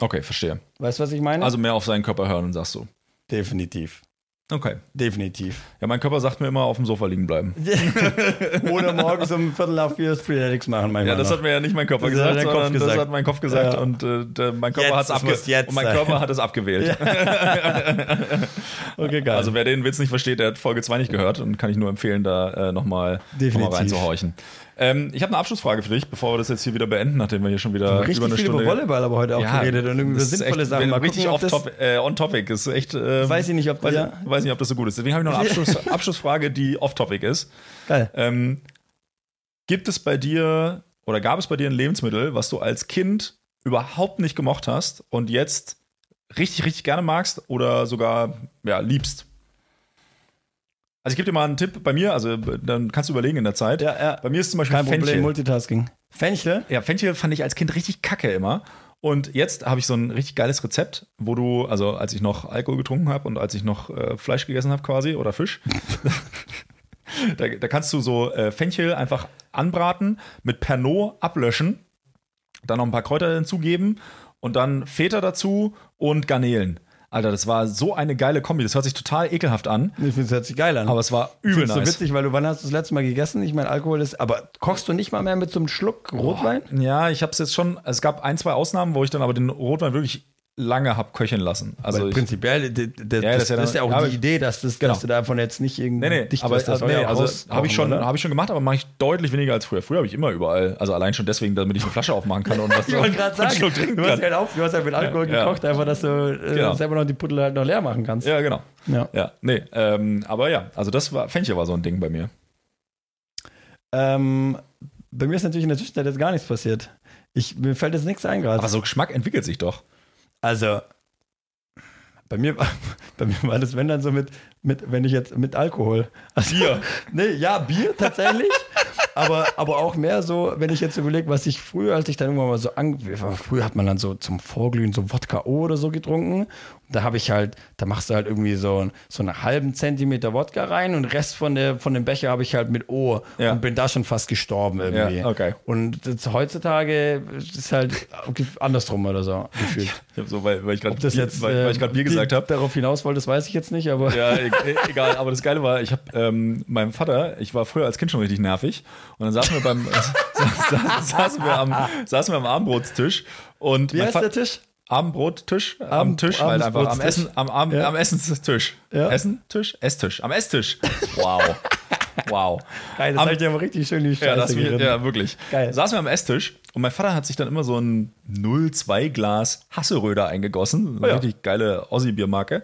Speaker 1: Okay, verstehe.
Speaker 2: weißt du, was ich meine?
Speaker 1: Also mehr auf seinen Körper hören, sagst du.
Speaker 2: definitiv.
Speaker 1: Okay.
Speaker 2: Definitiv.
Speaker 1: Ja, mein Körper sagt mir immer, auf dem Sofa liegen bleiben. (laughs)
Speaker 2: Oder morgens um Viertel nach vier Freeletics machen manchmal
Speaker 1: Ja, das
Speaker 2: noch.
Speaker 1: hat mir ja nicht mein Körper
Speaker 2: Das
Speaker 1: gesagt,
Speaker 2: der Kopf
Speaker 1: sondern das
Speaker 2: gesagt.
Speaker 1: hat mein Kopf gesagt
Speaker 2: Ja.
Speaker 1: und äh, mein Körper hat es
Speaker 2: es
Speaker 1: abge
Speaker 2: muss jetzt
Speaker 1: und mein. Körper hat es abgewählt. (laughs)
Speaker 2: okay, geil.
Speaker 1: Also wer den Witz nicht versteht, der hat Folge 2 nicht gehört und kann ich nur empfehlen, da äh, nochmal noch reinzuhorchen. Ähm, ich habe eine Abschlussfrage für dich, bevor wir das jetzt hier wieder beenden, nachdem wir hier schon wieder
Speaker 2: richtig
Speaker 1: über eine
Speaker 2: viel
Speaker 1: Stunde
Speaker 2: über Volleyball aber heute auch geredet und irgendwie über
Speaker 1: das
Speaker 2: sinnvolle
Speaker 1: echt,
Speaker 2: Sachen. Mal
Speaker 1: richtig
Speaker 2: gucken,
Speaker 1: off
Speaker 2: das,
Speaker 1: top, äh, on topic. Ist echt. ähm,
Speaker 2: Weiß ich nicht, ob- ja.
Speaker 1: Weiß nicht, ob das so gut ist. Deswegen habe ich noch eine (laughs) Abschluss, Abschlussfrage, die off topic ist.
Speaker 2: geil.
Speaker 1: Ähm, gibt es bei dir oder gab es bei dir ein Lebensmittel, was du als Kind überhaupt nicht gemocht hast und jetzt richtig, richtig gerne magst oder sogar ja, liebst? Also ich gebe dir mal einen Tipp bei mir, also dann kannst du überlegen in der Zeit.
Speaker 2: Ja, ja.
Speaker 1: Bei mir ist zum Beispiel
Speaker 2: Kein Problem,
Speaker 1: Fenchel.
Speaker 2: Multitasking. Fenchel?
Speaker 1: Ja, Fenchel fand ich als Kind richtig kacke immer. Und jetzt habe ich so ein richtig geiles Rezept, wo du, also als ich noch Alkohol getrunken habe und als ich noch äh, Fleisch gegessen habe quasi oder Fisch, (laughs) da, da kannst du so äh, Fenchel einfach anbraten, mit Pernod ablöschen, dann noch ein paar Kräuter hinzugeben und dann Feta dazu und Garnelen. Alter, das war so eine geile Kombi. Das hört sich total ekelhaft an,
Speaker 2: Ich finde, es hört sich geil an.
Speaker 1: aber es war übel
Speaker 2: Findest
Speaker 1: nice.
Speaker 2: witzig, weil du, wann hast du das letzte Mal gegessen? Ich meine, Alkohol ist, aber kochst du nicht mal mehr mit so einem Schluck Rotwein?
Speaker 1: Ja, ich habe es jetzt schon. Es gab ein, zwei Ausnahmen, wo ich dann aber den Rotwein wirklich lange hab köcheln lassen. Also
Speaker 2: Weil
Speaker 1: ich,
Speaker 2: prinzipiell, d- d-
Speaker 1: Ja,
Speaker 2: das,
Speaker 1: das ist ja
Speaker 2: das ist ja
Speaker 1: dann-
Speaker 2: auch
Speaker 1: aber-
Speaker 2: die Idee, dass, das,
Speaker 1: Genau.
Speaker 2: dass du davon jetzt nicht irgendwie
Speaker 1: nee, nee,
Speaker 2: dicht
Speaker 1: aber.
Speaker 2: Das
Speaker 1: nee,
Speaker 2: ja
Speaker 1: also habe ich schon, habe ich schon gemacht, aber mache ich deutlich weniger als früher. Früher habe ich immer überall, also allein schon deswegen, damit ich eine Flasche aufmachen kann und (laughs) was
Speaker 2: Ich wollte gerade (laughs) sagen, du hast
Speaker 1: kann.
Speaker 2: halt auf, du hast halt mit Alkohol
Speaker 1: Ja.
Speaker 2: gekocht, einfach, dass du äh,
Speaker 1: Genau.
Speaker 2: selber noch die Puddel halt noch leer machen kannst.
Speaker 1: Ja, genau.
Speaker 2: Ja.
Speaker 1: Ja, nee, ähm, aber ja, also das war Fenchel war so ein Ding bei mir.
Speaker 2: Ähm, bei mir ist natürlich in der Zwischenzeit jetzt gar nichts passiert. Ich, mir fällt jetzt nichts ein gerade.
Speaker 1: Aber so Geschmack entwickelt sich doch.
Speaker 2: Also, bei mir, war- (laughs) bei mir war das, wenn dann so mit, mit wenn ich jetzt mit Alkohol. Also,
Speaker 1: Bier. (laughs)
Speaker 2: Nee, ja, Bier tatsächlich. aber, aber auch mehr so, wenn ich jetzt überlege, was ich früher, als ich dann irgendwann mal so an, früher hat man dann so zum Vorglühen so Wodka O oder so getrunken. Da habe ich halt, da machst du halt irgendwie so, so einen halben Zentimeter Wodka rein und den Rest von, der, von dem Becher habe ich halt mit O
Speaker 1: Ja.
Speaker 2: und bin da schon fast gestorben irgendwie.
Speaker 1: Ja, okay.
Speaker 2: Und das, heutzutage ist halt andersrum oder so gefühlt.
Speaker 1: Ich hab so, weil, weil ich gerade
Speaker 2: jetzt,
Speaker 1: weil, weil ich
Speaker 2: äh,
Speaker 1: Bier
Speaker 2: die-
Speaker 1: gesagt habe.
Speaker 2: Darauf hinaus wollte, das weiß ich jetzt nicht, aber
Speaker 1: Ja, (laughs) e- egal. Aber das Geile war, ich habe ähm, meinem Vater, ich war früher als Kind schon richtig nervig. Und dann saßen wir beim (laughs) sa saßen wir am, saßen wir am Abendbrotstisch. Und
Speaker 2: wie heißt
Speaker 1: Vater-
Speaker 2: der Tisch?
Speaker 1: Abendbrottisch, am
Speaker 2: Abend-
Speaker 1: Tisch, halt einfach am
Speaker 2: Abendbrotstisch.
Speaker 1: Essen, am, am,
Speaker 2: Ja.
Speaker 1: am Essenstisch.
Speaker 2: Ja.
Speaker 1: Essentisch? Esstisch. Am Esstisch. Wow. (laughs) Wow.
Speaker 2: Geil, das
Speaker 1: Am-
Speaker 2: ich dir aber richtig schön die Scheiße
Speaker 1: Ja, das
Speaker 2: geritten.
Speaker 1: ja, wirklich.
Speaker 2: Geil.
Speaker 1: Saßen wir am Esstisch und mein Vater hat sich dann immer so ein 0,2 Glas Hasseröder eingegossen. Eine
Speaker 2: ja.
Speaker 1: richtig geile Ossi-Biermarke.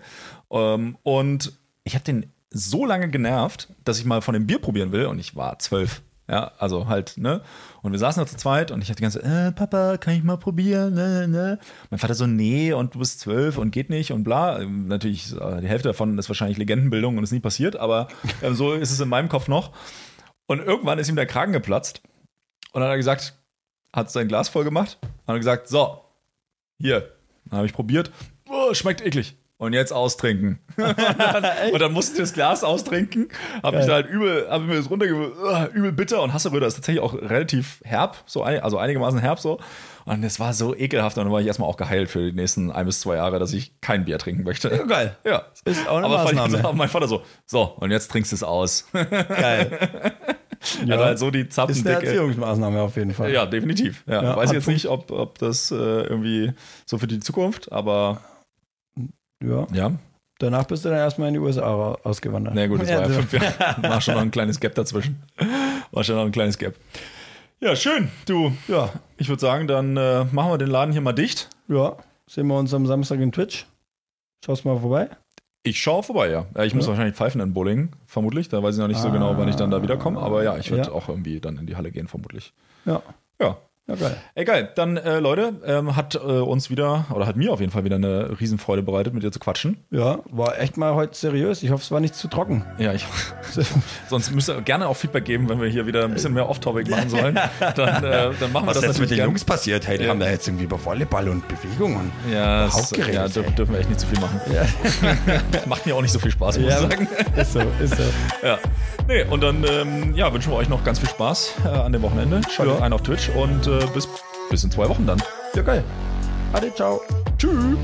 Speaker 1: Ähm, und ich habe den so lange genervt, dass ich mal von dem Bier probieren will und ich war zwölf. Ja, also halt, ne? Und wir saßen da zu zweit und ich hatte die ganze Zeit, äh, Papa, kann ich mal probieren? Ne, ne. Mein Vater so, nee, und du bist zwölf und geht nicht und bla. Ähm, Natürlich, äh, die Hälfte davon ist wahrscheinlich Legendenbildung und ist nie passiert, aber ähm, so ist es in meinem Kopf noch. Und irgendwann ist ihm der Kragen geplatzt und dann hat er gesagt, hat sein Glas voll gemacht, hat gesagt, so, hier. Dann habe ich probiert, oh, schmeckt eklig. Und jetzt austrinken. (laughs) und, dann, und dann musste ich das Glas austrinken, habe mich da halt übel, habe mir das runterge, uh, übel bitter und Hasseröder ist tatsächlich auch relativ herb, so ein, also einigermaßen herb so. Und es war so ekelhaft und dann war ich erstmal auch geheilt für die nächsten ein bis zwei Jahre, dass ich kein Bier trinken möchte.
Speaker 2: Ja, geil.
Speaker 1: Ja.
Speaker 2: Ist auch eine
Speaker 1: Aber ich-
Speaker 2: Maßnahme.
Speaker 1: aber mein Vater so, so, und jetzt trinkst du es aus.
Speaker 2: Geil. (laughs)
Speaker 1: Ja. Also halt so die
Speaker 2: Ist eine
Speaker 1: Zappendicke.
Speaker 2: Erziehungsmaßnahme auf jeden Fall.
Speaker 1: Ja, definitiv. Ja,
Speaker 2: Ja,
Speaker 1: weiß jetzt nicht, ob, ob das äh, irgendwie so für die Zukunft, aber
Speaker 2: ja.
Speaker 1: ja.
Speaker 2: Danach bist du dann erstmal in die USA ausgewandert.
Speaker 1: Na gut, das war ja fünf Jahre. (laughs) War schon noch ein kleines Gap dazwischen. War schon noch ein kleines Gap. Ja, schön. Du,
Speaker 2: Ja,
Speaker 1: ich würde sagen, dann äh, machen wir den Laden hier mal dicht.
Speaker 2: ja. Sehen wir uns am Samstag in Twitch. Schaust mal vorbei.
Speaker 1: Ich schaue vorbei, ja. ja ich muss
Speaker 2: Ja.
Speaker 1: wahrscheinlich pfeifen in Bowling, vermutlich. Da weiß ich noch nicht so genau, wann ich dann da wiederkomme. Aber ja, ich werde
Speaker 2: Ja.
Speaker 1: auch irgendwie dann in die Halle gehen, vermutlich.
Speaker 2: Ja.
Speaker 1: Ja.
Speaker 2: Ja, geil.
Speaker 1: Egal, dann äh, Leute, ähm, hat äh, uns wieder, oder hat mir auf jeden Fall wieder eine Riesenfreude bereitet, mit dir zu quatschen.
Speaker 2: Ja, war echt mal heute seriös. Ich hoffe, es war nicht zu trocken.
Speaker 1: Ja, ich, (laughs) sonst müsst ihr gerne auch Feedback geben, wenn wir hier wieder ein bisschen mehr Off-Topic machen sollen. (laughs) Dann, äh, dann machen wir das natürlich gerne.
Speaker 2: passiert? Hey, die
Speaker 1: Ja.
Speaker 2: haben da jetzt irgendwie über Volleyball und Bewegung und
Speaker 1: Ja,
Speaker 2: geredet,
Speaker 1: ja dürfen, dürfen wir echt nicht zu viel machen. (laughs) Macht mir auch nicht so viel Spaß, muss
Speaker 2: Ja,
Speaker 1: ich sagen.
Speaker 2: ist so, ist so.
Speaker 1: Ja. Nee, und dann ähm, ja, wünschen wir euch noch ganz viel Spaß äh, an dem Wochenende. Schaltet
Speaker 2: Ja.
Speaker 1: ein auf Twitch und äh, bis, bis in zwei Wochen dann.
Speaker 2: Ja, geil. Ade, ciao.
Speaker 1: Tschüss.